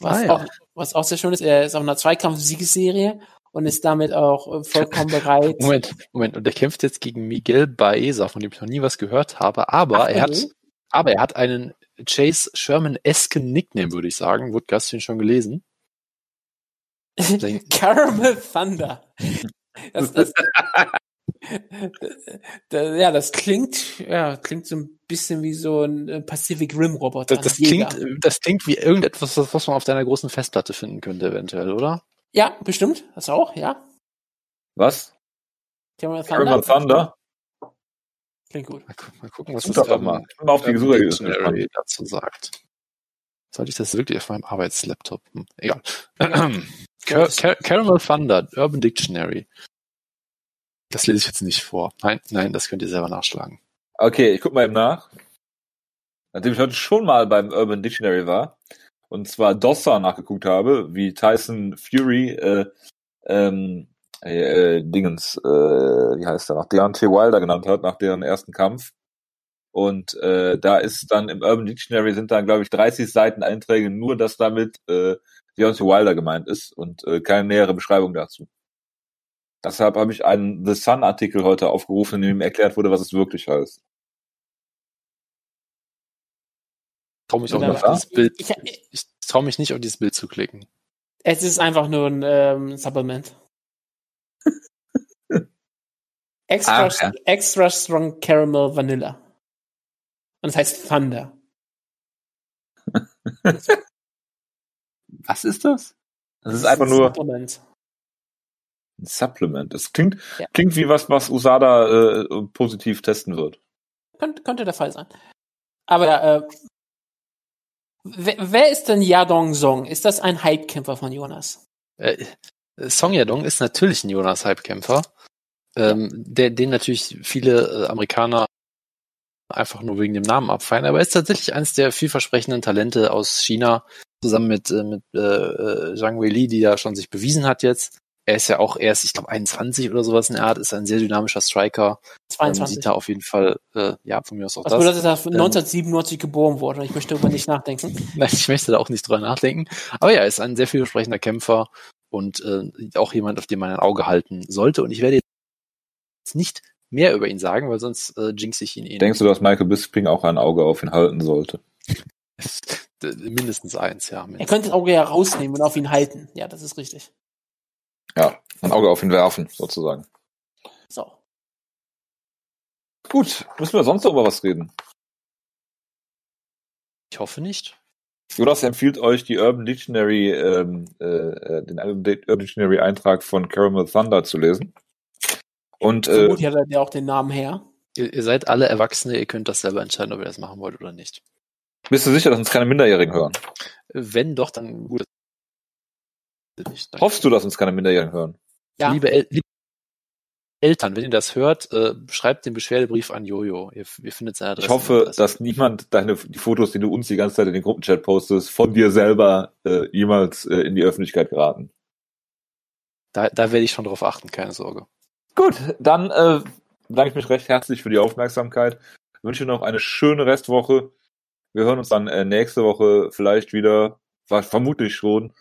Was, Ah, ja. auch, was auch sehr schön ist, er ist auf einer Zweikampf-Siegesserie und ist damit auch äh, vollkommen bereit. Moment, Moment. Und der kämpft jetzt gegen Miguel Baeza, von dem ich noch nie was gehört habe. Aber Ach, er hat, aber er hat einen Chase Sherman-esken Nickname, würde ich sagen. Wurde Gastin schon gelesen? Caramel Thunder. Das, das, da- ja, das klingt, ja, klingt so ein bisschen wie so ein äh, Pacific Rim Roboter. Das, das klingt, das klingt wie irgendetwas, was was man auf deiner großen Festplatte finden könnte, eventuell, oder? Ja, bestimmt. Das auch, ja. Was? Caramel Caramel Thunder? Klingt gut. Mal, gu mal gucken, was das doch mal. Ich bin mal auf die Gesuche Dictionary dazu sagt. Sollte ich das wirklich auf meinem Arbeitslaptop? Hm, egal. Car Car Caramel Thunder, Urban Dictionary. Das lese ich jetzt nicht vor. Nein, nein, das könnt ihr selber nachschlagen. Okay, ich guck mal eben nach. Nachdem ich heute schon mal beim Urban Dictionary war und zwar DOSSA nachgeguckt habe, wie Tyson Fury äh, ähm, äh, Dingens, äh, wie heißt er, nach Deontay Wilder genannt hat, nach deren ersten Kampf. Und äh, da ist dann im Urban Dictionary sind dann, glaube ich, 30 Seiten Einträge, nur dass damit äh, Deontay Wilder gemeint ist und äh, keine nähere Beschreibung dazu. Deshalb habe ich einen The Sun-Artikel heute aufgerufen, in dem erklärt wurde, was es wirklich heißt. Trau mich. Ich, ich, Ich traue mich nicht auf dieses Bild zu klicken. es ist einfach nur ein ähm, Supplement. Extra, Ach, ja. extra Strong Caramel Vanilla. Und es heißt Thunder. Was ist das? Das ist einfach nur Supplement. Ein Supplement. Das klingt, Ja. klingt wie was, was USADA äh, positiv testen wird. Könnte, könnte der Fall sein. Aber äh, wer, wer ist denn Yadong Song? Ist das ein Hypekämpfer von Jonas? Äh, Song Yadong ist natürlich ein Jonas Hypekämpfer, ähm, der, den natürlich viele äh, Amerikaner einfach nur wegen dem Namen abfeiern, aber er ist tatsächlich eines der vielversprechenden Talente aus China, zusammen mit, äh, mit äh, äh, Zhang Weili, die ja schon sich bewiesen hat jetzt. Er ist ja auch erst, ich glaube, 21 oder sowas in der Art, ist ein sehr dynamischer Striker. Ähm, 22. sieht da auf jeden Fall, äh, ja, von mir aus auch Was das. bedeutet, dass er 1997 geboren wurde? Ich möchte darüber nicht nachdenken. Nein, ich möchte da auch nicht drüber nachdenken. Aber ja, er ist ein sehr vielversprechender Kämpfer und äh, auch jemand, auf den man ein Auge halten sollte. Und ich werde jetzt nicht mehr über ihn sagen, weil sonst äh, jinx ich ihn eh Denkst du, dass Michael Bisping auch ein Auge auf ihn halten sollte? Mindestens eins, ja. Er Mindestens. könnte das Auge ja rausnehmen und auf ihn halten. Ja, das ist richtig. Ja, ein Auge auf ihn werfen, sozusagen. So. Gut, müssen wir sonst noch über was reden? Ich hoffe nicht. Jonas empfiehlt euch die Urban Dictionary, ähm, äh, äh, den Urban Dictionary Eintrag von Caramel Thunder zu lesen. Und äh, Vermutlich hat er ja auch den Namen her. Ihr, ihr seid alle Erwachsene, ihr könnt das selber entscheiden, ob ihr das machen wollt oder nicht. bist du sicher, dass uns keine Minderjährigen hören? Wenn doch, dann gut. Hoffst du, dass uns keine Minderjährigen hören? Ja. Liebe, El liebe Eltern, wenn ihr das hört, äh, schreibt den Beschwerdebrief an Jojo. Ihr, ihr findet seine Adresse. Ich hoffe, dass niemand deine die Fotos, die du uns die ganze Zeit in den Gruppenchat postest, von dir selber äh, jemals äh, in die Öffentlichkeit geraten. da, da werde ich schon drauf achten, keine Sorge. Gut, dann äh, bedanke ich mich recht herzlich für die Aufmerksamkeit. Wünsche noch eine schöne Restwoche. Wir hören uns dann äh, nächste Woche vielleicht wieder, vermutlich schon,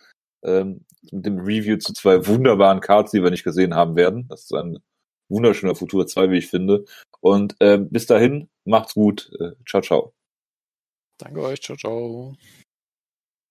ähm, mit dem Review zu zwei wunderbaren Cards, die wir nicht gesehen haben werden. Das ist ein wunderschöner Futur 2, wie ich finde. Und äh, bis dahin, macht's gut. Äh, ciao, ciao. Danke euch, ciao, ciao.